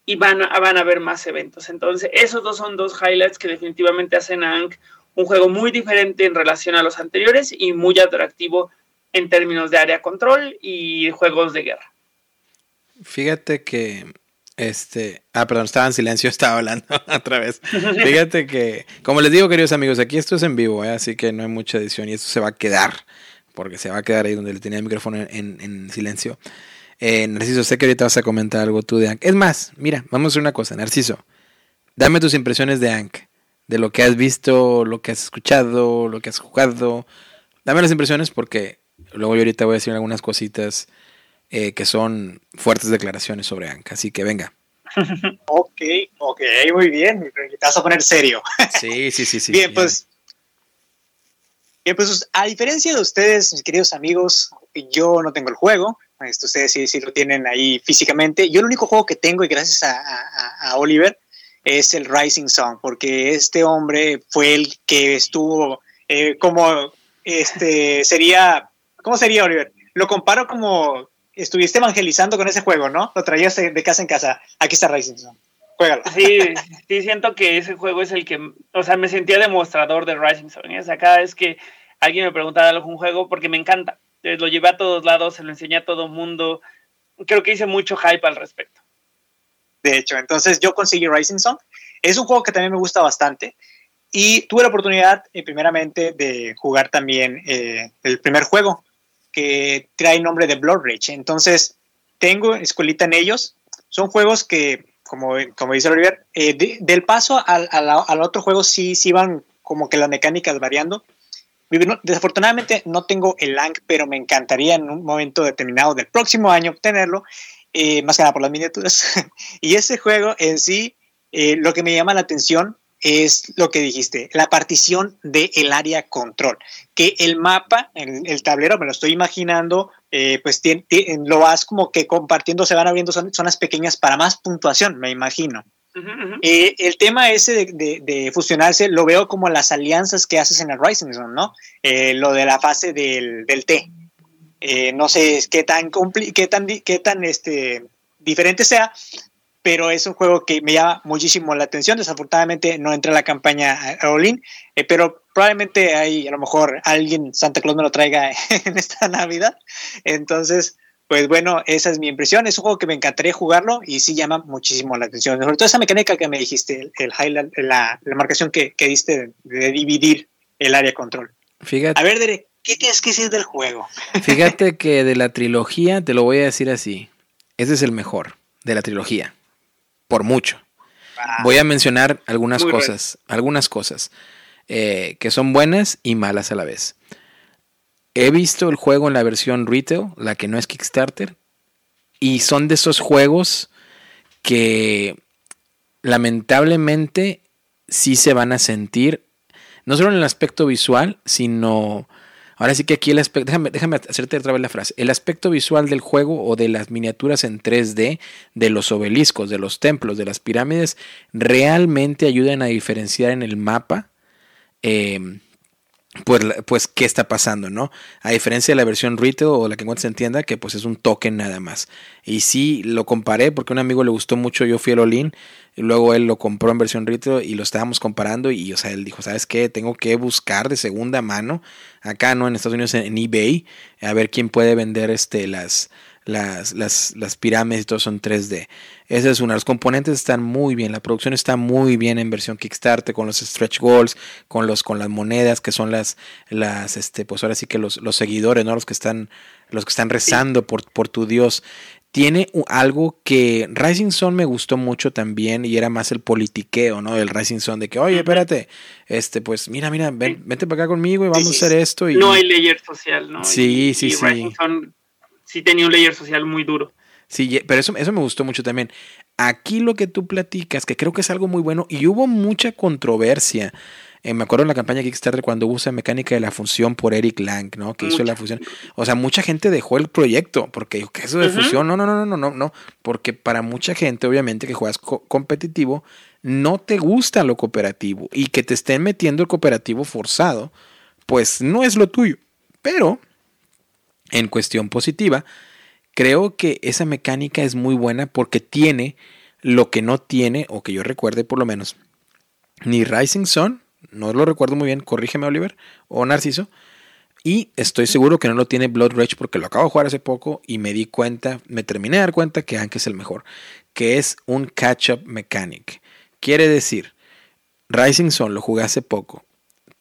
y van a, van a haber más eventos. Entonces, esos dos son dos highlights que definitivamente hacen a Ankh un juego muy diferente en relación a los anteriores y muy atractivo en términos de área control y juegos de guerra. Fíjate que este, ah, perdón, estaba en silencio, estaba hablando otra vez. Fíjate que, como les digo, queridos amigos, aquí esto es en vivo, ¿eh? así que no hay mucha edición y esto se va a quedar porque se va a quedar ahí donde le tenía el micrófono en, silencio. Eh, Narciso, sé que ahorita vas a comentar algo tú de Ank. Es más, mira, vamos a hacer una cosa, Narciso. Dame tus impresiones de Ank, de lo que has visto, lo que has escuchado, lo que has jugado. Dame las impresiones porque luego yo ahorita voy a decir algunas cositas eh, que son fuertes declaraciones sobre Ank. Así que venga. ok, ok, muy bien. Te vas a poner serio. sí, sí, sí, sí. Bien, pues pues a diferencia de ustedes, mis queridos amigos, yo no tengo el juego. Esto, ustedes sí, sí, lo tienen ahí físicamente. Yo el único juego que tengo, y gracias a, Oliver, es el Rising Sun, porque este hombre fue el que estuvo eh, como, este, sería, ¿cómo sería, Oliver? Lo comparo como estuviste evangelizando con ese juego, ¿no? Lo traías de casa en casa. Aquí está Rising Sun. Sí, sí, siento que ese juego es el que, o sea, me sentía demostrador de Rising Sun. ¿eh? O sea, cada vez que alguien me preguntaba algún juego, porque me encanta. lo llevé a todos lados, se lo enseñé a todo mundo. Creo que hice mucho hype al respecto. De hecho, entonces yo conseguí Rising Sun. Es un juego que también me gusta bastante. Y tuve la oportunidad, eh, primeramente, de jugar también eh, el primer juego, que trae nombre de Blood Rage. Entonces, tengo escuelita en ellos. Son juegos que, como, como dice Oliver, eh, del paso al, al, otro juego sí, sí van como que las mecánicas variando. Desafortunadamente no tengo el LANC, pero me encantaría en un momento determinado del próximo año obtenerlo, eh, más que nada por las miniaturas. y ese juego en sí, eh, lo que me llama la atención es lo que dijiste, la partición del área control, que el mapa, el, tablero, me lo estoy imaginando, eh, pues lo vas como que compartiendo, se van abriendo zonas pequeñas para más puntuación, me imagino. Eh, el tema ese de, fusionarse lo veo como las alianzas que haces en el Rising Zone, ¿no? Eh, lo de la fase del, del T. Eh, no sé qué tan, qué tan, qué tan este, diferente sea, pero es un juego que me llama muchísimo la atención. Desafortunadamente no entra en la campaña a Olin, pero probablemente hay a lo mejor alguien, Santa Claus me lo traiga en esta Navidad. Entonces, pues bueno, esa es mi impresión. Es un juego que me encantaría jugarlo y sí llama muchísimo la atención. Sobre todo esa mecánica que me dijiste, el highlight, la, la marcación que, que, diste de, dividir el área control. Fíjate. A ver, Dere, ¿qué tienes que decir del juego? Fíjate que de la trilogía, te lo voy a decir así, ese es el mejor de la trilogía, por mucho. Ah. voy a mencionar algunas cosas, algunas cosas eh, que son buenas y malas a la vez. He visto el juego en la versión retail, la que no es Kickstarter, y son de esos juegos que lamentablemente sí se van a sentir, no solo en el aspecto visual, sino... Ahora sí que aquí el aspecto, déjame, déjame hacerte otra vez la frase. El aspecto visual del juego o de las miniaturas en 3D, de los obeliscos, de los templos, de las pirámides, realmente ayudan a diferenciar en el mapa eh, pues, pues qué está pasando, ¿no? A diferencia de la versión retail o la que encuentras en tienda, que pues es un token nada más. Y sí, lo comparé porque a un amigo le gustó mucho, yo fui al Olin, y luego él lo compró en versión retail y lo estábamos comparando y, o sea, él dijo, ¿sabes qué? Tengo que buscar de segunda mano, acá, ¿no? En Estados Unidos, en eBay, a ver quién puede vender este, las, las, las, las pirámides y todo son 3D. Esa es una. Los componentes están muy bien, la producción está muy bien en versión Kickstarter, con los stretch goals, con los, con las monedas, que son las, las, este, pues ahora sí que los, los seguidores, ¿no? Los que están, los que están rezando por, por tu Dios. Tiene algo que Rising Sun me gustó mucho también y era más el politiqueo, ¿no? El Rising Sun de que, oye, espérate, este, pues mira, mira, ven, vente para acá conmigo y vamos a hacer esto. Y... No hay layer social, ¿no? Sí, sí, sí. Rising Sun sí tenía un layer social muy duro. Sí, pero eso, eso me gustó mucho también. Aquí lo que tú platicas, que creo que es algo muy bueno, y hubo mucha controversia. Eh, me acuerdo en la campaña Kickstarter cuando usa mecánica de la función por Eric Lang, ¿no? Que hizo la fusión. O sea, mucha gente dejó el proyecto porque dijo que eso de fusión, no, no, no, no, no, no, porque para mucha gente, obviamente, que juegas competitivo, no te gusta lo cooperativo y que te estén metiendo el cooperativo forzado, pues no es lo tuyo. Pero en cuestión positiva, creo que esa mecánica es muy buena porque tiene lo que no tiene, o que yo recuerde por lo menos, ni Rising Sun, no lo recuerdo muy bien, corrígeme Oliver, o Narciso, y estoy seguro que no lo tiene Blood Rage porque lo acabo de jugar hace poco y me di cuenta, me terminé de dar cuenta que Anke es el mejor, que es un catch-up mechanic. Quiere decir, Rising Sun lo jugué hace poco.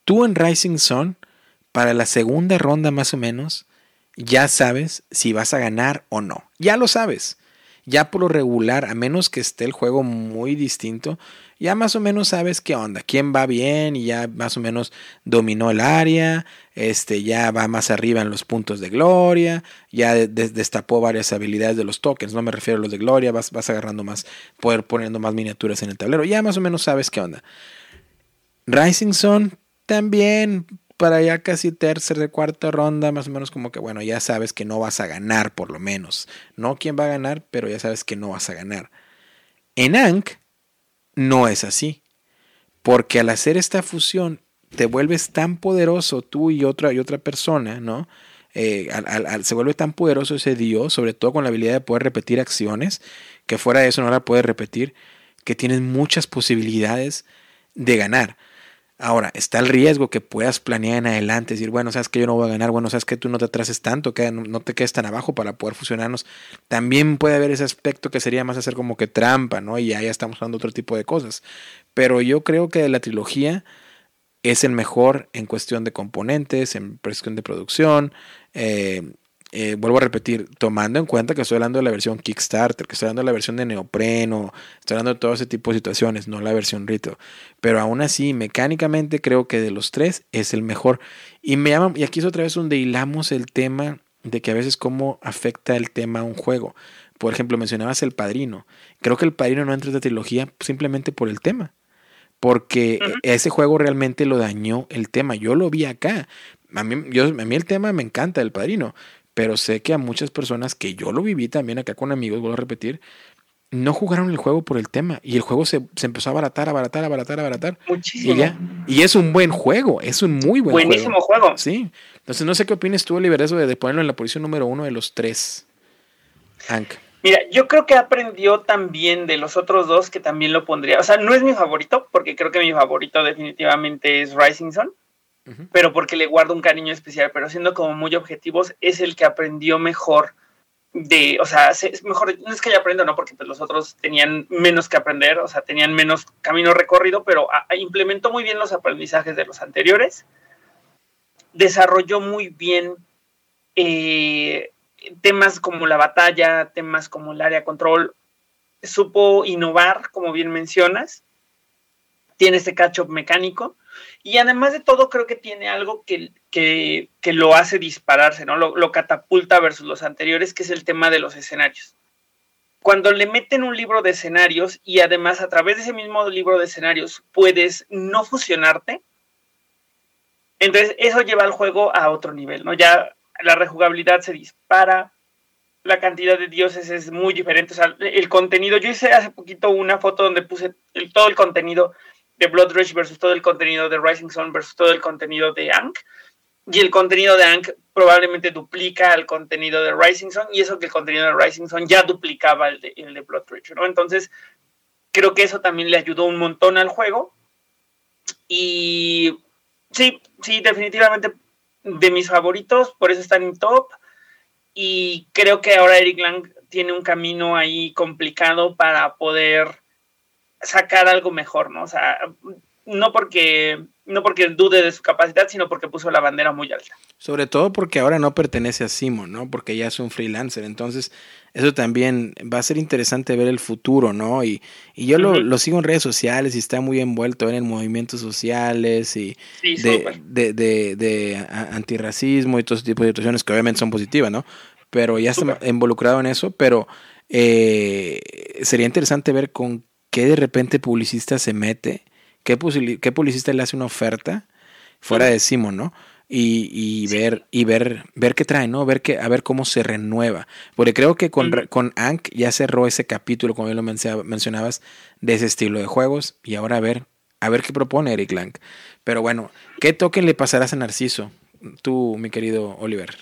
Tú en Rising Sun, para la segunda ronda más o menos, ya sabes si vas a ganar o no. Ya lo sabes. Ya por lo regular, a menos que esté el juego muy distinto, ya más o menos sabes qué onda, quién va bien y ya más o menos dominó el área, este ya va más arriba en los puntos de gloria, ya destapó varias habilidades de los tokens, no me refiero a los de gloria, vas, vas agarrando más, poder poniendo más miniaturas en el tablero, ya más o menos sabes qué onda. Rising Sun también para ya casi tercera, cuarta ronda, más o menos como que, bueno, ya sabes que no vas a ganar, por lo menos. No quién va a ganar, pero ya sabes que no vas a ganar. En Ankh no es así. Porque al hacer esta fusión, te vuelves tan poderoso tú y otra, y otra persona, ¿no? Eh, se vuelve tan poderoso ese Dios, sobre todo con la habilidad de poder repetir acciones, que fuera de eso no la puedes repetir, que tienes muchas posibilidades de ganar. Ahora, está el riesgo que puedas planear en adelante, decir, bueno, sabes que yo no voy a ganar, bueno, sabes que tú no te atrases tanto, que no te quedes tan abajo para poder fusionarnos. También puede haber ese aspecto que sería más hacer como que trampa, ¿no? Y ya estamos hablando de otro tipo de cosas. Pero yo creo que la trilogía es el mejor en cuestión de componentes, en cuestión de producción, eh, eh, vuelvo a repetir, tomando en cuenta que estoy hablando de la versión Kickstarter, que estoy hablando de la versión de neopreno, estoy hablando de todo ese tipo de situaciones, no la versión rito. Pero aún así, mecánicamente creo que de los tres es el mejor. Y me llaman, y aquí es otra vez donde hilamos el tema de que a veces cómo afecta el tema a un juego. Por ejemplo, mencionabas el padrino. Creo que el padrino no entra en esta trilogía simplemente por el tema. Porque ese juego realmente lo dañó el tema. Yo lo vi acá. A mí, yo, a mí el tema me encanta, el padrino pero sé que a muchas personas que yo lo viví también acá con amigos, vuelvo a repetir, no jugaron el juego por el tema y el juego se, empezó a abaratar, abaratar, abaratar, abaratar. Muchísimo. Y, ya, y es un buen juego, es un muy buen Buenísimo juego. Sí. Entonces no sé qué opinas tú, Oliver, eso de, ponerlo en la posición número uno de los tres. Hank. Mira, yo creo que aprendió también de los otros dos que también lo pondría. O sea, no es mi favorito, porque creo que mi favorito definitivamente es Rising Sun pero porque le guardo un cariño especial, pero siendo como muy objetivos, es el que aprendió mejor de, o sea, es mejor, no es que haya aprendido, no, porque pues, los otros tenían menos que aprender, o sea, tenían menos camino recorrido, pero implementó muy bien los aprendizajes de los anteriores, desarrolló muy bien eh, temas como la batalla, temas como el área control, supo innovar, como bien mencionas, tiene este catch-up mecánico, y además de todo, creo que tiene algo que, lo hace dispararse, ¿no? Lo, catapulta versus los anteriores, que es el tema de los escenarios. Cuando le meten un libro de escenarios y además a través de ese mismo libro de escenarios puedes no fusionarte, entonces eso lleva al juego a otro nivel, ¿no? Ya la rejugabilidad se dispara, la cantidad de dioses es muy diferente, o sea, el contenido, yo hice hace poquito una foto donde puse todo el contenido de Blood Rage versus todo el contenido de Rising Sun versus todo el contenido de Ankh. Y el contenido de Ankh probablemente duplica el contenido de Rising Sun y eso que el contenido de Rising Sun ya duplicaba el de, el de Blood Rage, ¿no? Entonces, creo que eso también le ayudó un montón al juego. Y sí, sí, definitivamente de mis favoritos, por eso están en top. Y creo que ahora Eric Lang tiene un camino ahí complicado para poder sacar algo mejor, ¿no? O sea, no porque no porque dude de su capacidad, sino porque puso la bandera muy alta. Sobre todo porque ahora no pertenece a Simon, ¿no? Porque ya es un freelancer. Entonces, eso también va a ser interesante ver el futuro, ¿no? Y, y yo lo, sigo en redes sociales y está muy envuelto en movimientos sociales y de, de, de, antirracismo y todo ese tipo de situaciones que obviamente son positivas, ¿no? Pero ya está involucrado en eso, pero eh, sería interesante ver con qué de repente publicista se mete, qué, qué publicista le hace una oferta fuera de Simon, ¿no? Y, y ver y ver ver qué trae, ¿no? Ver que a ver cómo se renueva, porque creo que con, con Ank ya cerró ese capítulo, como bien lo mencionabas, de ese estilo de juegos y ahora a ver a ver qué propone Eric Lang. Pero bueno, ¿qué token le pasarás a Narciso? Tú, mi querido Oliver.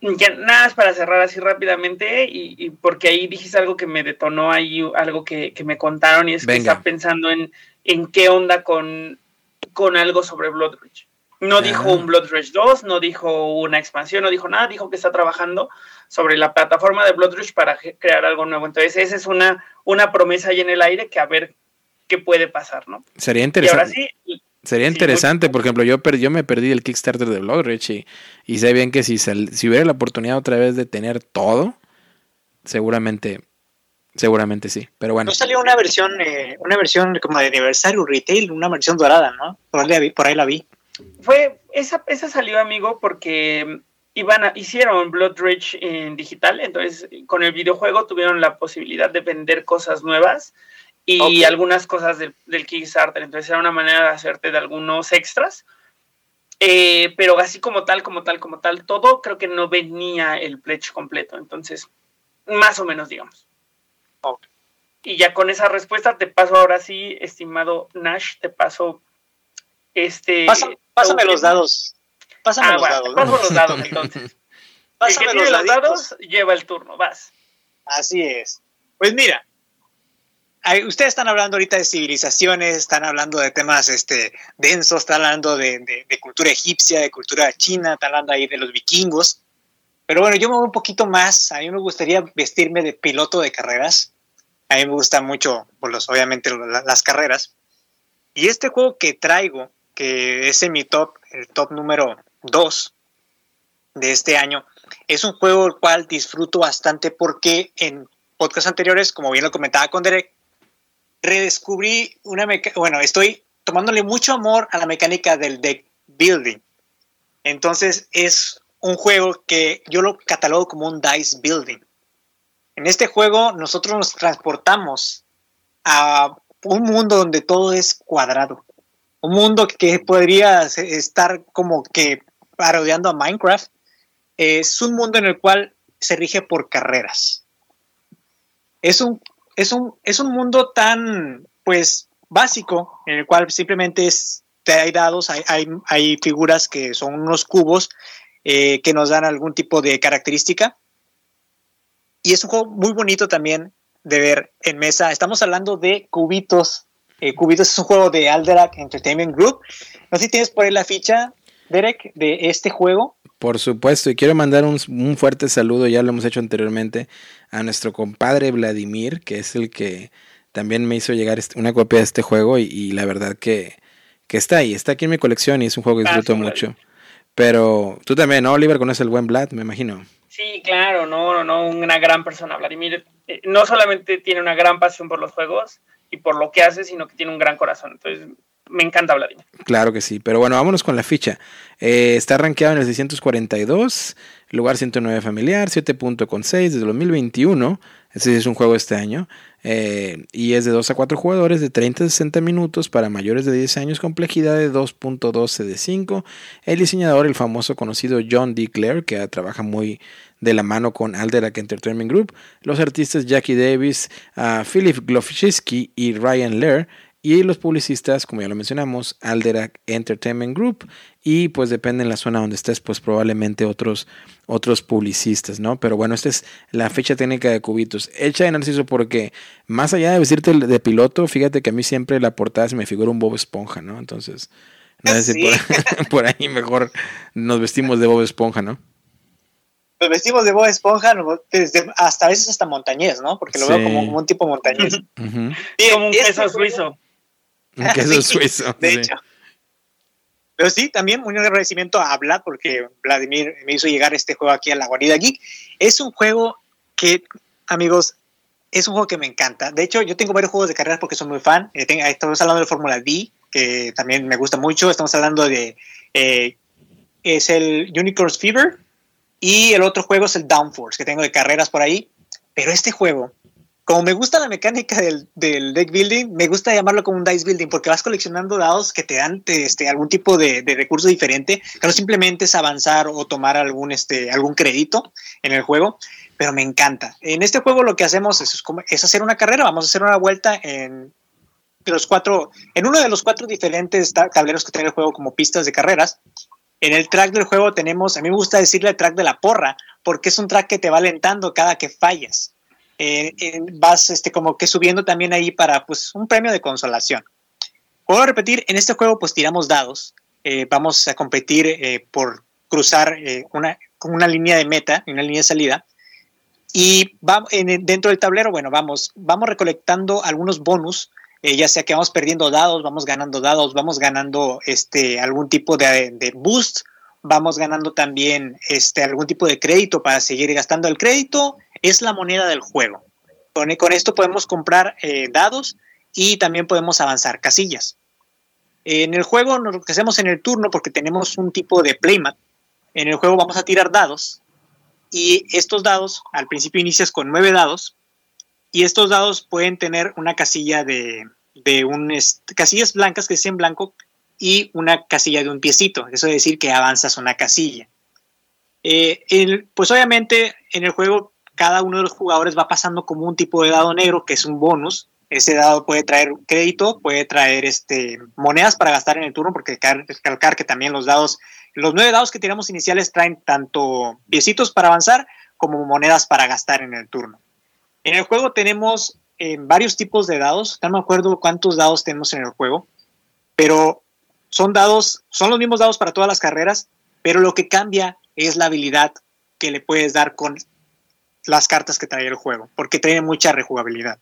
Ya, nada más para cerrar así rápidamente, y, porque ahí dijiste algo que me detonó ahí, algo que, me contaron, y es que está pensando en, en qué onda con, con algo sobre Bloodridge. No dijo un Bloodridge 2, no dijo una expansión, no dijo nada, dijo que está trabajando sobre la plataforma de Bloodridge para crear algo nuevo. Entonces, esa es una, una promesa ahí en el aire que a ver qué puede pasar, ¿no? Sería interesante. ahora sí, Sería interesante, por ejemplo, yo, yo me perdí el Kickstarter de Bloodrich y, y sé bien que si, si hubiera la oportunidad otra vez de tener todo, seguramente, seguramente sí. Pero bueno. No salió una versión, eh, una versión como de aniversario retail, una versión dorada, ¿no? Por ahí la vi. Por ahí la vi. Fue, esa, esa salió, amigo, porque iban a, hicieron Bloodrich en digital, entonces con el videojuego tuvieron la posibilidad de vender cosas nuevas y algunas cosas del, del, Kickstarter. Entonces era una manera de hacerte de algunos extras. Eh, pero así como tal, como tal, como tal, todo creo que no venía el pledge completo. Entonces, más o menos, digamos. Y ya con esa respuesta te paso ahora sí, estimado Nash, te paso este. pásame los dados. Pásame ah, los dados. Paso los dados entonces. pásame el que tiene los, dados lleva el turno, vas. Así es. Pues mira, ustedes están hablando ahorita de civilizaciones, están hablando de temas este, densos, están hablando de, cultura egipcia, de cultura china, están hablando ahí de los vikingos. Pero bueno, yo me voy un poquito más. A mí me gustaría vestirme de piloto de carreras. A mí me gustan mucho, los, obviamente, las carreras. Y este juego que traigo, que es en mi top, el top número 2 de este año, es un juego el cual disfruto bastante porque en podcasts anteriores, como bien lo comentaba con Derek, redescubrí una mecánica, bueno, estoy tomándole mucho amor a la mecánica del deck building. Entonces es un juego que yo lo catalogo como un dice building. En este juego nosotros nos transportamos a un mundo donde todo es cuadrado. Un mundo que podría estar como que parodiando a Minecraft. Es un mundo en el cual se rige por carreras. Es un, es un, es un mundo tan, pues, básico, en el cual simplemente es, te hay dados, hay, hay, hay figuras que son unos cubos eh, que nos dan algún tipo de característica. Y es un juego muy bonito también de ver en mesa. Estamos hablando de Cubitos. Eh, Cubitos es un juego de Alderac Entertainment Group. No sé si tienes por ahí la ficha, Derek, de este juego. Por supuesto, y quiero mandar un, fuerte saludo, ya lo hemos hecho anteriormente, a nuestro compadre Vladimir, que es el que también me hizo llegar una copia de este juego y, la verdad que, que, está ahí, está aquí en mi colección y es un juego que disfruto mucho. Pero tú también, ¿no, Oliver? Conoces el buen Vlad, me imagino. Sí, claro, no, no, no, una gran persona. Vladimir eh, no solamente tiene una gran pasión por los juegos y por lo que hace, sino que tiene un gran corazón. Entonces, me encanta Vladimir. Claro que sí, pero bueno, vámonos con la ficha. Eh, está rankeado en el 642, lugar 109 familiar, 7.6 desde 2021. Ese es un juego este año. Eh, y es de 2 a 4 jugadores de 30 a 60 minutos para mayores de 10 años, complejidad de 2.12 de 5. El diseñador, el famoso conocido John D. Clare, que trabaja muy de la mano con Alderac Entertainment Group. Los artistas Jackie Davis, uh, Philip Glofsky y Ryan Lair y los publicistas, como ya lo mencionamos, Alderac Entertainment Group. Y pues depende en la zona donde estés, pues probablemente otros, otros publicistas, ¿no? Pero bueno, esta es la fecha técnica de Cubitos. Hecha de Narciso porque más allá de vestirte de piloto, fíjate que a mí siempre la portada se me figura un Bob Esponja, ¿no? Entonces, no sé si por, ahí mejor nos vestimos de Bob Esponja, ¿no? Nos vestimos de Bob Esponja hasta a veces hasta montañés, ¿no? Porque lo veo como, un tipo montañés. como un queso suizo. Un queso suizo. De hecho. Pero sí, también un agradecimiento a Vlad porque Vladimir me hizo llegar este juego aquí a la guarida Geek. Es un juego que, amigos, es un juego que me encanta. De hecho, yo tengo varios juegos de carreras porque soy muy fan. Eh, estamos hablando de Fórmula D, que también me gusta mucho. Estamos hablando de... Eh, es el Unicorns Fever. Y el otro juego es el Downforce, que tengo de carreras por ahí. Pero este juego como me gusta la mecánica del, deck building, me gusta llamarlo como un dice building porque vas coleccionando dados que te dan este, algún tipo de, recurso diferente, que no simplemente es avanzar o tomar algún, este, algún crédito en el juego, pero me encanta. En este juego lo que hacemos es, es hacer una carrera, vamos a hacer una vuelta en los cuatro, en uno de los cuatro diferentes tableros que tiene el juego como pistas de carreras. En el track del juego tenemos, a mí me gusta decirle el track de la porra, porque es un track que te va alentando cada que fallas. Eh, vas este, como que subiendo también ahí para pues un premio de consolación. Puedo repetir, en este juego pues tiramos dados, eh, vamos a competir eh, por cruzar una, una línea de meta, una línea de salida, y va, dentro del tablero, bueno, vamos, vamos recolectando algunos bonus, ya sea que vamos perdiendo dados, vamos ganando dados, vamos ganando este, algún tipo de, de boost, vamos ganando también este, algún tipo de crédito para seguir gastando el crédito es la moneda del juego. Con, esto podemos comprar eh, dados y también podemos avanzar casillas. En el juego, lo que hacemos en el turno, porque tenemos un tipo de playmat, en el juego vamos a tirar dados y estos dados, al principio inicias con nueve dados y estos dados pueden tener una casilla de, de un, casillas blancas que es en blanco y una casilla de un piecito. Eso es decir que avanzas una casilla. Eh, pues obviamente en el juego cada uno de los jugadores va pasando como un tipo de dado negro que es un bonus. Ese dado puede traer crédito, puede traer este, monedas para gastar en el turno, porque calcar que también los dados, los nueve dados que tiramos iniciales traen tanto piecitos para avanzar como monedas para gastar en el turno. En el juego tenemos eh, varios tipos de dados, no me acuerdo cuántos dados tenemos en el juego, pero son dados, son los mismos dados para todas las carreras, pero lo que cambia es la habilidad que le puedes dar con las cartas que trae el juego, porque tiene mucha rejugabilidad.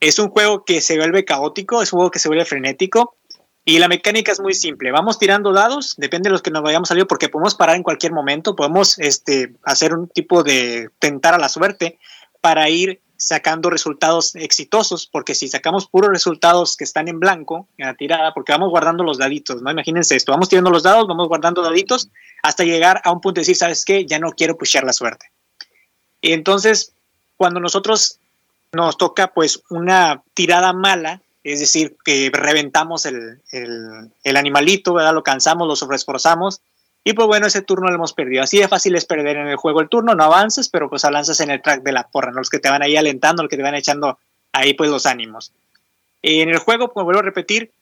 Es un juego que se vuelve caótico, es un juego que se vuelve frenético y la mecánica es muy simple. Vamos tirando dados, depende de los que nos vayamos saliendo, porque podemos parar en cualquier momento, podemos este, hacer un tipo de tentar a la suerte para ir sacando resultados exitosos, porque si sacamos puros resultados que están en blanco en la tirada, porque vamos guardando los daditos, ¿no? Imagínense esto, vamos tirando los dados, vamos guardando daditos hasta llegar a un punto de decir, ¿sabes qué? Ya no quiero pushear la suerte. Y entonces, cuando nosotros nos toca pues una tirada mala, es decir, que reventamos el, el, animalito, ¿verdad? Lo cansamos, lo sobreesforzamos, y pues bueno, ese turno lo hemos perdido. Así de fácil es perder en el juego el turno, no avances, pero pues avanzas en el track de la porra, ¿no? los que te van ahí alentando, los que te van echando ahí pues los ánimos. En el juego, pues vuelvo a repetir,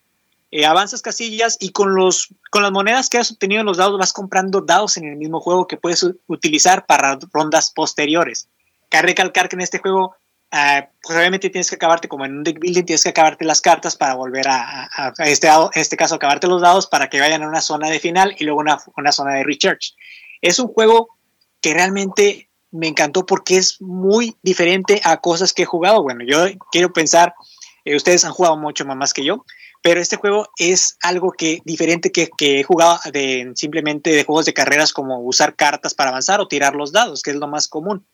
eh, avanzas casillas y con, los, con las monedas que has obtenido en los dados vas comprando dados en el mismo juego que puedes utilizar para rondas posteriores. Cabe recalcar que en este juego Ah, pues obviamente tienes que acabarte como en un deck building, tienes que acabarte las cartas para volver a, este, en este caso, acabarte los dados para que vayan a una zona de final y luego una, una zona de recharge. Es un juego que realmente me encantó porque es muy diferente a cosas que he jugado. Bueno, yo quiero pensar, eh, ustedes han jugado mucho más que yo, pero este juego es algo que diferente que, que, he jugado de simplemente de juegos de carreras como usar cartas para avanzar o tirar los dados, que es lo más común.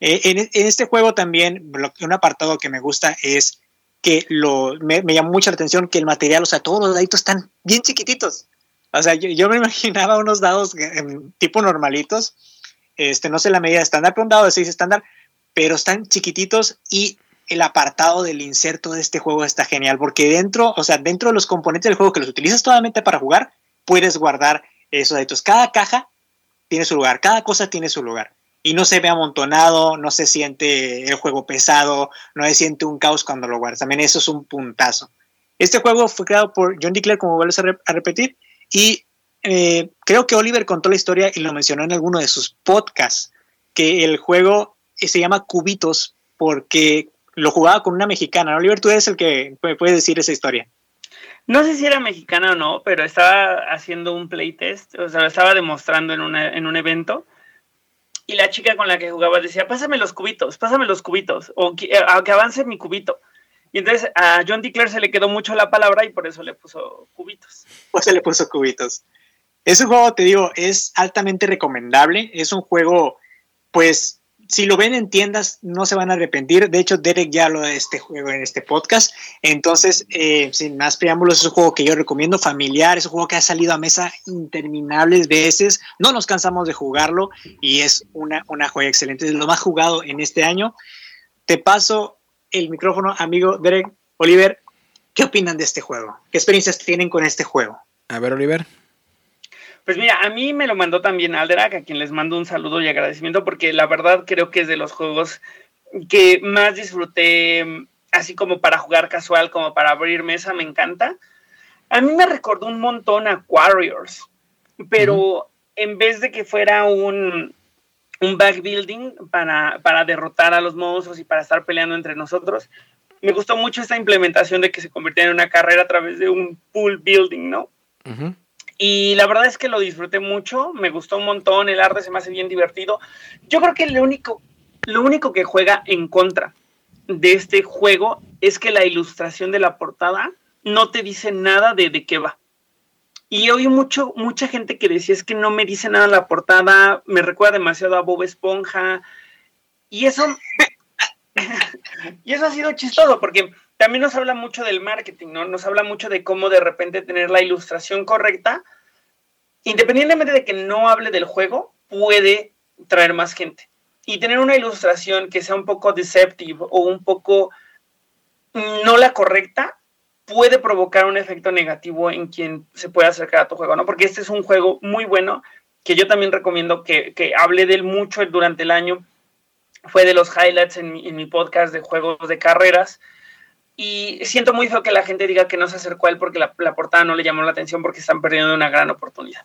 Eh, en, este juego también, un apartado que me gusta es que lo, me, llamó mucha la atención que el material, o sea, todos los daditos están bien chiquititos. O sea, yo, me imaginaba unos dados tipo normalitos, este, no sé la medida estándar, pero un dado de 6 estándar, pero están chiquititos y el apartado del inserto de este juego está genial, porque dentro, o sea, dentro de los componentes del juego que los utilizas totalmente para jugar, puedes guardar esos daditos. Cada caja tiene su lugar, cada cosa tiene su lugar y no se ve amontonado, no se siente el juego pesado, no se siente un caos cuando lo guardas. También eso es un puntazo. Este juego fue creado por John DeClair, como vuelves a, repetir, y eh, creo que Oliver contó la historia y lo mencionó en alguno de sus podcasts, que el juego se llama Cubitos porque lo jugaba con una mexicana. Oliver, tú eres el que puede decir esa historia. No sé si era mexicana o no, pero estaba haciendo un playtest, o sea, lo estaba demostrando en, en un evento y la chica con la que jugaba decía, pásame los cubitos, pásame los cubitos, o que, que avance mi cubito. Y entonces a John DeClair se le quedó mucho la palabra y por eso le puso cubitos. Pues se le puso cubitos. Ese juego, te digo, es altamente recomendable. Es un juego, pues, si lo ven en tiendas, no se van a arrepentir. De hecho, Derek ya lo de este juego en este podcast. Entonces, eh, sin más preámbulos, es un juego que yo recomiendo, familiar. Es un juego que ha salido a mesa interminables veces. No nos cansamos de jugarlo y es una, una joya excelente. Es lo más jugado en este año. Te paso el micrófono, amigo Derek. Oliver, ¿qué opinan de este juego? ¿Qué experiencias tienen con este juego? A ver, Oliver. Pues mira, a mí me lo mandó también Alderac, a quien les mando un saludo y agradecimiento, porque la verdad creo que es de los juegos que más disfruté, así como para jugar casual, como para abrir mesa, me encanta. A mí me recordó un montón a Warriors, pero en vez de que fuera un, un backbuilding para, para derrotar a los monstruos y para estar peleando entre nosotros, me gustó mucho esta implementación de que se convirtiera en una carrera a través de un pool building, ¿no? Y la verdad es que lo disfruté mucho, me gustó un montón, el arte se me hace bien divertido. Yo creo que lo único, lo único que juega en contra de este juego es que la ilustración de la portada no te dice nada de de qué va. Y oí mucho, mucha gente que decía es que no me dice nada la portada, me recuerda demasiado a Bob Esponja. Y eso, y eso ha sido chistoso, porque también nos habla mucho del marketing, ¿no? Nos habla mucho de cómo de repente tener la ilustración correcta, independientemente de que no hable del juego, puede traer más gente. Y tener una ilustración que sea un poco deceptive o un poco no la correcta, puede provocar un efecto negativo en quien se puede acercar a tu juego, ¿no? Porque este es un juego muy bueno que yo también recomiendo que, que hable de él mucho durante el año. Fue de los highlights en mi, en mi podcast de juegos de carreras. Y siento muy feo que la gente diga que no se acercó a él porque la, portada no le llamó la atención porque están perdiendo una gran oportunidad.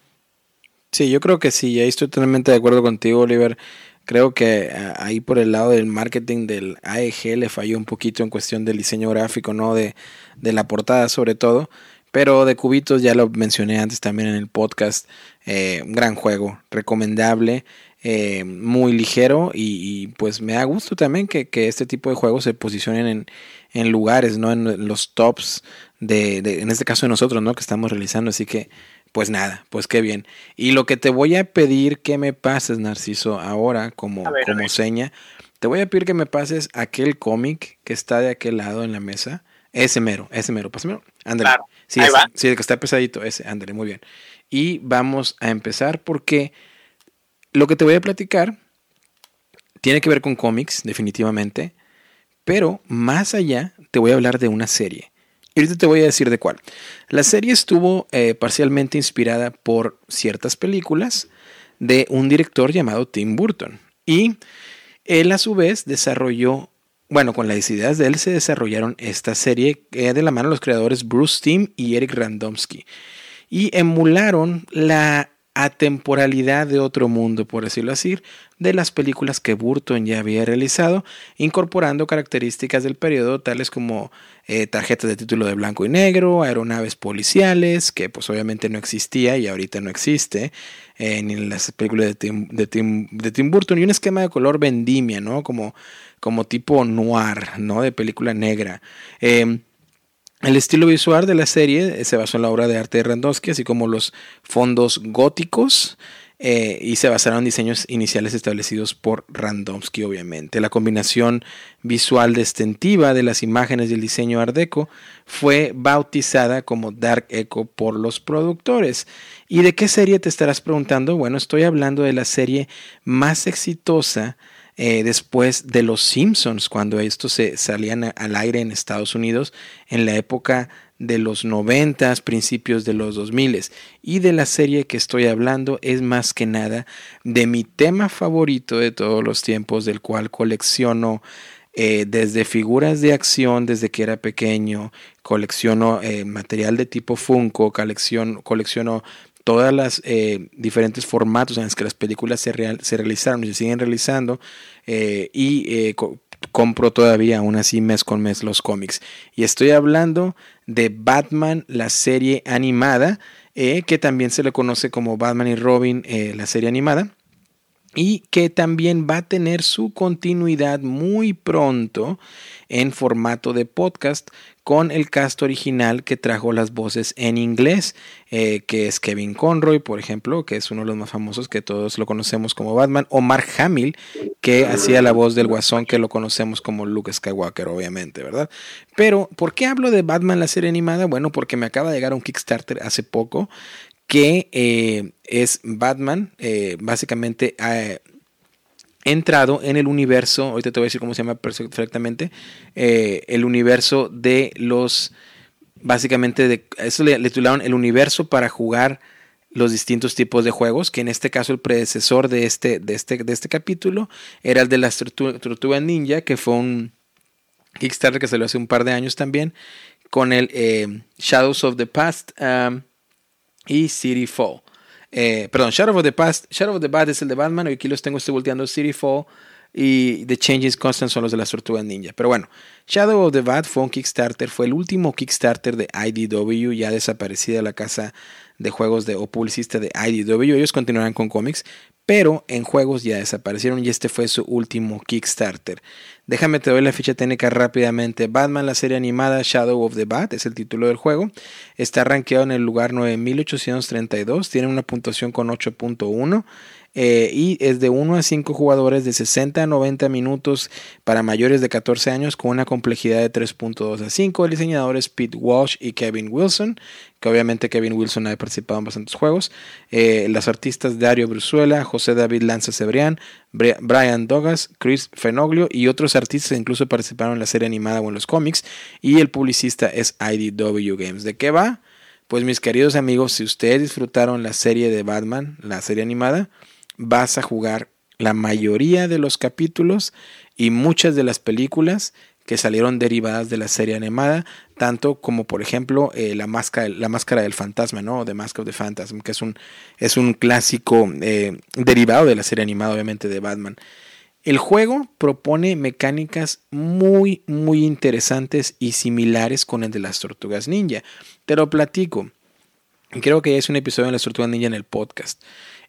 Sí, yo creo que sí, ahí estoy totalmente de acuerdo contigo, Oliver. Creo que ah, ahí por el lado del marketing del AEG le falló un poquito en cuestión del diseño gráfico, ¿no? De, de la portada sobre todo. Pero de cubitos ya lo mencioné antes también en el podcast. Eh, un gran juego, recomendable, eh, muy ligero y, pues me da gusto también que, este tipo de juegos se posicionen en, en lugares, ¿no? En los tops de, de, en este caso de nosotros, ¿no? Que estamos realizando. Así que pues nada, pues qué bien. Y lo que te voy a pedir que me pases, Narciso, ahora como, como seña, te voy a pedir que me pases aquel cómic que está de aquel lado en la mesa. Ese mero, ese mero, pásamelo. Ándale. Sí, sí, el que está pesadito, ese, ándale, muy bien. Y vamos a empezar porque lo que te voy a platicar tiene que ver con cómics, definitivamente, pero más allá te voy a hablar de una serie. Y ahorita te voy a decir de cuál. La serie estuvo eh, parcialmente inspirada por ciertas películas de un director llamado Tim Burton. Y él a su vez desarrolló, bueno, con las ideas de él se desarrollaron esta serie eh, de la mano de los creadores Bruce Timm y Eric Randomsky. Y emularon la atemporalidad de otro mundo, por decirlo así, de las películas que Burton ya había realizado, incorporando características del periodo tales como eh, tarjetas de título de blanco y negro, aeronaves policiales, que pues obviamente no existía y ahorita no existe, eh, ni en las películas de Tim, Burton, y un esquema de color vendimia, ¿no? Como, como tipo noir, ¿no? De película negra. Eh, el estilo visual de la serie eh, se basó en la obra de arte de Randowski, así como los fondos góticos, eh, y se basaron en diseños iniciales establecidos por Randomsky, obviamente. La combinación visual distintiva de las imágenes y el diseño Art Deco fue bautizada como Dark Echo por los productores. ¿Y de qué serie te estarás preguntando? Bueno, estoy hablando de la serie más exitosa eh, después de Los Simpsons, cuando estos se salían al aire en Estados Unidos en la época de los noventas, principios de los 2000 y de la serie que estoy hablando es más que nada de mi tema favorito de todos los tiempos, del cual colecciono eh, desde figuras de acción desde que era pequeño, colecciono eh, material de tipo Funko, colecciono, colecciono todas las eh, diferentes formatos en los que las películas se, se realizaron y se siguen realizando eh, y eh, compro todavía aún así mes con mes los cómics. Y estoy hablando de Batman, la serie animada, que también se le conoce como Batman y Robin, la serie animada y que también va a tener su continuidad muy pronto en formato de podcast con el cast original que trajo las voces en inglés, eh, que es Kevin Conroy, por ejemplo, que es uno de los más famosos que todos lo conocemos como Batman, o Mark Hamill, que hacía la voz del guasón, que lo conocemos como Luke Skywalker, obviamente, ¿verdad? Pero, ¿por qué hablo de Batman la serie animada? Bueno, porque me acaba de llegar un Kickstarter hace poco que eh, es Batman, eh, básicamente entrado en el universo, ahorita te voy a decir cómo se llama perfectamente, eh, el universo de los, básicamente, de, eso le, titularon el universo para jugar los distintos tipos de juegos, que en este caso el predecesor de este, de este, de este capítulo era el de las Tortugas Ninja, que fue un Kickstarter que salió hace un par de años también, con el Shadows of the Past. Um, y City Fall. Eh, perdón, Shadow of the Past, Shadow of the Bad es el de Batman, y aquí los tengo, estoy volteando City Fall y The Changes Constant son los de las Tortugas Ninja. Pero bueno, Shadow of the Bad fue un Kickstarter, fue el último Kickstarter de IDW, ya desaparecida la casa de juegos de, o publicista de IDW. Ellos continuarán con cómics, pero en juegos ya desaparecieron y este fue su último Kickstarter. Déjame te doy la ficha técnica rápidamente. Batman, la serie animada Shadow of the Bat, es el título del juego. Está rankeado en el lugar 9832, tiene una puntuación con 8.1 eh, y es de 1 a 5 jugadores de 60 a 90 minutos para mayores de 14 años con una complejidad de 3.2 a 5. El diseñador es Pete Walsh y Kevin Wilson, que obviamente Kevin Wilson ha participado en bastantes juegos. Eh, las artistas Dario Brusuela, José David Lanza Cebrián, Brian Douglas, Chris Fenoglio y otros artistas incluso participaron en la serie animada o en los cómics. Y el publicista es IDW Games. ¿De qué va? Pues mis queridos amigos, si ustedes disfrutaron la serie de Batman, la serie animada, vas a jugar la mayoría de los capítulos y muchas de las películas que salieron derivadas de la serie animada, tanto como por ejemplo eh, la, máscara, la máscara del fantasma, ¿no? The Mask of the Phantasm, que es un, es un clásico eh, derivado de la serie animada, obviamente, de Batman. El juego propone mecánicas muy, muy interesantes y similares con el de las tortugas ninja. Te lo platico. Creo que es un episodio de las tortugas ninja en el podcast.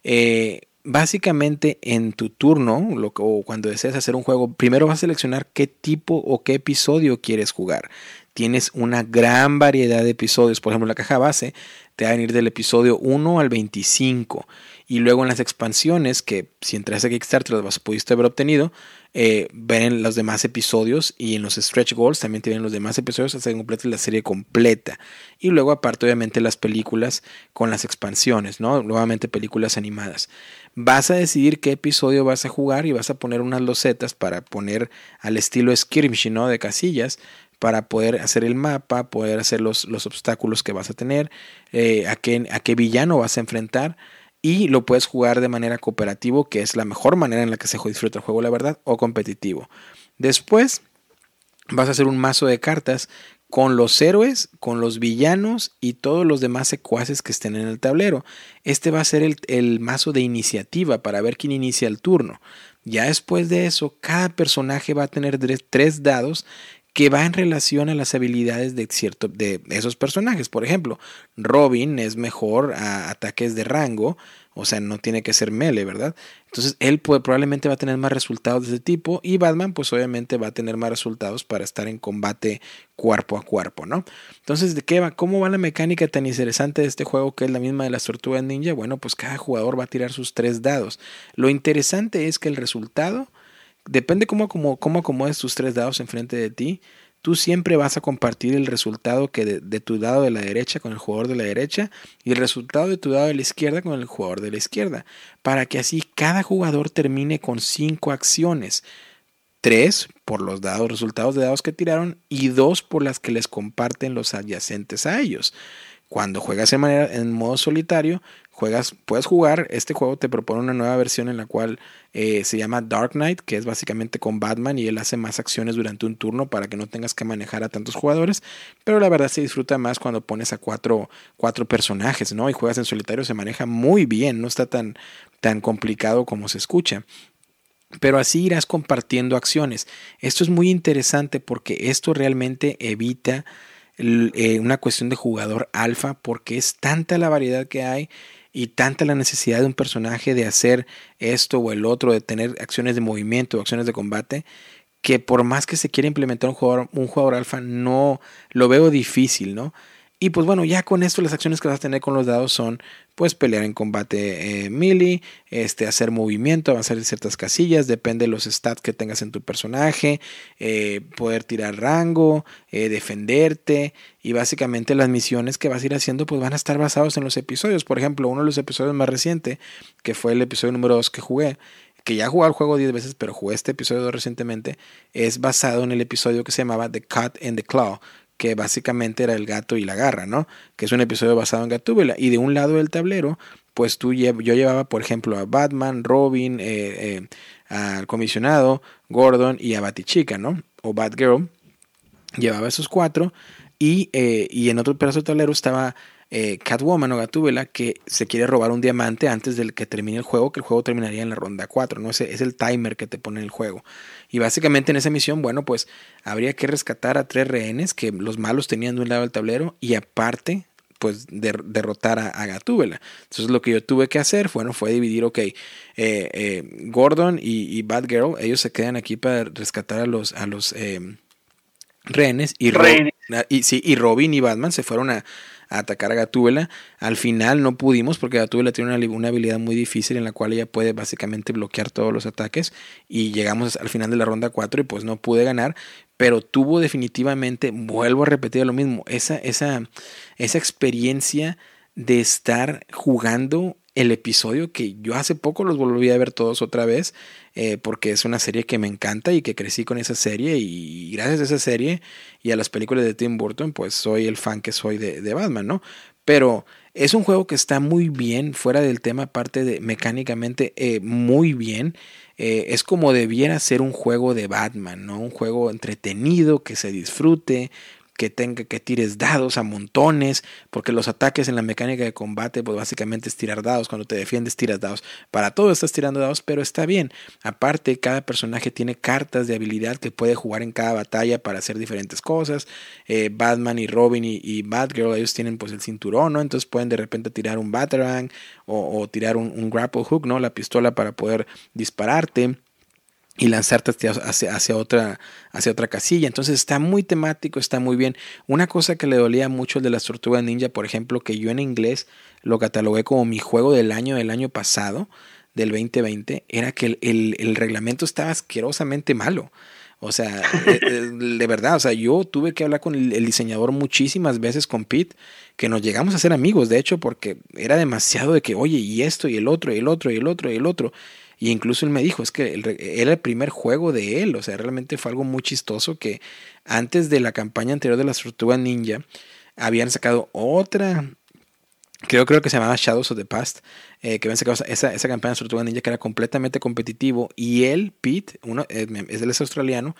Eh, básicamente en tu turno o cuando deseas hacer un juego, primero vas a seleccionar qué tipo o qué episodio quieres jugar. Tienes una gran variedad de episodios, por ejemplo, la caja base te va a venir del episodio 1 al 25 y luego en las expansiones que si entras a Kickstarter las pudiste haber obtenido, eh, ven los demás episodios y en los stretch goals también tienen los demás episodios hasta que completes la serie completa. Y luego aparte obviamente las películas con las expansiones, ¿no? Nuevamente películas animadas. Vas a decidir qué episodio vas a jugar y vas a poner unas losetas para poner al estilo skirmish, ¿no? De casillas para poder hacer el mapa, poder hacer los, los obstáculos que vas a tener, eh, a, qué, a qué villano vas a enfrentar y lo puedes jugar de manera cooperativo, que es la mejor manera en la que se disfruta el juego, la verdad, o competitivo. Después vas a hacer un mazo de cartas con los héroes, con los villanos y todos los demás secuaces que estén en el tablero. Este va a ser el, mazo de iniciativa para ver quién inicia el turno. Ya después de eso, cada personaje va a tener tres dados que va en relación a las habilidades de, cierto, de esos personajes. Por ejemplo, Robin es mejor a ataques de rango, o sea, no tiene que ser melee, ¿verdad? Entonces, él probablemente va a tener más resultados de ese tipo y Batman, pues obviamente va a tener más resultados para estar en combate cuerpo a cuerpo, ¿no? Entonces, ¿de qué va? ¿Cómo va la mecánica tan interesante de este juego que es la misma de las tortugas ninja? Bueno, pues cada jugador va a tirar sus tres dados. Lo interesante es que el resultado depende cómo, cómo, cómo acomodes tus tres dados enfrente de ti. Tú siempre vas a compartir el resultado que de, tu dado de la derecha con el jugador de la derecha y el resultado de tu dado de la izquierda con el jugador de la izquierda, para que así cada jugador termine con cinco acciones. Tres por los dados, resultados de dados que tiraron y dos por las que les comparten los adyacentes a ellos. Cuando juegas en, manera, en modo solitario, juegas, puedes jugar. Este juego te propone una nueva versión en la cual eh, se llama Dark Knight, que es básicamente con Batman y él hace más acciones durante un turno para que no tengas que manejar a tantos jugadores. Pero la verdad se disfruta más cuando pones a cuatro, cuatro personajes, ¿no? Y juegas en solitario, se maneja muy bien, no está tan, tan complicado como se escucha. Pero así irás compartiendo acciones. Esto es muy interesante porque esto realmente evita eh, una cuestión de jugador alfa porque es tanta la variedad que hay y tanta la necesidad de un personaje de hacer esto o el otro, de tener acciones de movimiento acciones de combate, que por más que se quiera implementar un jugador, un jugador alfa, no lo veo difícil, ¿no? Y pues bueno, ya con esto las acciones que vas a tener con los dados son pues pelear en combate eh, melee, este, hacer movimiento, avanzar en ciertas casillas, depende de los stats que tengas en tu personaje, eh, poder tirar rango, eh, defenderte y básicamente las misiones que vas a ir haciendo pues van a estar basados en los episodios. Por ejemplo, uno de los episodios más recientes, que fue el episodio número 2 que jugué, que ya jugué el juego 10 veces, pero jugué este episodio recientemente, es basado en el episodio que se llamaba The Cut and the Claw, que básicamente era el gato y la garra, ¿no? Que es un episodio basado en Gatúbela. Y de un lado del tablero, pues tú yo llevaba, por ejemplo, a Batman, Robin, eh, eh, al comisionado, Gordon y a Batichica, ¿no? O Batgirl. Llevaba esos cuatro. Y, eh, y en otro pedazo del tablero estaba eh, Catwoman o Gatúbela que se quiere robar un diamante antes del que termine el juego, que el juego terminaría en la ronda 4, ¿no? Ese es el timer que te pone el juego. Y básicamente en esa misión, bueno, pues habría que rescatar a tres rehenes que los malos tenían de un lado del tablero y aparte pues derrotar a, Gatúbela. Entonces lo que yo tuve que hacer bueno, fue dividir, ok, eh, eh, Gordon y, y, Batgirl, ellos se quedan aquí para rescatar a los, a los rehenes y, y, sí, y Robin y Batman se fueron a, atacar a Gatúbela. Al final no pudimos porque Gatúbela tiene una, habilidad muy difícil en la cual ella puede básicamente bloquear todos los ataques y llegamos al final de la ronda 4 y pues no pude ganar, pero tuvo definitivamente, vuelvo a repetir lo mismo, esa, esa, esa experiencia de estar jugando el episodio que yo hace poco los volví a ver todos otra vez, eh, porque es una serie que me encanta y que crecí con esa serie y gracias a esa serie y a las películas de Tim Burton, pues soy el fan que soy de, de Batman, ¿no? Pero es un juego que está muy bien, fuera del tema, aparte de mecánicamente eh, muy bien. Eh, es como debiera ser un juego de Batman, ¿no? Un juego entretenido, que se disfrute, que tenga que tires dados a montones, porque los ataques en la mecánica de combate, pues básicamente es tirar dados, cuando te defiendes tiras dados, para todo estás tirando dados, pero está bien. Aparte, cada personaje tiene cartas de habilidad que puede jugar en cada batalla para hacer diferentes cosas. Eh, Batman y Robin y, Batgirl, ellos tienen pues el cinturón, ¿no? Entonces pueden de repente tirar un Batarang o, tirar un, un grapple hook, ¿no? La pistola para poder dispararte y lanzarte hacia, hacia, otra, hacia otra casilla. Entonces está muy temático, está muy bien. Una cosa que le dolía mucho el de las tortugas ninja, por ejemplo, que yo en inglés lo catalogué como mi juego del año del año pasado, del 2020, era que el, reglamento estaba asquerosamente malo. O sea, de, verdad, o sea, yo tuve que hablar con el, el, diseñador muchísimas veces con Pete, que nos llegamos a ser amigos, de hecho, porque era demasiado de que, oye, y esto, y el otro, y el otro, y el otro, y el otro. Y incluso él me dijo, es que era el primer juego de él, o sea, realmente fue algo muy chistoso que antes de la campaña anterior de las Tortugas Ninja habían sacado otra, creo, creo que se llamaba Shadows of the Past, eh, que habían sacado esa, esa campaña de Tortugas Ninja que era completamente competitivo y él, Pete, uno, eh, es, él es australiano,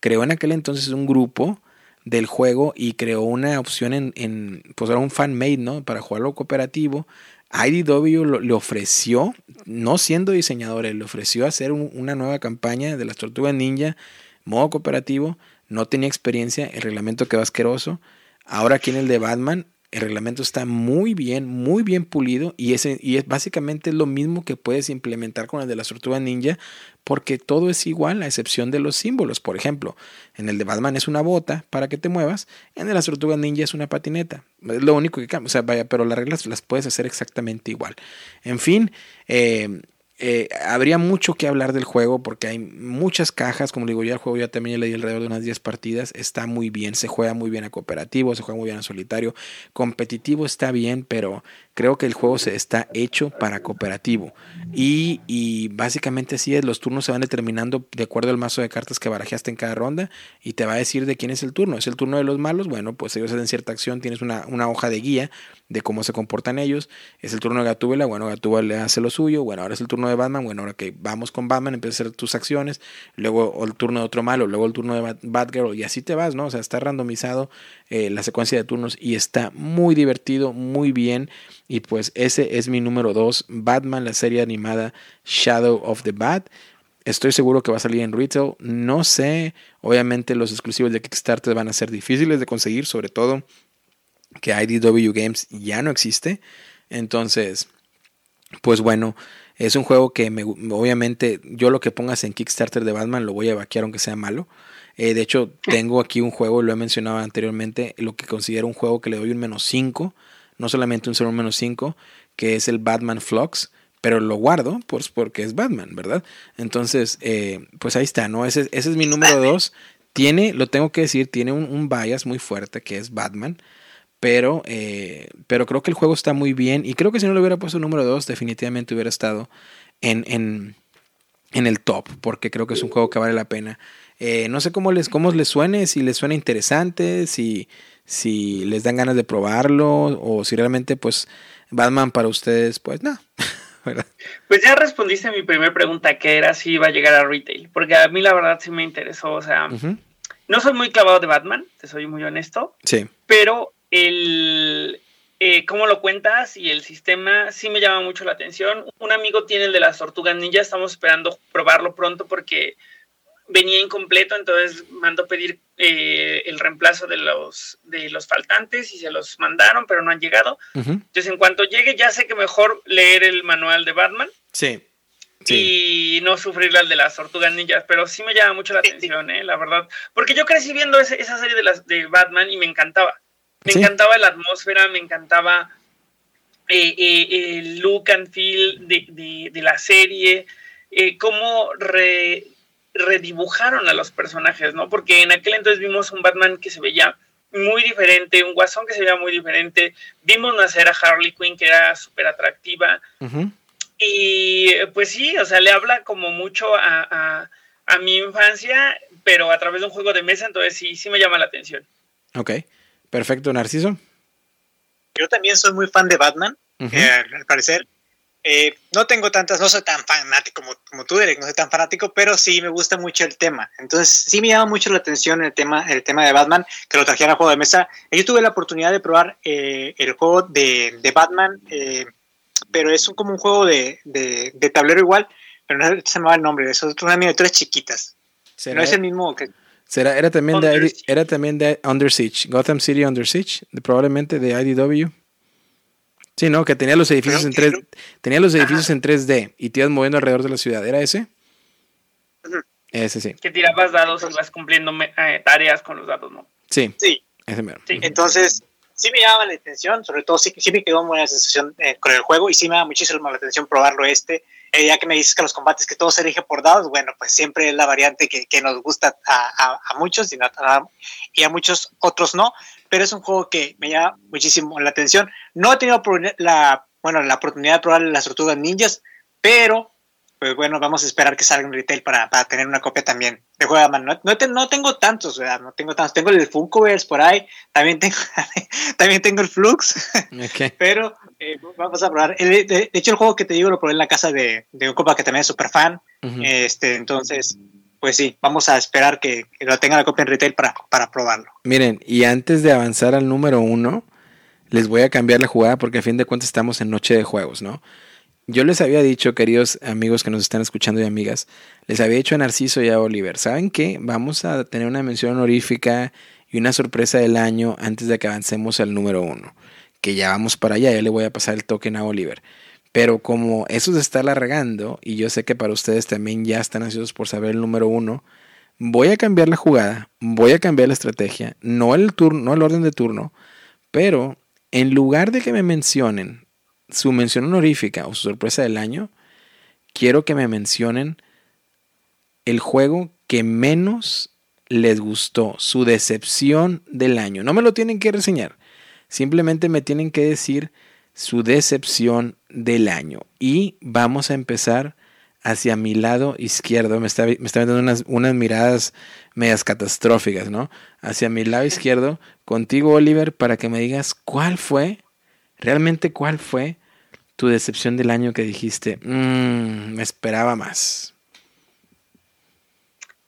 creó en aquel entonces un grupo del juego y creó una opción en, en pues era un fan made, ¿no? Para jugarlo cooperativo IDW le ofreció, no siendo diseñador, le ofreció hacer una nueva campaña de las tortugas ninja, modo cooperativo, no tenía experiencia, el reglamento quedó asqueroso. Ahora aquí en el de Batman el reglamento está muy bien, muy bien pulido y, ese, y es básicamente lo mismo que puedes implementar con el de la tortuga ninja porque todo es igual a excepción de los símbolos. Por ejemplo, en el de Batman es una bota para que te muevas, en el de las tortugas ninja es una patineta. Es lo único que cambia, o sea, vaya, pero las reglas las puedes hacer exactamente igual. En fin, eh, eh, habría mucho que hablar del juego porque hay muchas cajas, como digo, ya el juego ya también le di alrededor de unas 10 partidas, está muy bien, se juega muy bien a cooperativo, se juega muy bien a solitario, competitivo está bien, pero creo que el juego se está hecho para cooperativo. Y, y básicamente así es, los turnos se van determinando de acuerdo al mazo de cartas que barajaste en cada ronda y te va a decir de quién es el turno, es el turno de los malos, bueno, pues ellos hacen cierta acción, tienes una, una hoja de guía de cómo se comportan ellos. Es el turno de Gatúbela, bueno, Gatúbela hace lo suyo, bueno, ahora es el turno de Batman, bueno, ahora que vamos con Batman, empieza a hacer tus acciones, luego el turno de otro malo, luego el turno de Batgirl, y así te vas, ¿no? O sea, está randomizado eh, la secuencia de turnos y está muy divertido, muy bien. Y pues ese es mi número 2, Batman, la serie animada Shadow of the Bat. Estoy seguro que va a salir en retail. No sé, obviamente los exclusivos de Kickstarter van a ser difíciles de conseguir, sobre todo que IDW Games ya no existe. Entonces, pues bueno, es un juego que me, obviamente yo lo que pongas en Kickstarter de Batman lo voy a vaquear aunque sea malo. Eh, de hecho, tengo aquí un juego, lo he mencionado anteriormente, lo que considero un juego que le doy un menos 5, no solamente un 0 un menos 5, que es el Batman Flux, pero lo guardo pues porque es Batman, ¿verdad? Entonces, eh, pues ahí está, ¿no? Ese, ese es mi número 2. Tiene, lo tengo que decir, tiene un, un bias muy fuerte que es Batman. Pero, eh, pero creo que el juego está muy bien. Y creo que si no le hubiera puesto número 2, definitivamente hubiera estado en, en, en, el top. Porque creo que es un juego que vale la pena. Eh, no sé cómo les, cómo les suene, si les suena interesante, si, si les dan ganas de probarlo. O si realmente, pues, Batman para ustedes, pues no. Pues ya respondiste a mi primera pregunta, que era si iba a llegar a retail. Porque a mí la verdad sí me interesó. O sea, no soy muy clavado de Batman, te soy muy honesto. Sí. Pero el eh, cómo lo cuentas y el sistema sí me llama mucho la atención. Un amigo tiene el de las tortugas ninja, estamos esperando probarlo pronto porque venía incompleto, entonces mandó pedir eh, el reemplazo de los, de los faltantes y se los mandaron, pero no han llegado. Entonces, en cuanto llegue, ya sé que mejor leer el manual de Batman. Sí. Y no sufrir al de las tortugas ninjas, pero sí me llama mucho la atención, ¿eh? la verdad. Porque yo crecí viendo esa serie de, las, de Batman y me encantaba. Me encantaba la atmósfera, me encantaba eh, eh, el look and feel de, la serie, eh, cómo redibujaron a los personajes, ¿no? Porque en aquel entonces vimos un Batman que se veía muy diferente, un guasón que se veía muy diferente. Vimos nacer a Harley Quinn que era súper atractiva. Y pues sí, o sea, le habla como mucho a, mi infancia, pero a través de un juego de mesa, entonces sí, sí me llama la atención. Ok, perfecto, Narciso. Yo también soy muy fan de Batman, eh, al parecer. Eh, no tengo tantas, no soy tan fanático como, como tú, Derek, no soy tan fanático, pero sí me gusta mucho el tema. Entonces, sí me llama mucho la atención el tema, el tema de Batman, que lo trajeron al juego de mesa. Yo tuve la oportunidad de probar eh, el juego de, de Batman, eh, pero es como un juego de, de, de, tablero igual, pero no se me va el nombre, es una miniaturas chiquitas. No es el mismo que... ¿Será, era, también de, era también de Under Siege, Gotham City Under Siege, probablemente de IDW. Sí, ¿no? Que tenía los edificios en 3 tenía los edificios en 3D y te ibas moviendo alrededor de la ciudad. ¿Era ese? Ese sí. Que tirabas dados y vas cumpliendo eh, tareas con los dados, ¿no? Sí. Sí. Ese mero. Sí. Entonces, sí me llama la atención, sobre todo sí, sí me quedó muy buena sensación eh, con el juego y sí me da muchísimo la atención probarlo este. Eh, ya que me dices que los combates que todo se elige por dados, bueno, pues siempre es la variante que, que nos gusta a, a, muchos y, a, y a muchos otros no, pero es un juego que me llama muchísimo la atención. No he tenido la, bueno, la oportunidad de probar las tortugas ninjas, pero pues bueno, vamos a esperar que salga en retail para, para tener una copia también de juego de no, no, no, tengo tantos, ¿verdad? No tengo tantos. Tengo el Funkoverse por ahí, también tengo, también tengo el Flux, pero eh, vamos a probar. De, hecho, el juego que te digo lo probé en la casa de, de un copa que también es súper fan. este, entonces, pues sí, vamos a esperar que, lo tenga la copia en retail para, para probarlo. Miren, y antes de avanzar al número uno, les voy a cambiar la jugada porque a fin de cuentas estamos en noche de juegos, ¿no? Yo les había dicho, queridos amigos que nos están escuchando y amigas, les había dicho a Narciso y a Oliver, ¿saben qué? Vamos a tener una mención honorífica y una sorpresa del año antes de que avancemos al número uno. Que ya vamos para allá, ya le voy a pasar el token a Oliver. Pero como eso se está alargando, y yo sé que para ustedes también ya están ansiosos por saber el número uno, voy a cambiar la jugada, voy a cambiar la estrategia, no el turno, no el orden de turno, pero en lugar de que me mencionen su mención honorífica o su sorpresa del año, quiero que me mencionen el juego que menos les gustó, su decepción del año. No me lo tienen que reseñar, simplemente me tienen que decir su decepción del año. Y vamos a empezar hacia mi lado izquierdo. Me está, me unas, unas miradas medias catastróficas, ¿no? Hacia mi lado izquierdo, contigo, Oliver, para que me digas cuál fue ¿Realmente cuál fue tu decepción del año que dijiste, mmm, me esperaba más?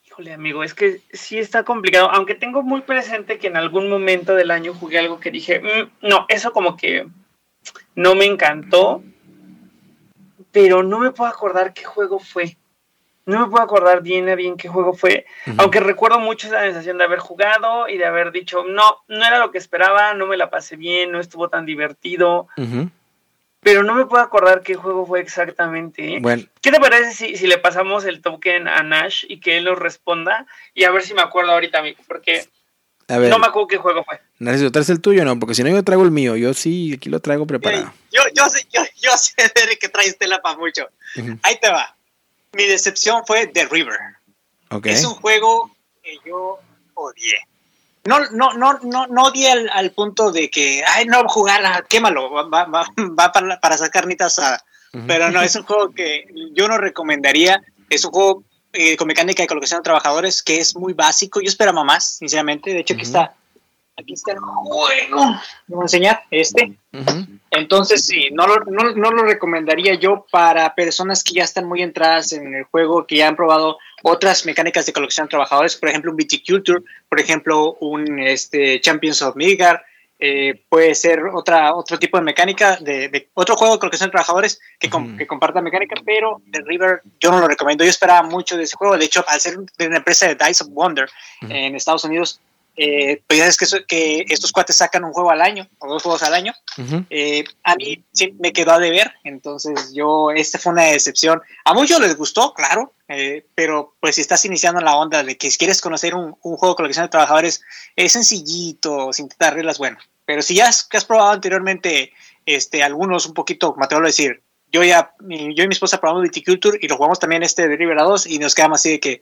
Híjole, amigo, es que sí está complicado, aunque tengo muy presente que en algún momento del año jugué algo que dije, mm, no, eso como que no me encantó, pero no me puedo acordar qué juego fue. No me puedo acordar bien a bien qué juego fue, aunque recuerdo mucho esa sensación de haber jugado y de haber dicho, no, no era lo que esperaba, no me la pasé bien, no estuvo tan divertido. Pero no me puedo acordar qué juego fue exactamente. ¿eh? Bueno. ¿Qué te parece si, si, le pasamos el token a Nash y que él nos responda? Y a ver si me acuerdo ahorita, amigo, porque no me acuerdo qué juego fue. Necesito traes el tuyo, no, porque si no yo traigo el mío. Yo sí, aquí lo traigo preparado. Yo, yo, sé, yo, yo sé que traes tela para mucho. Ahí te va mi decepción fue The River. Es un juego que yo odié. No, no, no, no, no odié al, punto de que, ay, no, jugar, quémalo, va, va, va para, para, sacar carnitas Pero no, es un juego que yo no recomendaría. Es un juego eh, con mecánica de colocación de trabajadores que es muy básico. Yo esperaba más, sinceramente. De hecho, aquí está aquí está el juego. voy a enseñar este. Entonces, sí, no lo, no, no, lo recomendaría yo para personas que ya están muy entradas en el juego, que ya han probado otras mecánicas de colección de trabajadores, por ejemplo, un Viticulture, por ejemplo, un este, Champions of Midgard, eh, puede ser otra, otro tipo de mecánica, de, otro juego de colección de trabajadores que, que, comparta mecánica, pero The River yo no lo recomiendo. Yo esperaba mucho de ese juego. De hecho, al ser de una empresa de Dice of Wonder en Estados Unidos, eh, pues ya es que, que, estos cuates sacan un juego al año o dos juegos al año. Eh, a mí sí me quedó a deber, entonces yo, esta fue una decepción. A muchos les gustó, claro, eh, pero pues si estás iniciando la onda de que si quieres conocer un, juego de colección de trabajadores, es sencillito, sin dar reglas, bueno. Pero si ya has, has probado anteriormente este, algunos un poquito, me atrevo a decir, yo ya, yo y mi esposa probamos Viticulture y lo jugamos también este de River 2 y nos quedamos así de que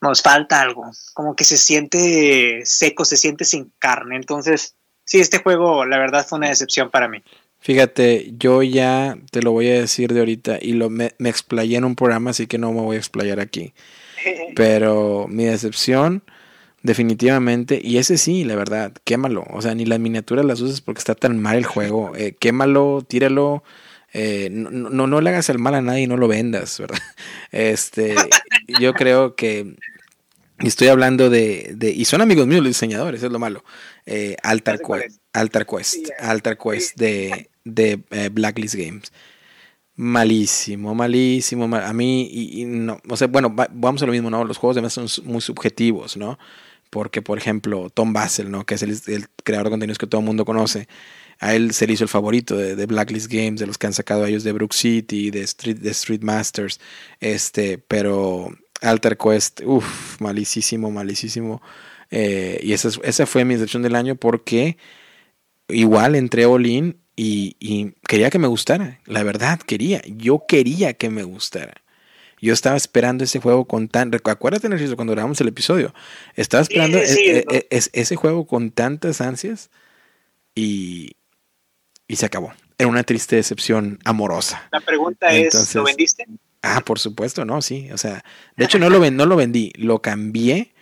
nos falta algo, como que se siente seco, se siente sin carne. Entonces, sí, este juego la verdad fue una decepción para mí. Fíjate, yo ya te lo voy a decir de ahorita y lo me, me explayé en un programa, así que no me voy a explayar aquí. Pero mi decepción, definitivamente, y ese sí, la verdad, quémalo. O sea, ni las miniaturas las uses porque está tan mal el juego. Eh, quémalo, tíralo. Eh, no, no, no, le hagas el mal a nadie y no lo vendas, ¿verdad? Este, yo creo que y estoy hablando de, de, y son amigos míos los diseñadores, es lo malo. Eh, Altar, Quest, Altar Quest, Altar Quest de, de eh, Blacklist Games. Malísimo, malísimo. Mal, a mí, y, y, no, o sea, bueno, va, vamos a lo mismo, ¿no? Los juegos además son muy subjetivos, ¿no? Porque, por ejemplo, Tom Basel, ¿no? Que es el, el creador de contenidos que todo el mundo conoce. A él se le hizo el favorito de, de, Blacklist Games, de los que han sacado a ellos de Brook City, de Street, de Street Masters. Este, pero Alter Quest, uff, malísimo, malísimo. Eh, y esa, esa fue mi decepción del año porque igual entré all in y, y, quería que me gustara. La verdad, quería. Yo quería que me gustara. Yo estaba esperando ese juego con tan. Acuérdate, Narciso, cuando grabamos el episodio. Estaba esperando sí, sí, sí, e, e, ese juego con tantas ansias y, y se acabó. Era una triste decepción amorosa. La pregunta Entonces, es: ¿lo vendiste? Ah, por supuesto, no, sí. O sea, de hecho no lo, vendí, lo cambié,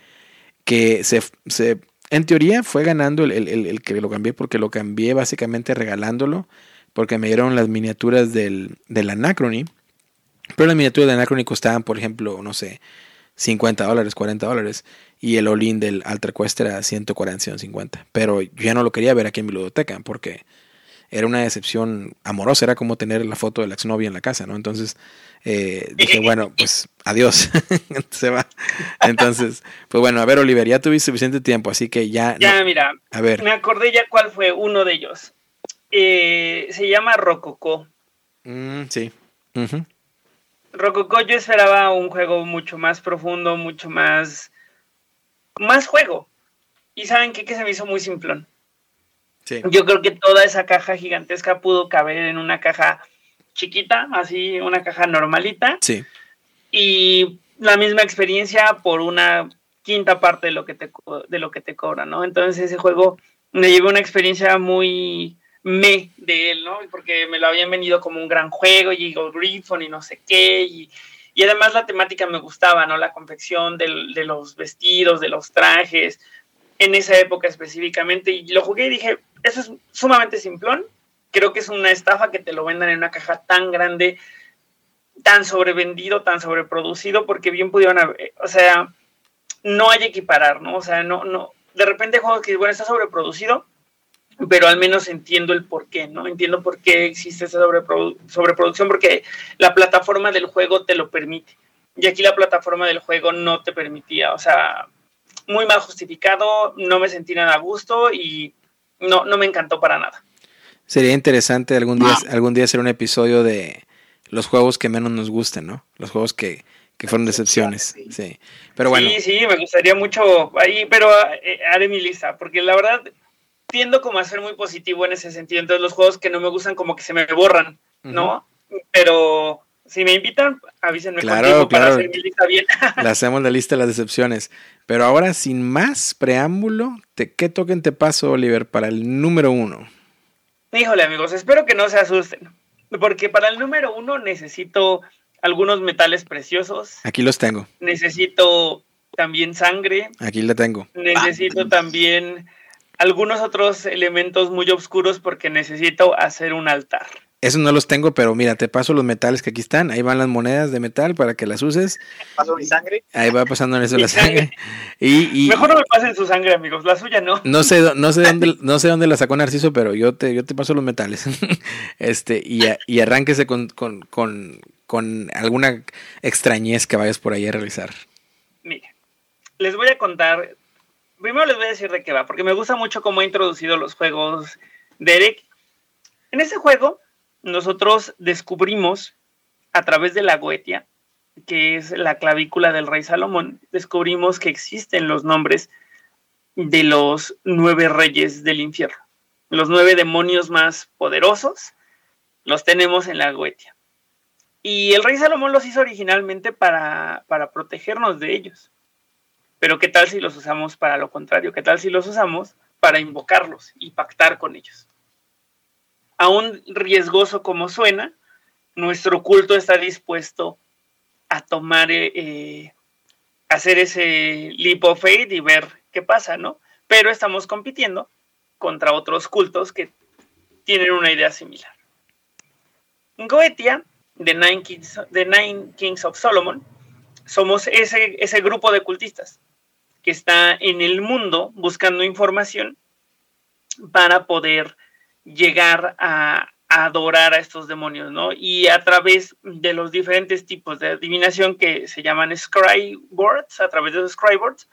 que se, se en teoría fue ganando el, el, el, que lo cambié porque lo cambié básicamente regalándolo, porque me dieron las miniaturas del, del Anacrony, pero las miniaturas del Anacrony costaban, por ejemplo, no sé, 50 dólares, 40 dólares, y el all-in del Alter Quest era 140, 150, pero yo ya no lo quería ver aquí en mi ludoteca, porque era una decepción amorosa, era como tener la foto de la exnovia en la casa, ¿no? Entonces eh, dije, bueno, pues adiós, se va. Entonces, pues bueno, a ver, Oliver, ya tuviste suficiente tiempo, así que ya... Ya, no. mira, a ver. me acordé ya cuál fue uno de ellos. Eh, se llama Rococo. Mm, sí. Uh -huh. Rococo yo esperaba un juego mucho más profundo, mucho más... Más juego. Y ¿saben qué? Que se me hizo muy simplón. Sí. Yo creo que toda esa caja gigantesca pudo caber en una caja chiquita, así una caja normalita. Sí. Y la misma experiencia por una quinta parte de lo que te, de lo que te cobran, ¿no? Entonces ese juego me llevé una experiencia muy me de él, ¿no? Porque me lo habían venido como un gran juego y Eagle Griffon y no sé qué. Y, y, además la temática me gustaba, ¿no? La confección del, de los vestidos, de los trajes, en esa época específicamente. Y lo jugué y dije, eso es sumamente simplón. Creo que es una estafa que te lo vendan en una caja tan grande, tan sobrevendido, tan sobreproducido, porque bien pudieron haber, o sea, no hay equiparar, ¿no? O sea, no, no, de repente juegos que, bueno, está sobreproducido, pero al menos entiendo el por qué, ¿no? Entiendo por qué existe esa sobreprodu sobreproducción, porque la plataforma del juego te lo permite. Y aquí la plataforma del juego no te permitía, o sea, muy mal justificado, no me sentí nada a gusto y no, no me encantó para nada. Sería interesante algún día, no. algún día hacer un episodio de los juegos que menos nos gusten, ¿no? Los juegos que, que fueron decepciones. Sí. sí. Pero bueno. Sí, sí, me gustaría mucho ahí, pero eh, haré mi lista, porque la verdad tiendo como a ser muy positivo en ese sentido. Entonces los juegos que no me gustan como que se me borran, ¿no? Uh -huh. Pero si me invitan, avísenme claro, con tiempo claro. para hacer mi lista bien. Le hacemos la lista de las decepciones. Pero ahora, sin más preámbulo, te, ¿qué token te paso, Oliver, para el número uno? Híjole, amigos, espero que no se asusten. Porque para el número uno necesito algunos metales preciosos. Aquí los tengo. Necesito también sangre. Aquí la tengo. Necesito ah. también algunos otros elementos muy oscuros porque necesito hacer un altar. Esos no los tengo, pero mira, te paso los metales que aquí están. Ahí van las monedas de metal para que las uses. ¿Paso mi sangre? Ahí va pasando en eso la sangre. Y, y, Mejor no me pasen su sangre, amigos. La suya no. No sé, no sé dónde, no sé dónde la sacó Narciso, pero yo te, yo te paso los metales. este, y, y arránquese con, con, con, con alguna extrañez que vayas por ahí a realizar. Mire, les voy a contar. Primero les voy a decir de qué va, porque me gusta mucho cómo ha introducido los juegos Derek. En ese juego nosotros descubrimos a través de la Goetia, que es la clavícula del rey Salomón, descubrimos que existen los nombres de los nueve reyes del infierno. Los nueve demonios más poderosos los tenemos en la Goetia. Y el rey Salomón los hizo originalmente para, para protegernos de ellos. Pero ¿qué tal si los usamos para lo contrario? ¿Qué tal si los usamos para invocarlos y pactar con ellos? Aún riesgoso como suena, nuestro culto está dispuesto a tomar, eh, eh, hacer ese leap of faith y ver qué pasa, ¿no? Pero estamos compitiendo contra otros cultos que tienen una idea similar. Goetia, de Nine Kings, Nine Kings of Solomon, somos ese, ese grupo de cultistas que está en el mundo buscando información para poder llegar a, adorar a estos demonios, ¿no? Y a través de los diferentes tipos de adivinación que se llaman scriboards, a través de los scriboards,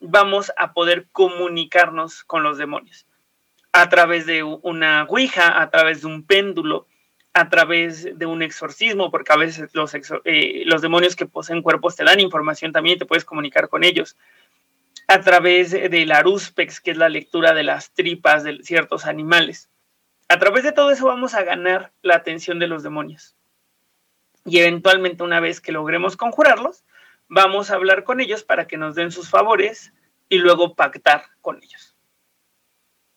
vamos a poder comunicarnos con los demonios. A través de una ouija, a través de un péndulo, a través de un exorcismo, porque a veces los, eh, los demonios que poseen cuerpos te dan información también y te puedes comunicar con ellos. A través de la Ruspex, que es la lectura de las tripas de ciertos animales a través de todo eso vamos a ganar la atención de los demonios. Y eventualmente una vez que logremos conjurarlos, vamos a hablar con ellos para que nos den sus favores y luego pactar con ellos.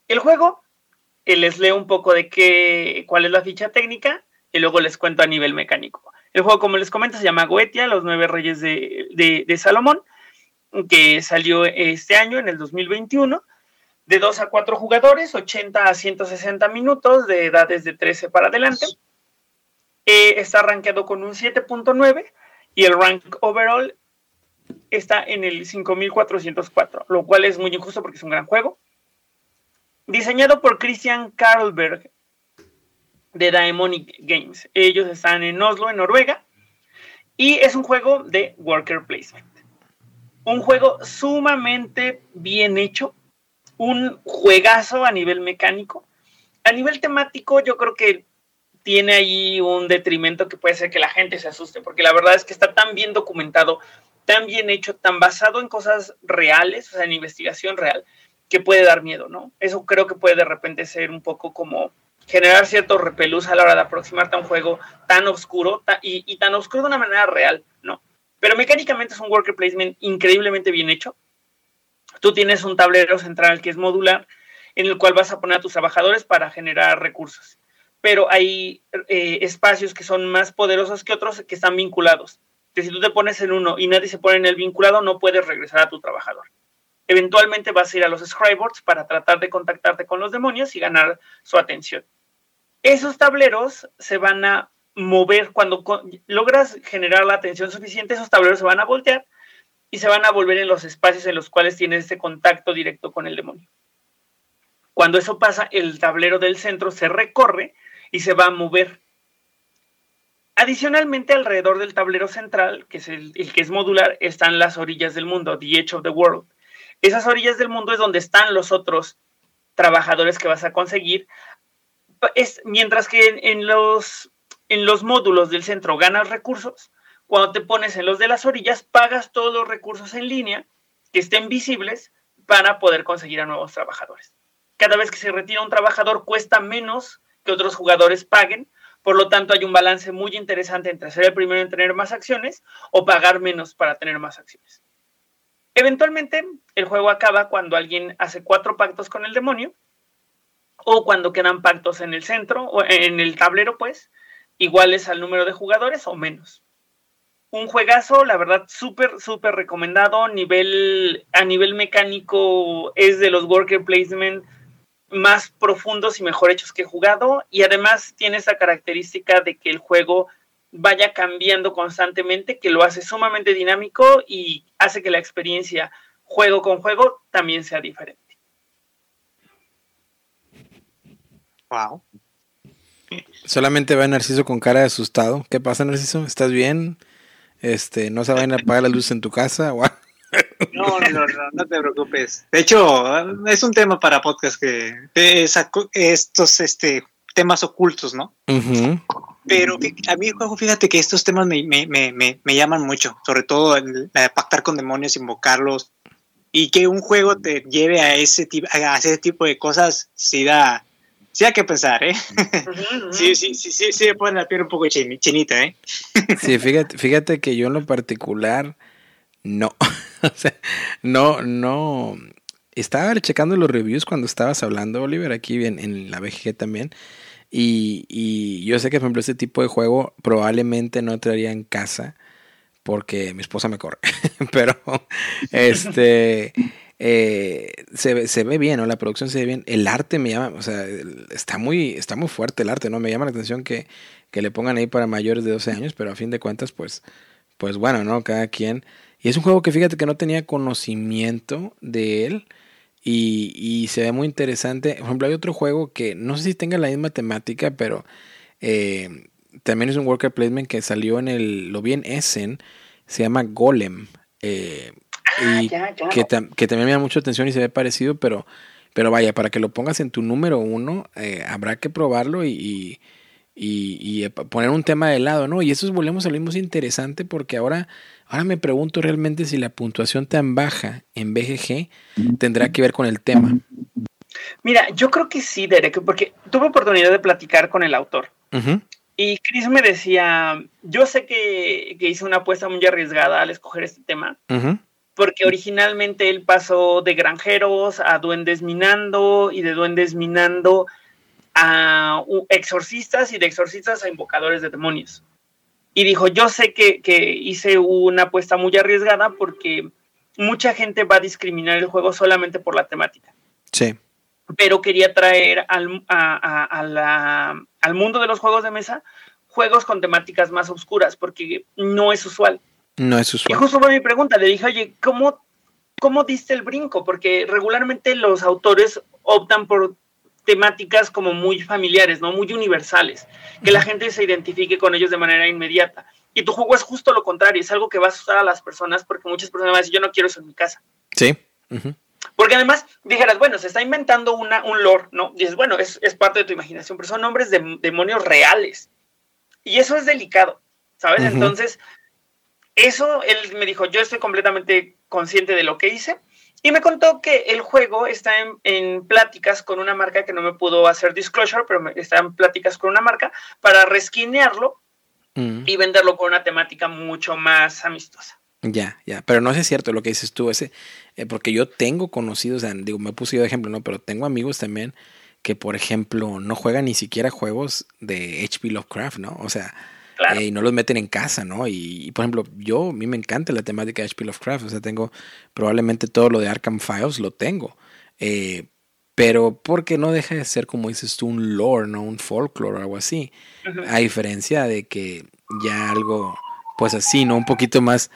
El juego, eh, les leo un poco de qué, cuál es la ficha técnica y luego les cuento a nivel mecánico. El juego, como les comento, se llama Goetia, los nueve reyes de, de Salomón, que salió este año, en el 2021 de 2 a 4 jugadores, 80 a 160 minutos, de edades de 13 para adelante. Eh, está rankeado con un 7.9 y el rank overall está en el 5404, lo cual es muy injusto porque es un gran juego. Diseñado por Christian Karlberg de Daemonic Games. Ellos están en Oslo, en Noruega, y es un juego de worker placement. Un juego sumamente bien hecho, un juegazo a nivel mecánico. A nivel temático, yo creo que tiene ahí un detrimento que puede ser que la gente se asuste, porque la verdad es que está tan bien documentado, tan bien hecho, tan basado en cosas reales, o sea, en investigación real, que puede dar miedo, ¿no? Eso creo que puede de repente ser un poco como generar cierto repelús a la hora de aproximarte a un juego tan oscuro y, y, tan oscuro de una manera real, ¿no? Pero mecánicamente es un worker placement increíblemente bien hecho. Tú tienes un tablero central que es modular en el cual vas a poner a tus trabajadores para generar recursos. Pero hay eh, espacios que son más poderosos que otros que están vinculados. Que si tú te pones en uno y nadie se pone en el vinculado, no puedes regresar a tu trabajador. Eventualmente vas a ir a los scriboards para tratar de contactarte con los demonios y ganar su atención. Esos tableros se van a mover cuando logras generar la atención suficiente, esos tableros se van a voltear y se van a volver en los espacios en los cuales tienes ese contacto directo con el demonio. Cuando eso pasa, el tablero del centro se recorre y se va a mover. Adicionalmente, alrededor del tablero central, que es el, que es modular, están las orillas del mundo, the edge of the world. Esas orillas del mundo es donde están los otros trabajadores que vas a conseguir. Es, mientras que en, los, en los módulos del centro ganas recursos, cuando te pones en los de las orillas, pagas todos los recursos en línea que estén visibles para poder conseguir a nuevos trabajadores. Cada vez que se retira un trabajador cuesta menos que otros jugadores paguen, por lo tanto hay un balance muy interesante entre ser el primero en tener más acciones o pagar menos para tener más acciones. Eventualmente, el juego acaba cuando alguien hace cuatro pactos con el demonio o cuando quedan pactos en el centro o en el tablero, pues, iguales al número de jugadores o menos un juegazo, la verdad, súper, súper recomendado. Nivel, a nivel mecánico es de los worker placement más profundos y mejor hechos que he jugado. Y además tiene esa característica de que el juego vaya cambiando constantemente, que lo hace sumamente dinámico y hace que la experiencia juego con juego también sea diferente. Wow. Solamente va Narciso con cara de asustado. ¿Qué pasa, Narciso? ¿Estás bien? Este, no se vayan a apagar las luces en tu casa. No, no, no, no te preocupes. De hecho, es un tema para podcast que estos este, temas ocultos, ¿no? Pero a mí, juego, fíjate que estos temas me, me, me, me llaman mucho, sobre todo el, pactar con demonios, invocarlos, y que un juego te lleve a ese, a ese tipo de cosas, sí da, sí hay que pensar, ¿eh? Sí, sí, sí, sí, sí, me ponen la piel un poco chinita, ¿eh? Sí, fíjate, fíjate que yo en lo particular No, o sea, no, no. Estaba checando los reviews cuando estabas hablando, Oliver, aquí en, en la BGG también. Y, y, yo sé que, por ejemplo, este tipo de juego probablemente no traería en casa porque mi esposa me corre. Pero, este, eh, se, se, ve bien, ¿no? La producción se ve bien. El arte me llama, o sea, está muy, está muy fuerte el arte, ¿no? Me llama la atención que, que le pongan ahí para mayores de 12 años, pero a fin de cuentas, pues, pues bueno, ¿no? Cada quien. Y es un juego que fíjate que no tenía conocimiento de él. Y, y, se ve muy interesante. Por ejemplo, hay otro juego que no sé si tenga la misma temática, pero eh, también es un worker placement que salió en el. Lo vi en Essen. Se llama Golem. Eh, ah, y que, que, también me da mucha atención y se ve parecido, pero, pero vaya, para que lo pongas en tu número uno, eh, habrá que probarlo y, y, y, poner un tema de lado, ¿no? Y eso volvemos a lo mismo interesante porque ahora Ahora me pregunto realmente si la puntuación tan baja en BGG tendrá que ver con el tema. Mira, yo creo que sí, Derek, porque tuve oportunidad de platicar con el autor. Y Chris me decía, yo sé que, hice una apuesta muy arriesgada al escoger este tema, porque originalmente él pasó de granjeros a duendes minando y de duendes minando a exorcistas y de exorcistas a invocadores de demonios y dijo, yo sé que, hice una apuesta muy arriesgada porque mucha gente va a discriminar el juego solamente por la temática. Sí. Pero quería traer al, al mundo de los juegos de mesa juegos con temáticas más oscuras, porque no es usual. No es usual. Y justo fue mi pregunta, le dije, oye, ¿cómo, ¿cómo diste el brinco? Porque regularmente los autores optan por temáticas como muy familiares, ¿no? Muy universales, que la gente se identifique con ellos de manera inmediata. Y tu juego es justo lo contrario, es algo que va a asustar a las personas porque muchas personas van a decir, yo no quiero eso en mi casa. Sí. Porque además dijeras, bueno, se está inventando una, un lore, ¿no? Dices, bueno, es, es parte de tu imaginación, pero son nombres de demonios reales. Y eso es delicado, ¿sabes? Entonces, eso, él me dijo, yo estoy completamente consciente de lo que hice y me contó que el juego está en, pláticas con una marca que no me pudo hacer disclosure, pero está en pláticas con una marca para resquinearlo mm. y venderlo con una temática mucho más amistosa. Ya, ya, pero no es cierto lo que dices tú, ese, eh, porque yo tengo conocidos, digo, me puse yo de ejemplo, ¿no? Pero tengo amigos también que, por ejemplo, no juegan ni siquiera juegos de HP Lovecraft, ¿no? O sea, eh, y no los meten en casa, ¿no? Y, por ejemplo, yo, a mí me encanta la temática de H.P. Lovecraft, o sea, tengo probablemente todo lo de Arkham Files, lo tengo. Eh, pero porque no deja de ser, como dices tú, un lore, ¿no? Un folklore o algo así. A diferencia de que ya algo, pues así, ¿no? Un poquito más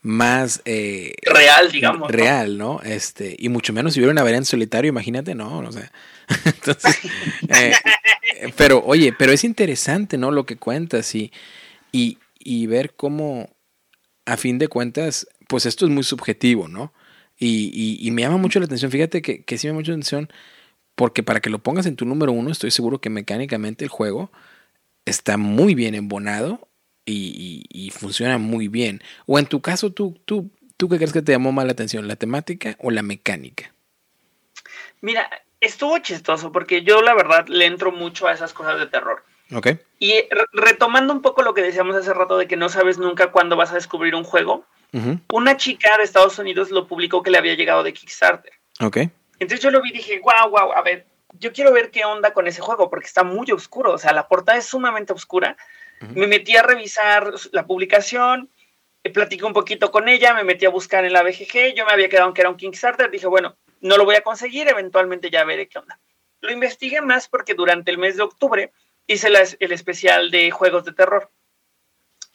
más eh, real, digamos. Real, ¿no? Este, y mucho menos si hubiera una variante solitario, imagínate, no, no sé. Entonces, eh, pero oye, pero es interesante, ¿no? Lo que cuentas y, y, y, ver cómo, a fin de cuentas, pues esto es muy subjetivo, ¿no? Y, y, me llama mucho la atención, fíjate que, que sí me llama mucho la atención, porque para que lo pongas en tu número uno, estoy seguro que mecánicamente el juego está muy bien embonado y, funciona muy bien. O en tu caso, ¿tú, tú, ¿tú qué crees que te llamó más la atención, la temática o la mecánica? Mira, estuvo chistoso porque yo la verdad le entro mucho a esas cosas de terror. Ok. Y retomando un poco lo que decíamos hace rato de que no sabes nunca cuándo vas a descubrir un juego, una chica de Estados Unidos lo publicó que le había llegado de Kickstarter. Ok. Entonces yo lo vi y dije, wow, wow, a ver, yo quiero ver qué onda con ese juego porque está muy oscuro, o sea, la portada es sumamente oscura me metí a revisar la publicación, eh, platiqué un poquito con ella, me metí a buscar en la BGG, yo me había quedado en que era un Kickstarter, dije, bueno, no lo voy a conseguir, eventualmente ya veré qué onda. Lo investigué más porque durante el mes de octubre hice el especial de juegos de terror.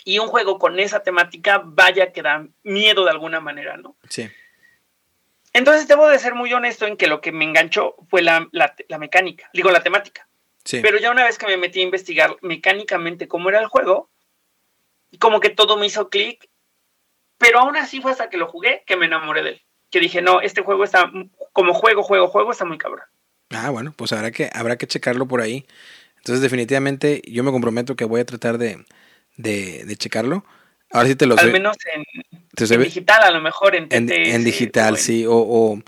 Y un juego con esa temática, vaya que da miedo de alguna manera, ¿no? Sí. Entonces debo de ser muy honesto en que lo que me enganchó fue la, la mecánica, digo la temática. Pero ya una vez que me metí a investigar mecánicamente cómo era el juego, como que todo me hizo clic. Pero aún así fue hasta que lo jugué que me enamoré de él. Que dije, no, este juego está, como juego, juego, juego, está muy cabrón. Ah, bueno, pues habrá que, habrá que checarlo por ahí. Entonces, definitivamente, yo me comprometo que voy a tratar de, de, checarlo. Ahora sí te lo Al menos en, digital, a lo mejor en En, en digital, sí. o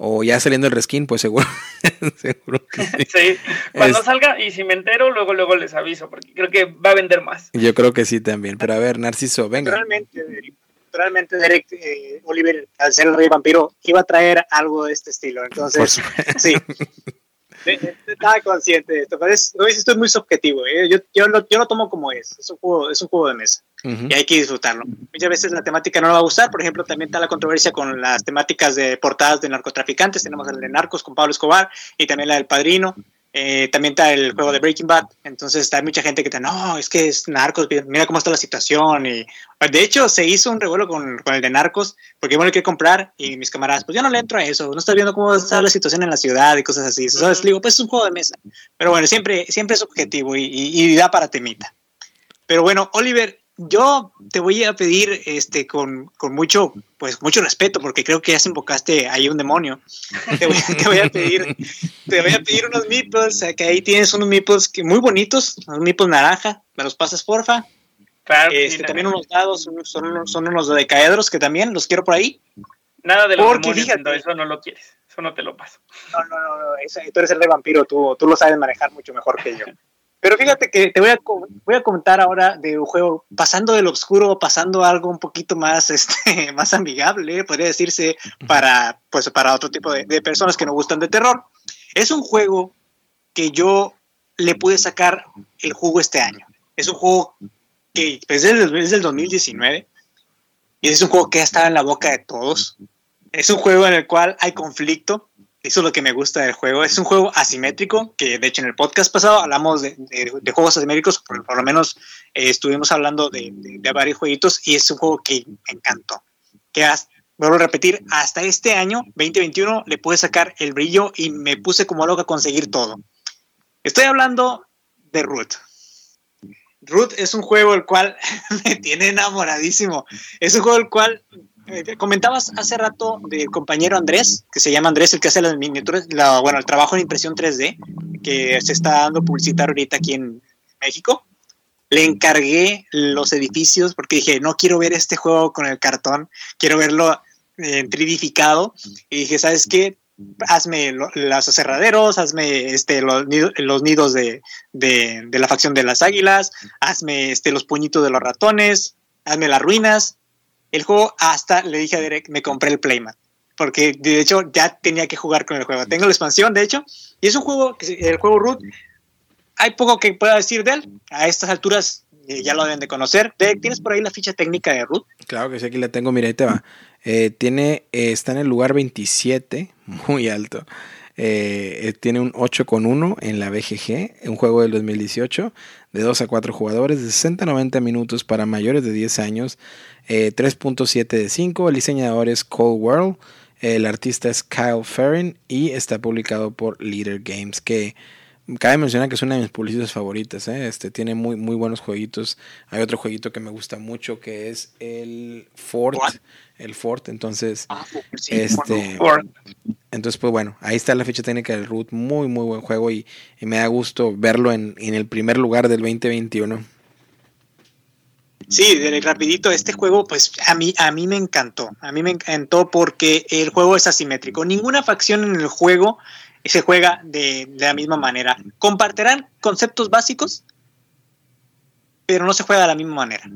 o ya saliendo el reskin, pues seguro. seguro que sí. Cuando salga, y si me entero, luego, luego les aviso, porque creo que va a vender más. Yo creo que sí también. Pero a ver, Narciso, venga. Realmente, naturalmente Derek eh, Oliver, al ser el rey vampiro, iba a traer algo de este estilo. Entonces, sí. Estaba consciente de esto, pero es, esto es muy subjetivo. ¿eh? Yo, yo, lo, yo, lo, tomo como es. Es un juego, es un juego de mesa y hay que disfrutarlo. Muchas veces la temática no va a gustar. Por ejemplo, también está la controversia con las temáticas de portadas de narcotraficantes. Tenemos el de Narcos con Pablo Escobar y también la del Padrino. Eh, también está el juego de Breaking Bad. Entonces, hay mucha gente que dice, no, es que es Narcos, mira cómo está la situación. Y de hecho, se hizo un revuelo con, con el de Narcos porque yo me lo quiero comprar y mis camaradas, pues yo no le entro a eso. No estás viendo cómo está la situación en la ciudad y cosas así. ¿Sabes? digo, pues es un juego de mesa. Pero bueno, siempre, siempre es objetivo y, y da para temita. Pero bueno, Oliver, yo te voy a pedir este con, con, mucho pues mucho respeto porque creo que ya se invocaste ahí un demonio. Te voy, a pedir te voy a pedir unos meeples que ahí tienes unos meeples que muy bonitos unos meeples naranja me los pasas porfa. Claro, este, también unos dados son, son unos decaedros que también los quiero por ahí. Nada de los porque demonios, eso no lo quieres eso no te lo paso. No no no, no tú eres el de vampiro tú, tú lo sabes manejar mucho mejor que yo pero fíjate que te voy a, voy a comentar ahora de un juego pasando del oscuro, pasando a algo un poquito más, este, más amigable, podría decirse, para, pues, para otro tipo de, personas que no gustan de terror. Es un juego que yo le pude sacar el jugo este año. Es un juego que pues, es, del, es del 2019 y es un juego que ha estado en la boca de todos. Es un juego en el cual hay conflicto, eso es lo que me gusta del juego. Es un juego asimétrico, que de hecho en el podcast pasado hablamos de, juegos asimétricos, por, lo menos eh, estuvimos hablando de, varios jueguitos y es un juego que me encantó. Que vuelvo a repetir, hasta este año, 2021, le pude sacar el brillo y me puse como loco a conseguir todo. Estoy hablando de Root. Root es un juego el cual me tiene enamoradísimo. Es un juego el cual eh, comentabas hace rato del compañero Andrés, que se llama Andrés, el que hace las miniaturas, la, bueno, el trabajo en impresión 3D, que se está dando publicitar ahorita aquí en México. Le encargué los edificios porque dije, no quiero ver este juego con el cartón, quiero verlo eh, tridificado. Y dije, ¿sabes qué? hazme los aserraderos, hazme este, los, nidos, de, de, de, la facción de las águilas, hazme este, los puñitos de los ratones, hazme las ruinas, el juego hasta le dije a Derek, me compré el Playmat. Porque de hecho ya tenía que jugar con el juego. Tengo la expansión, de hecho, y es un juego, el juego Root, hay poco que pueda decir de él. A estas alturas eh, ya lo deben de conocer. Derek, ¿tienes por ahí la ficha técnica de Root? Claro que sí, aquí la tengo, mira, ahí te va. Eh, tiene, eh, está en el lugar 27, muy alto. tiene un 8,1 en la BGG, un juego del 2018, de 2 a 4 jugadores, de 60 a 90 minutos para mayores de 10 años. 3.7 eh, de 5. El diseñador es Cold World. El artista es Kyle Ferrin y está publicado por Leader Games, que cabe mencionar que es una de mis publicidades favoritas. ¿eh? Este, tiene muy, muy buenos jueguitos. Hay otro jueguito que me gusta mucho que es el Fort. El Fort, entonces, ah, este, entonces, pues bueno, ahí está la ficha técnica del root, muy, muy buen juego y, me da gusto verlo en, en el primer lugar del 2021. Sí, rapidito, este juego, pues a mí, a mí me encantó. A mí me encantó porque el juego es asimétrico. Ninguna facción en el juego se juega de, la misma manera. Compartirán conceptos básicos, pero no se juega de la misma manera.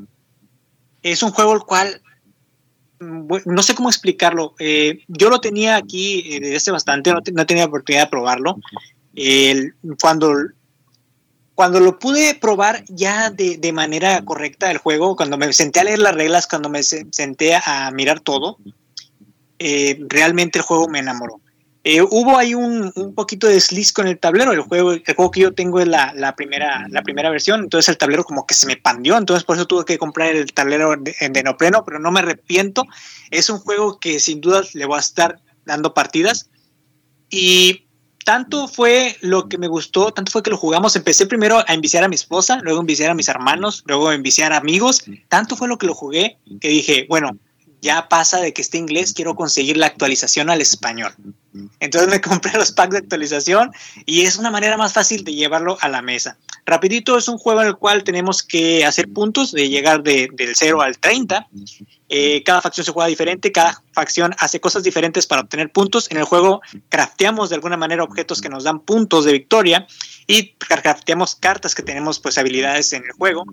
Es un juego el cual no sé cómo explicarlo. Eh, yo lo tenía aquí eh, desde hace bastante, no, tenía oportunidad de probarlo. Cuando cuando lo pude probar ya de, manera correcta el juego, cuando me senté a leer las reglas, cuando me senté a mirar todo, eh, realmente el juego me enamoró. Eh, hubo ahí un, poquito de desliz con el tablero. El juego, el juego que yo tengo es la, primera, la primera versión, entonces el tablero como que se me pandió, entonces por eso tuve que comprar el tablero de, de neopreno, pero no me arrepiento. Es un juego que sin duda le voy a estar dando partidas. Y tanto fue lo que me gustó, tanto fue que lo jugamos. Empecé primero a enviciar a mi esposa, luego a enviciar a mis hermanos, luego a enviciar a amigos. Tanto fue lo que lo jugué que dije, bueno, ya pasa de que esté inglés, quiero conseguir la actualización al español. Entonces me compré los packs de actualización y es una manera más fácil de llevarlo a la mesa. Rapidito es un juego en el cual tenemos que hacer puntos de llegar de, del 0 al 30. Eh, cada facción se juega diferente, cada facción hace cosas diferentes para obtener puntos. En el juego crafteamos de alguna manera objetos que nos dan puntos de victoria y crafteamos cartas que tenemos pues habilidades en el juego.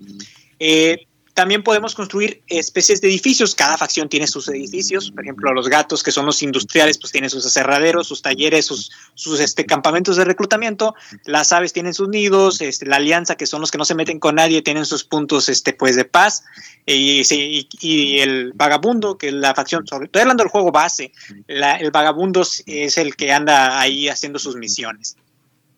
Eh, también podemos construir especies de edificios. Cada facción tiene sus edificios. Por ejemplo, los gatos, que son los industriales, pues tienen sus aserraderos, sus talleres, sus, sus este, campamentos de reclutamiento. Las aves tienen sus nidos. Este, la alianza, que son los que no se meten con nadie, tienen sus puntos este, pues, de paz. Y, y, el vagabundo, que la facción, sobre, estoy hablando del juego base, el vagabundo es el que anda ahí haciendo sus misiones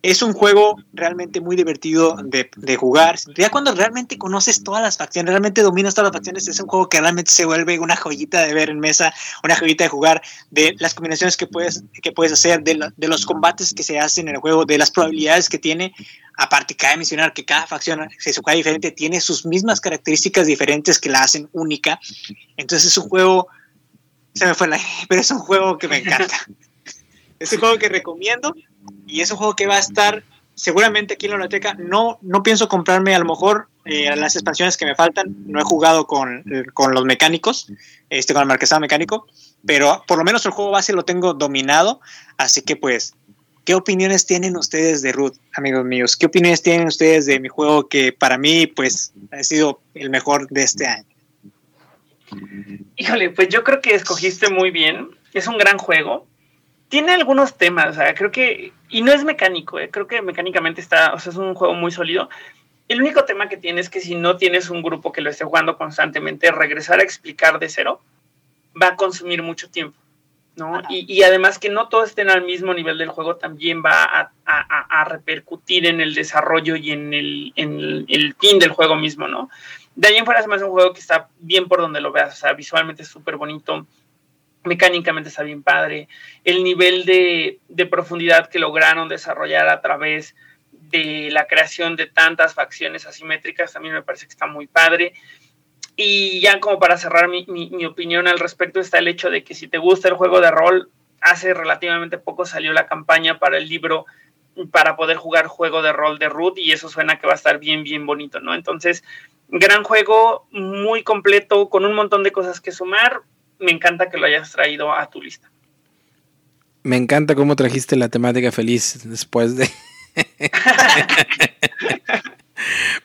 es un juego realmente muy divertido de, jugar. Ya cuando realmente conoces todas las facciones, realmente dominas todas las facciones, es un juego que realmente se vuelve una joyita de ver en mesa, una joyita de jugar, de las combinaciones que puedes, que puedes hacer, de, los combates que se hacen en el juego, de las probabilidades que tiene. Aparte, cabe mencionar que cada facción se juega diferente, tiene sus mismas características diferentes que la hacen única. Entonces es un juego, se me fue la, pero es un juego que me encanta. es un juego que recomiendo y es un juego que va a estar seguramente aquí en la biblioteca. No, no pienso comprarme a lo mejor eh, las expansiones que me faltan. No he jugado con, los mecánicos, este, con el marquesado mecánico, pero por lo menos el juego base lo tengo dominado. Así que pues, ¿qué opiniones tienen ustedes de Root, amigos míos? ¿Qué opiniones tienen ustedes de mi juego que para mí pues ha sido el mejor de este año? Híjole, pues yo creo que escogiste muy bien. Es un gran juego tiene algunos temas, o sea, creo que, y no es mecánico, eh, creo que mecánicamente está, o sea, es un juego muy sólido. El único tema que tiene es que si no tienes un grupo que lo esté jugando constantemente, regresar a explicar de cero va a consumir mucho tiempo, ¿no? Y, además que no todos estén al mismo nivel del juego también va a, repercutir en el desarrollo y en el, en el, fin del juego mismo, ¿no? De ahí en fuera es más un juego que está bien por donde lo veas, o sea, visualmente es súper bonito, mecánicamente está bien padre, el nivel de, profundidad que lograron desarrollar a través de la creación de tantas facciones asimétricas también me parece que está muy padre. Y ya como para cerrar mi, mi, opinión al respecto está el hecho de que si te gusta el juego de rol, hace relativamente poco salió la campaña para el libro para poder jugar juego de rol de Root y eso suena que va a estar bien, bien bonito, ¿no? Entonces, gran juego, muy completo, con un montón de cosas que sumar, me encanta que lo hayas traído a tu lista. Me encanta cómo trajiste la temática feliz después de...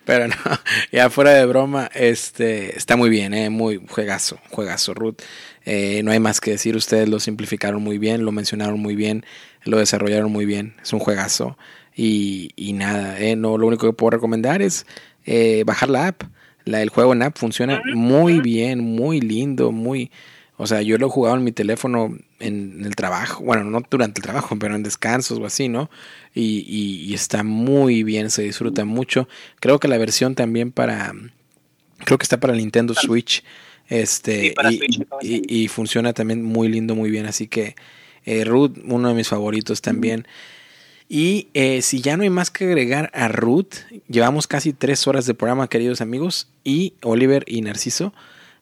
Pero no, ya fuera de broma, este está muy bien, eh, muy juegazo, juegazo, Ruth. Eh, no hay más que decir, ustedes lo simplificaron muy bien, lo mencionaron muy bien, lo desarrollaron muy bien, es un juegazo. Y, y nada, eh, no, lo único que puedo recomendar es eh, bajar la app. La, el juego en app funciona muy bien, muy lindo, muy, o sea, yo lo he jugado en mi teléfono en, el trabajo, bueno, no durante el trabajo, pero en descansos o así, ¿no? Y, y, está muy bien, se disfruta mucho. Creo que la versión también para, creo que está para Nintendo Switch, este, y, y, funciona también muy lindo, muy bien. Así que eh, Root, uno de mis favoritos también. Y eh, si ya no hay más que agregar a Ruth, llevamos casi tres horas de programa, queridos amigos, y Oliver y Narciso.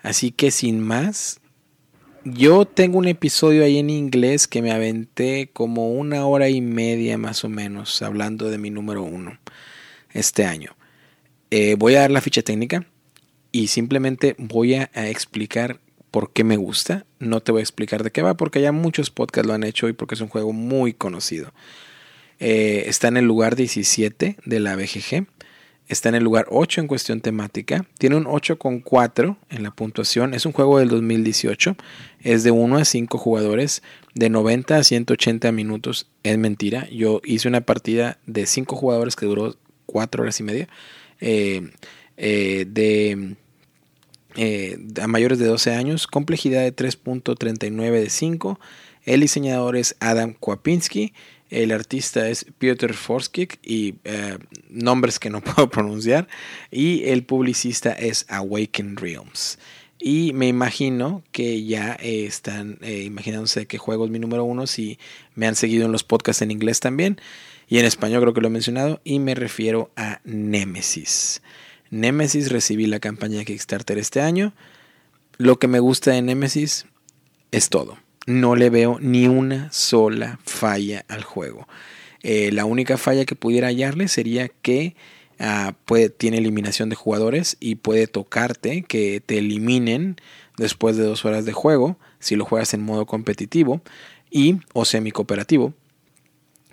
Así que sin más, yo tengo un episodio ahí en inglés que me aventé como una hora y media más o menos hablando de mi número uno este año. Eh, voy a dar la ficha técnica y simplemente voy a, explicar por qué me gusta. No te voy a explicar de qué va porque ya muchos podcasts lo han hecho y porque es un juego muy conocido. Eh, está en el lugar 17 de la BGG está en el lugar 8 en cuestión temática. Tiene un 8,4 en la puntuación. Es un juego del 2018. Es de 1 a 5 jugadores, de 90 a 180 minutos. Es mentira. Yo hice una partida de 5 jugadores que duró 4 horas y media. Eh, eh, de eh, a mayores de 12 años. Complejidad de 3.39 de 5. El diseñador es Adam Kwapinski. El artista es Piotr Forskik y eh, nombres que no puedo pronunciar. Y el publicista es Awaken Realms. Y me imagino que ya eh, están eh, imaginándose que juego es mi número uno si me han seguido en los podcasts en inglés también. Y en español creo que lo he mencionado. Y me refiero a Nemesis. Nemesis recibí la campaña de Kickstarter este año. Lo que me gusta de Nemesis es todo no le veo ni una sola falla al juego. Eh, la única falla que pudiera hallarle sería que ah, tiene eliminación de jugadores y puede tocarte que te eliminen después de dos horas de juego si lo juegas en modo competitivo y o semi cooperativo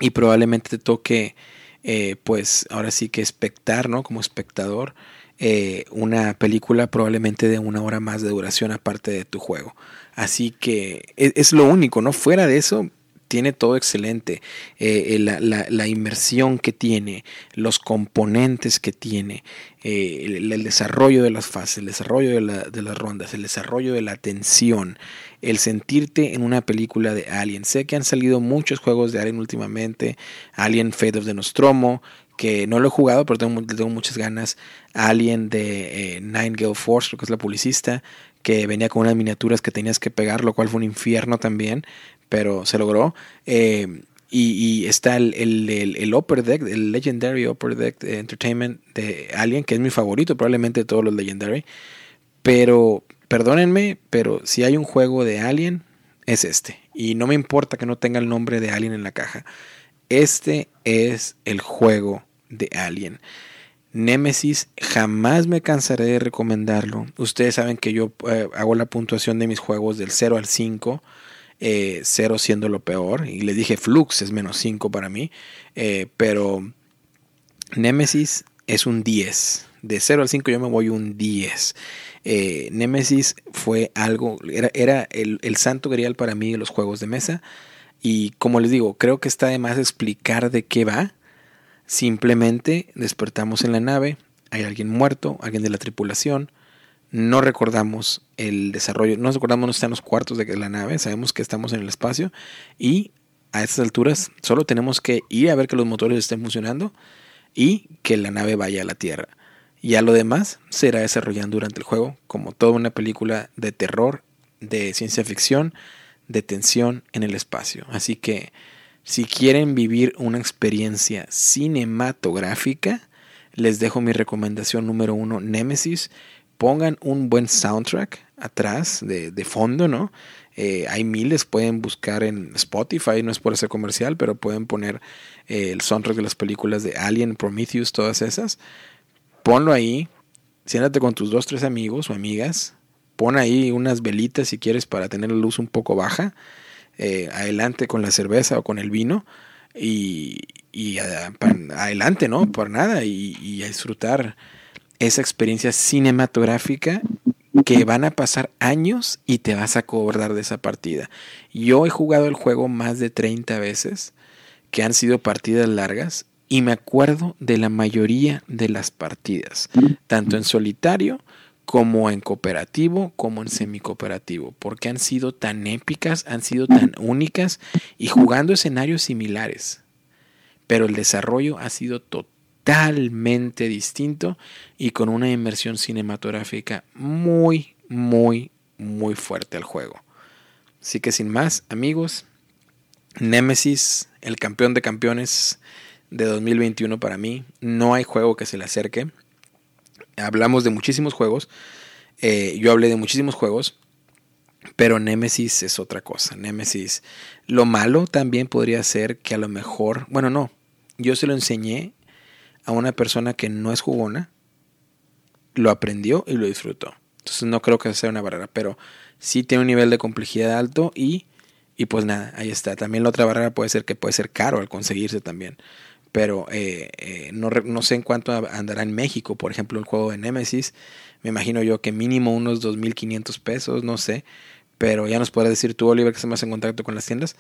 y probablemente te toque eh, pues ahora sí que espectar no como espectador eh, una película probablemente de una hora más de duración aparte de tu juego. Así que es, es lo único, ¿no? Fuera de eso, tiene todo excelente. Eh, la, la, inmersión que tiene, los componentes que tiene, eh, el, desarrollo de las fases, el desarrollo de, de, las rondas, el desarrollo de la tensión, el sentirte en una película de Alien. Sé que han salido muchos juegos de Alien últimamente, Alien Fate of the Nostromo, que no lo he jugado, pero tengo, tengo muchas ganas. Alien de eh, Nine Gale Force, creo que es la publicista, que venía con unas miniaturas que tenías que pegar, lo cual fue un infierno también pero se logró. Eh, y, está el, el, el, Upper Deck, el Legendary Upper Deck Entertainment de Alien, que es mi favorito, probablemente de todos los Legendary. Pero, perdónenme, pero si hay un juego de Alien, es este. Y no me importa que no tenga el nombre de Alien en la caja. Este es el juego de Alien. Nemesis, jamás me cansaré de recomendarlo. Ustedes saben que yo eh, hago la puntuación de mis juegos del 0 al 5 eh, 0 siendo lo peor. Y le dije Flux es menos 5 para mí. Eh, pero Nemesis es un 10. De 0 al 5 yo me voy un 10. Eh, Nemesis fue algo, era, era el, el, santo grial para mí de los juegos de mesa. Y como les digo, creo que está de más explicar de qué va. Simplemente despertamos en la nave, hay alguien muerto, alguien de la tripulación, no recordamos el desarrollo, no recordamos dónde están los cuartos de la nave, sabemos que estamos en el espacio y a estas alturas solo tenemos que ir a ver que los motores estén funcionando y que la nave vaya a la Tierra. Y a lo demás se irá desarrollando durante el juego, como toda una película de terror, de ciencia ficción, de tensión en el espacio. Así que si quieren vivir una experiencia cinematográfica, les dejo mi recomendación número uno, Nemesis pongan un buen soundtrack atrás de, fondo, ¿no? Eh, hay miles, pueden buscar en Spotify, no es por ser comercial, pero pueden poner eh, el soundtrack de las películas de Alien, Prometheus, todas esas. Ponlo ahí, siéntate con tus dos, tres amigos o amigas, pon ahí unas velitas si quieres para tener la luz un poco baja, eh, adelante con la cerveza o con el vino y, adelante, ¿no? Por nada y, y a disfrutar esa experiencia cinematográfica que van a pasar años y te vas a acordar de esa partida. Yo he jugado el juego más de 30 veces, que han sido partidas largas, y me acuerdo de la mayoría de las partidas, tanto en solitario como en cooperativo, como en semicooperativo, porque han sido tan épicas, han sido tan únicas y jugando escenarios similares. Pero el desarrollo ha sido total totalmente distinto y con una inmersión cinematográfica muy, muy, muy fuerte al juego. Así que sin más, amigos, Nemesis, el campeón de campeones de 2021 para mí, no hay juego que se le acerque. Hablamos de muchísimos juegos, eh, yo hablé de muchísimos juegos, pero Nemesis es otra cosa. Nemesis, lo malo también podría ser que a lo mejor, bueno, no, yo se lo enseñé a una persona que no es jugona, lo aprendió y lo disfrutó. Entonces no creo que sea una barrera, pero sí tiene un nivel de complejidad alto y, y pues nada, ahí está. También la otra barrera puede ser que puede ser caro al conseguirse también. Pero eh, eh, no, no, sé en cuánto andará en México, por ejemplo, el juego de Nemesis. Me imagino yo que mínimo unos 2.500 pesos, no sé. Pero ya nos puedes decir tú, Oliver, que estás más en contacto con las tiendas.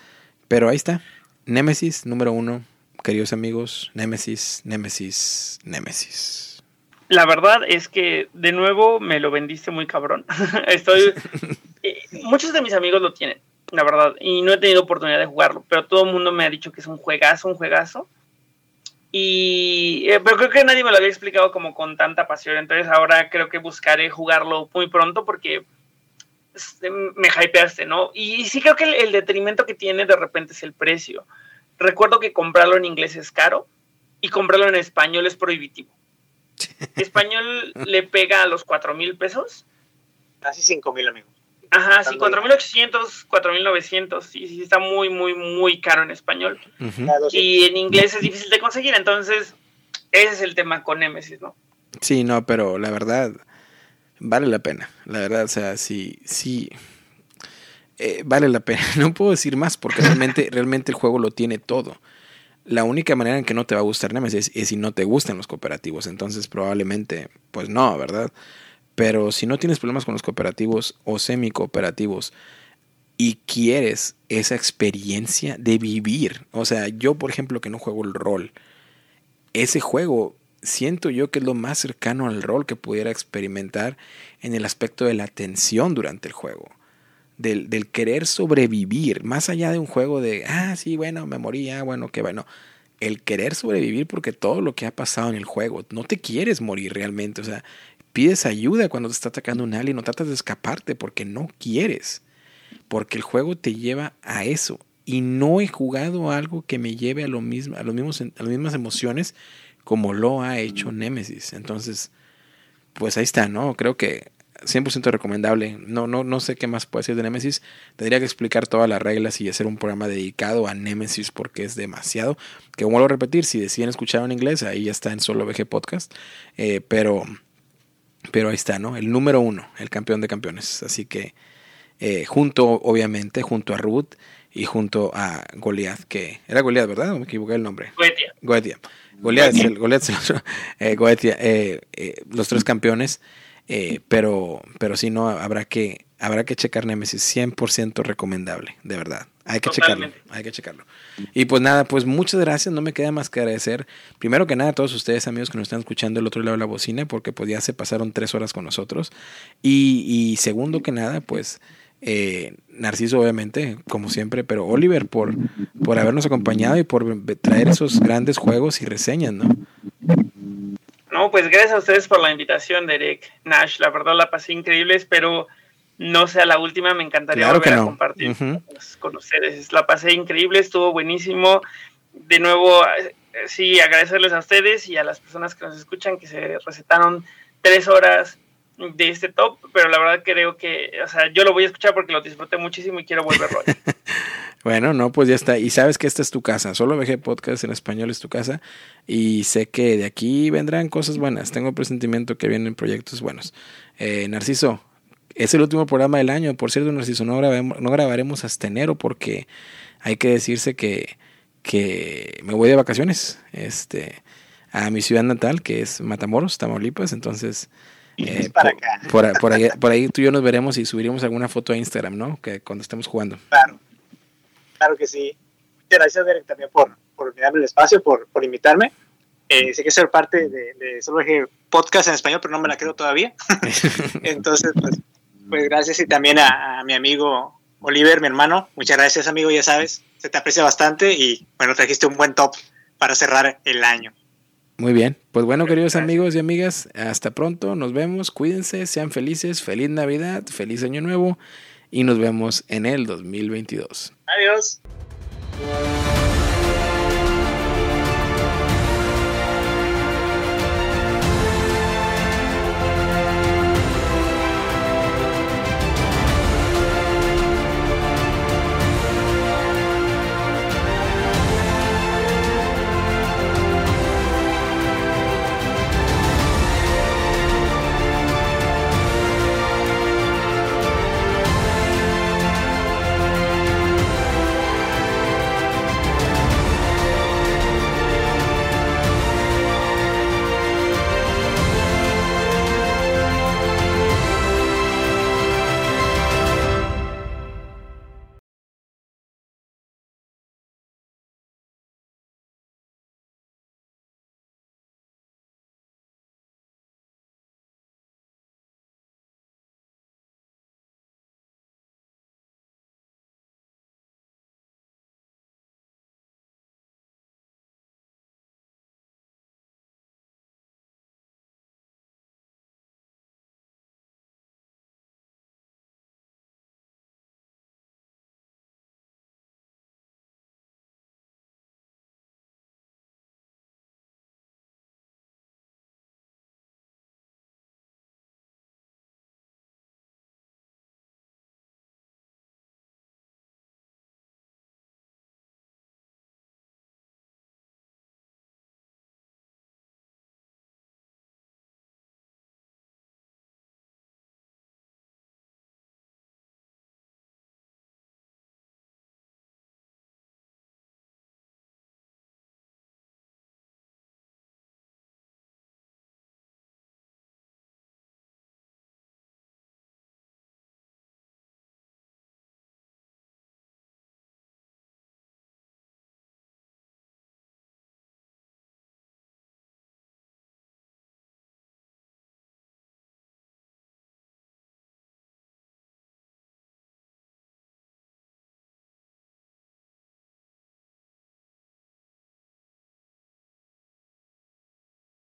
Pero ahí está. Nemesis número uno queridos amigos, Nemesis, Nemesis, Nemesis. La verdad es que de nuevo me lo vendiste muy cabrón. Estoy. Eh, muchos de mis amigos lo tienen, la verdad, y no he tenido oportunidad de jugarlo, pero todo el mundo me ha dicho que es un juegazo, un juegazo. Y eh, pero creo que nadie me lo había explicado como con tanta pasión, entonces ahora creo que buscaré jugarlo muy pronto porque este, me hypeaste, ¿no? Y, sí creo que el, el detrimento que tiene de repente es el precio Recuerdo que comprarlo en inglés es caro y comprarlo en español es prohibitivo. Español le pega a los cuatro mil pesos. Casi cinco mil, amigos. Ajá, sí, 4.800, 4.900, sí, sí, está muy, muy, muy caro en español. Y en inglés es difícil de conseguir, entonces ese es el tema con Nemesis, ¿no? Sí, no, pero la verdad, vale la pena, la verdad, o sea, sí, sí, eh, vale la pena. No puedo decir más porque realmente, realmente el juego lo tiene todo. La única manera en que no te va a gustar Nemesis es si no te gustan los cooperativos. Entonces probablemente, pues no, ¿verdad? Pero si no tienes problemas con los cooperativos o semi cooperativos y quieres esa experiencia de vivir, o sea, yo por ejemplo que no juego el rol, ese juego siento yo que es lo más cercano al rol que pudiera experimentar en el aspecto de la tensión durante el juego. Del, del, querer sobrevivir, más allá de un juego de, ah, sí, bueno, me moría, bueno, qué bueno. El querer sobrevivir porque todo lo que ha pasado en el juego, no te quieres morir realmente, o sea, pides ayuda cuando te está atacando un alien, no tratas de escaparte porque no quieres, porque el juego te lleva a eso. Y no he jugado algo que me lleve a, lo mismo, a, los mismos, a las mismas emociones como lo ha hecho Nemesis. Entonces, pues ahí está, ¿no? Creo que 100% recomendable. No, no, no sé qué más puede decir de Nemesis. Tendría que explicar todas las reglas y hacer un programa dedicado a Nemesis porque es demasiado. Que vuelvo a repetir, si deciden escuchar en inglés, ahí ya está en Solo VG Podcast. Eh, pero, pero ahí está, ¿no? El número uno, el campeón de campeones. Así que, eh, junto, obviamente, junto a Ruth y junto a Goliath, que era Goliath, ¿verdad? ¿O me equivoqué el nombre? Goetia. Goetia. Goliath, el, Goliath, eh, Goetia, eh, eh, los tres campeones. Eh, pero, pero sí, no, habrá que, habrá que checar Nemesis, 100% recomendable, de verdad. Hay que checarlo, hay que checarlo. Y pues nada, pues muchas gracias, no me queda más que agradecer, primero que nada a todos ustedes amigos que nos están escuchando del otro lado de la bocina, porque pues ya se pasaron tres horas con nosotros. Y, y segundo que nada, pues eh, Narciso obviamente, como siempre, pero Oliver por, por habernos acompañado y por traer esos grandes juegos y reseñas, ¿no? No, pues gracias a ustedes por la invitación, Derek Nash. La verdad la pasé increíble, espero no sea la última. Me encantaría volver a compartir con ustedes. La pasé increíble, estuvo buenísimo. De nuevo, eh, sí, agradecerles a ustedes y a las personas que nos escuchan que se recetaron tres horas de este top, pero la verdad creo que, o sea, yo lo voy a escuchar porque lo disfruté muchísimo y quiero volverlo Bueno, no, pues ya está. Y sabes que esta es tu casa. Solo VG Podcast en español es tu casa. Y sé que de aquí vendrán cosas buenas. Tengo presentimiento que vienen proyectos buenos. Eh, Narciso, es el último programa del año. Por cierto, Narciso, no, no grabaremos hasta enero porque hay que decirse que, que me voy de vacaciones este, a mi ciudad natal, que es Matamoros, Tamaulipas. Entonces, eh, por, Por, ahí, por ahí tú y yo nos veremos y subiremos alguna foto a Instagram, ¿no? Que cuando estemos jugando. Claro, claro que sí. Muchas gracias, Derek, también por, por darme el espacio, por, por invitarme. Eh, sé que ser parte de, de solo podcast en español, pero no me la quedo todavía. Entonces, pues, pues, gracias y también a, a, mi amigo Oliver, mi hermano. Muchas gracias, amigo, ya sabes, se te aprecia bastante y bueno, trajiste un buen top para cerrar el año. Muy bien, pues bueno, queridos amigos y amigas, hasta pronto, nos vemos, cuídense, sean felices, feliz Navidad, feliz Año Nuevo y nos vemos en el 2022. Adiós.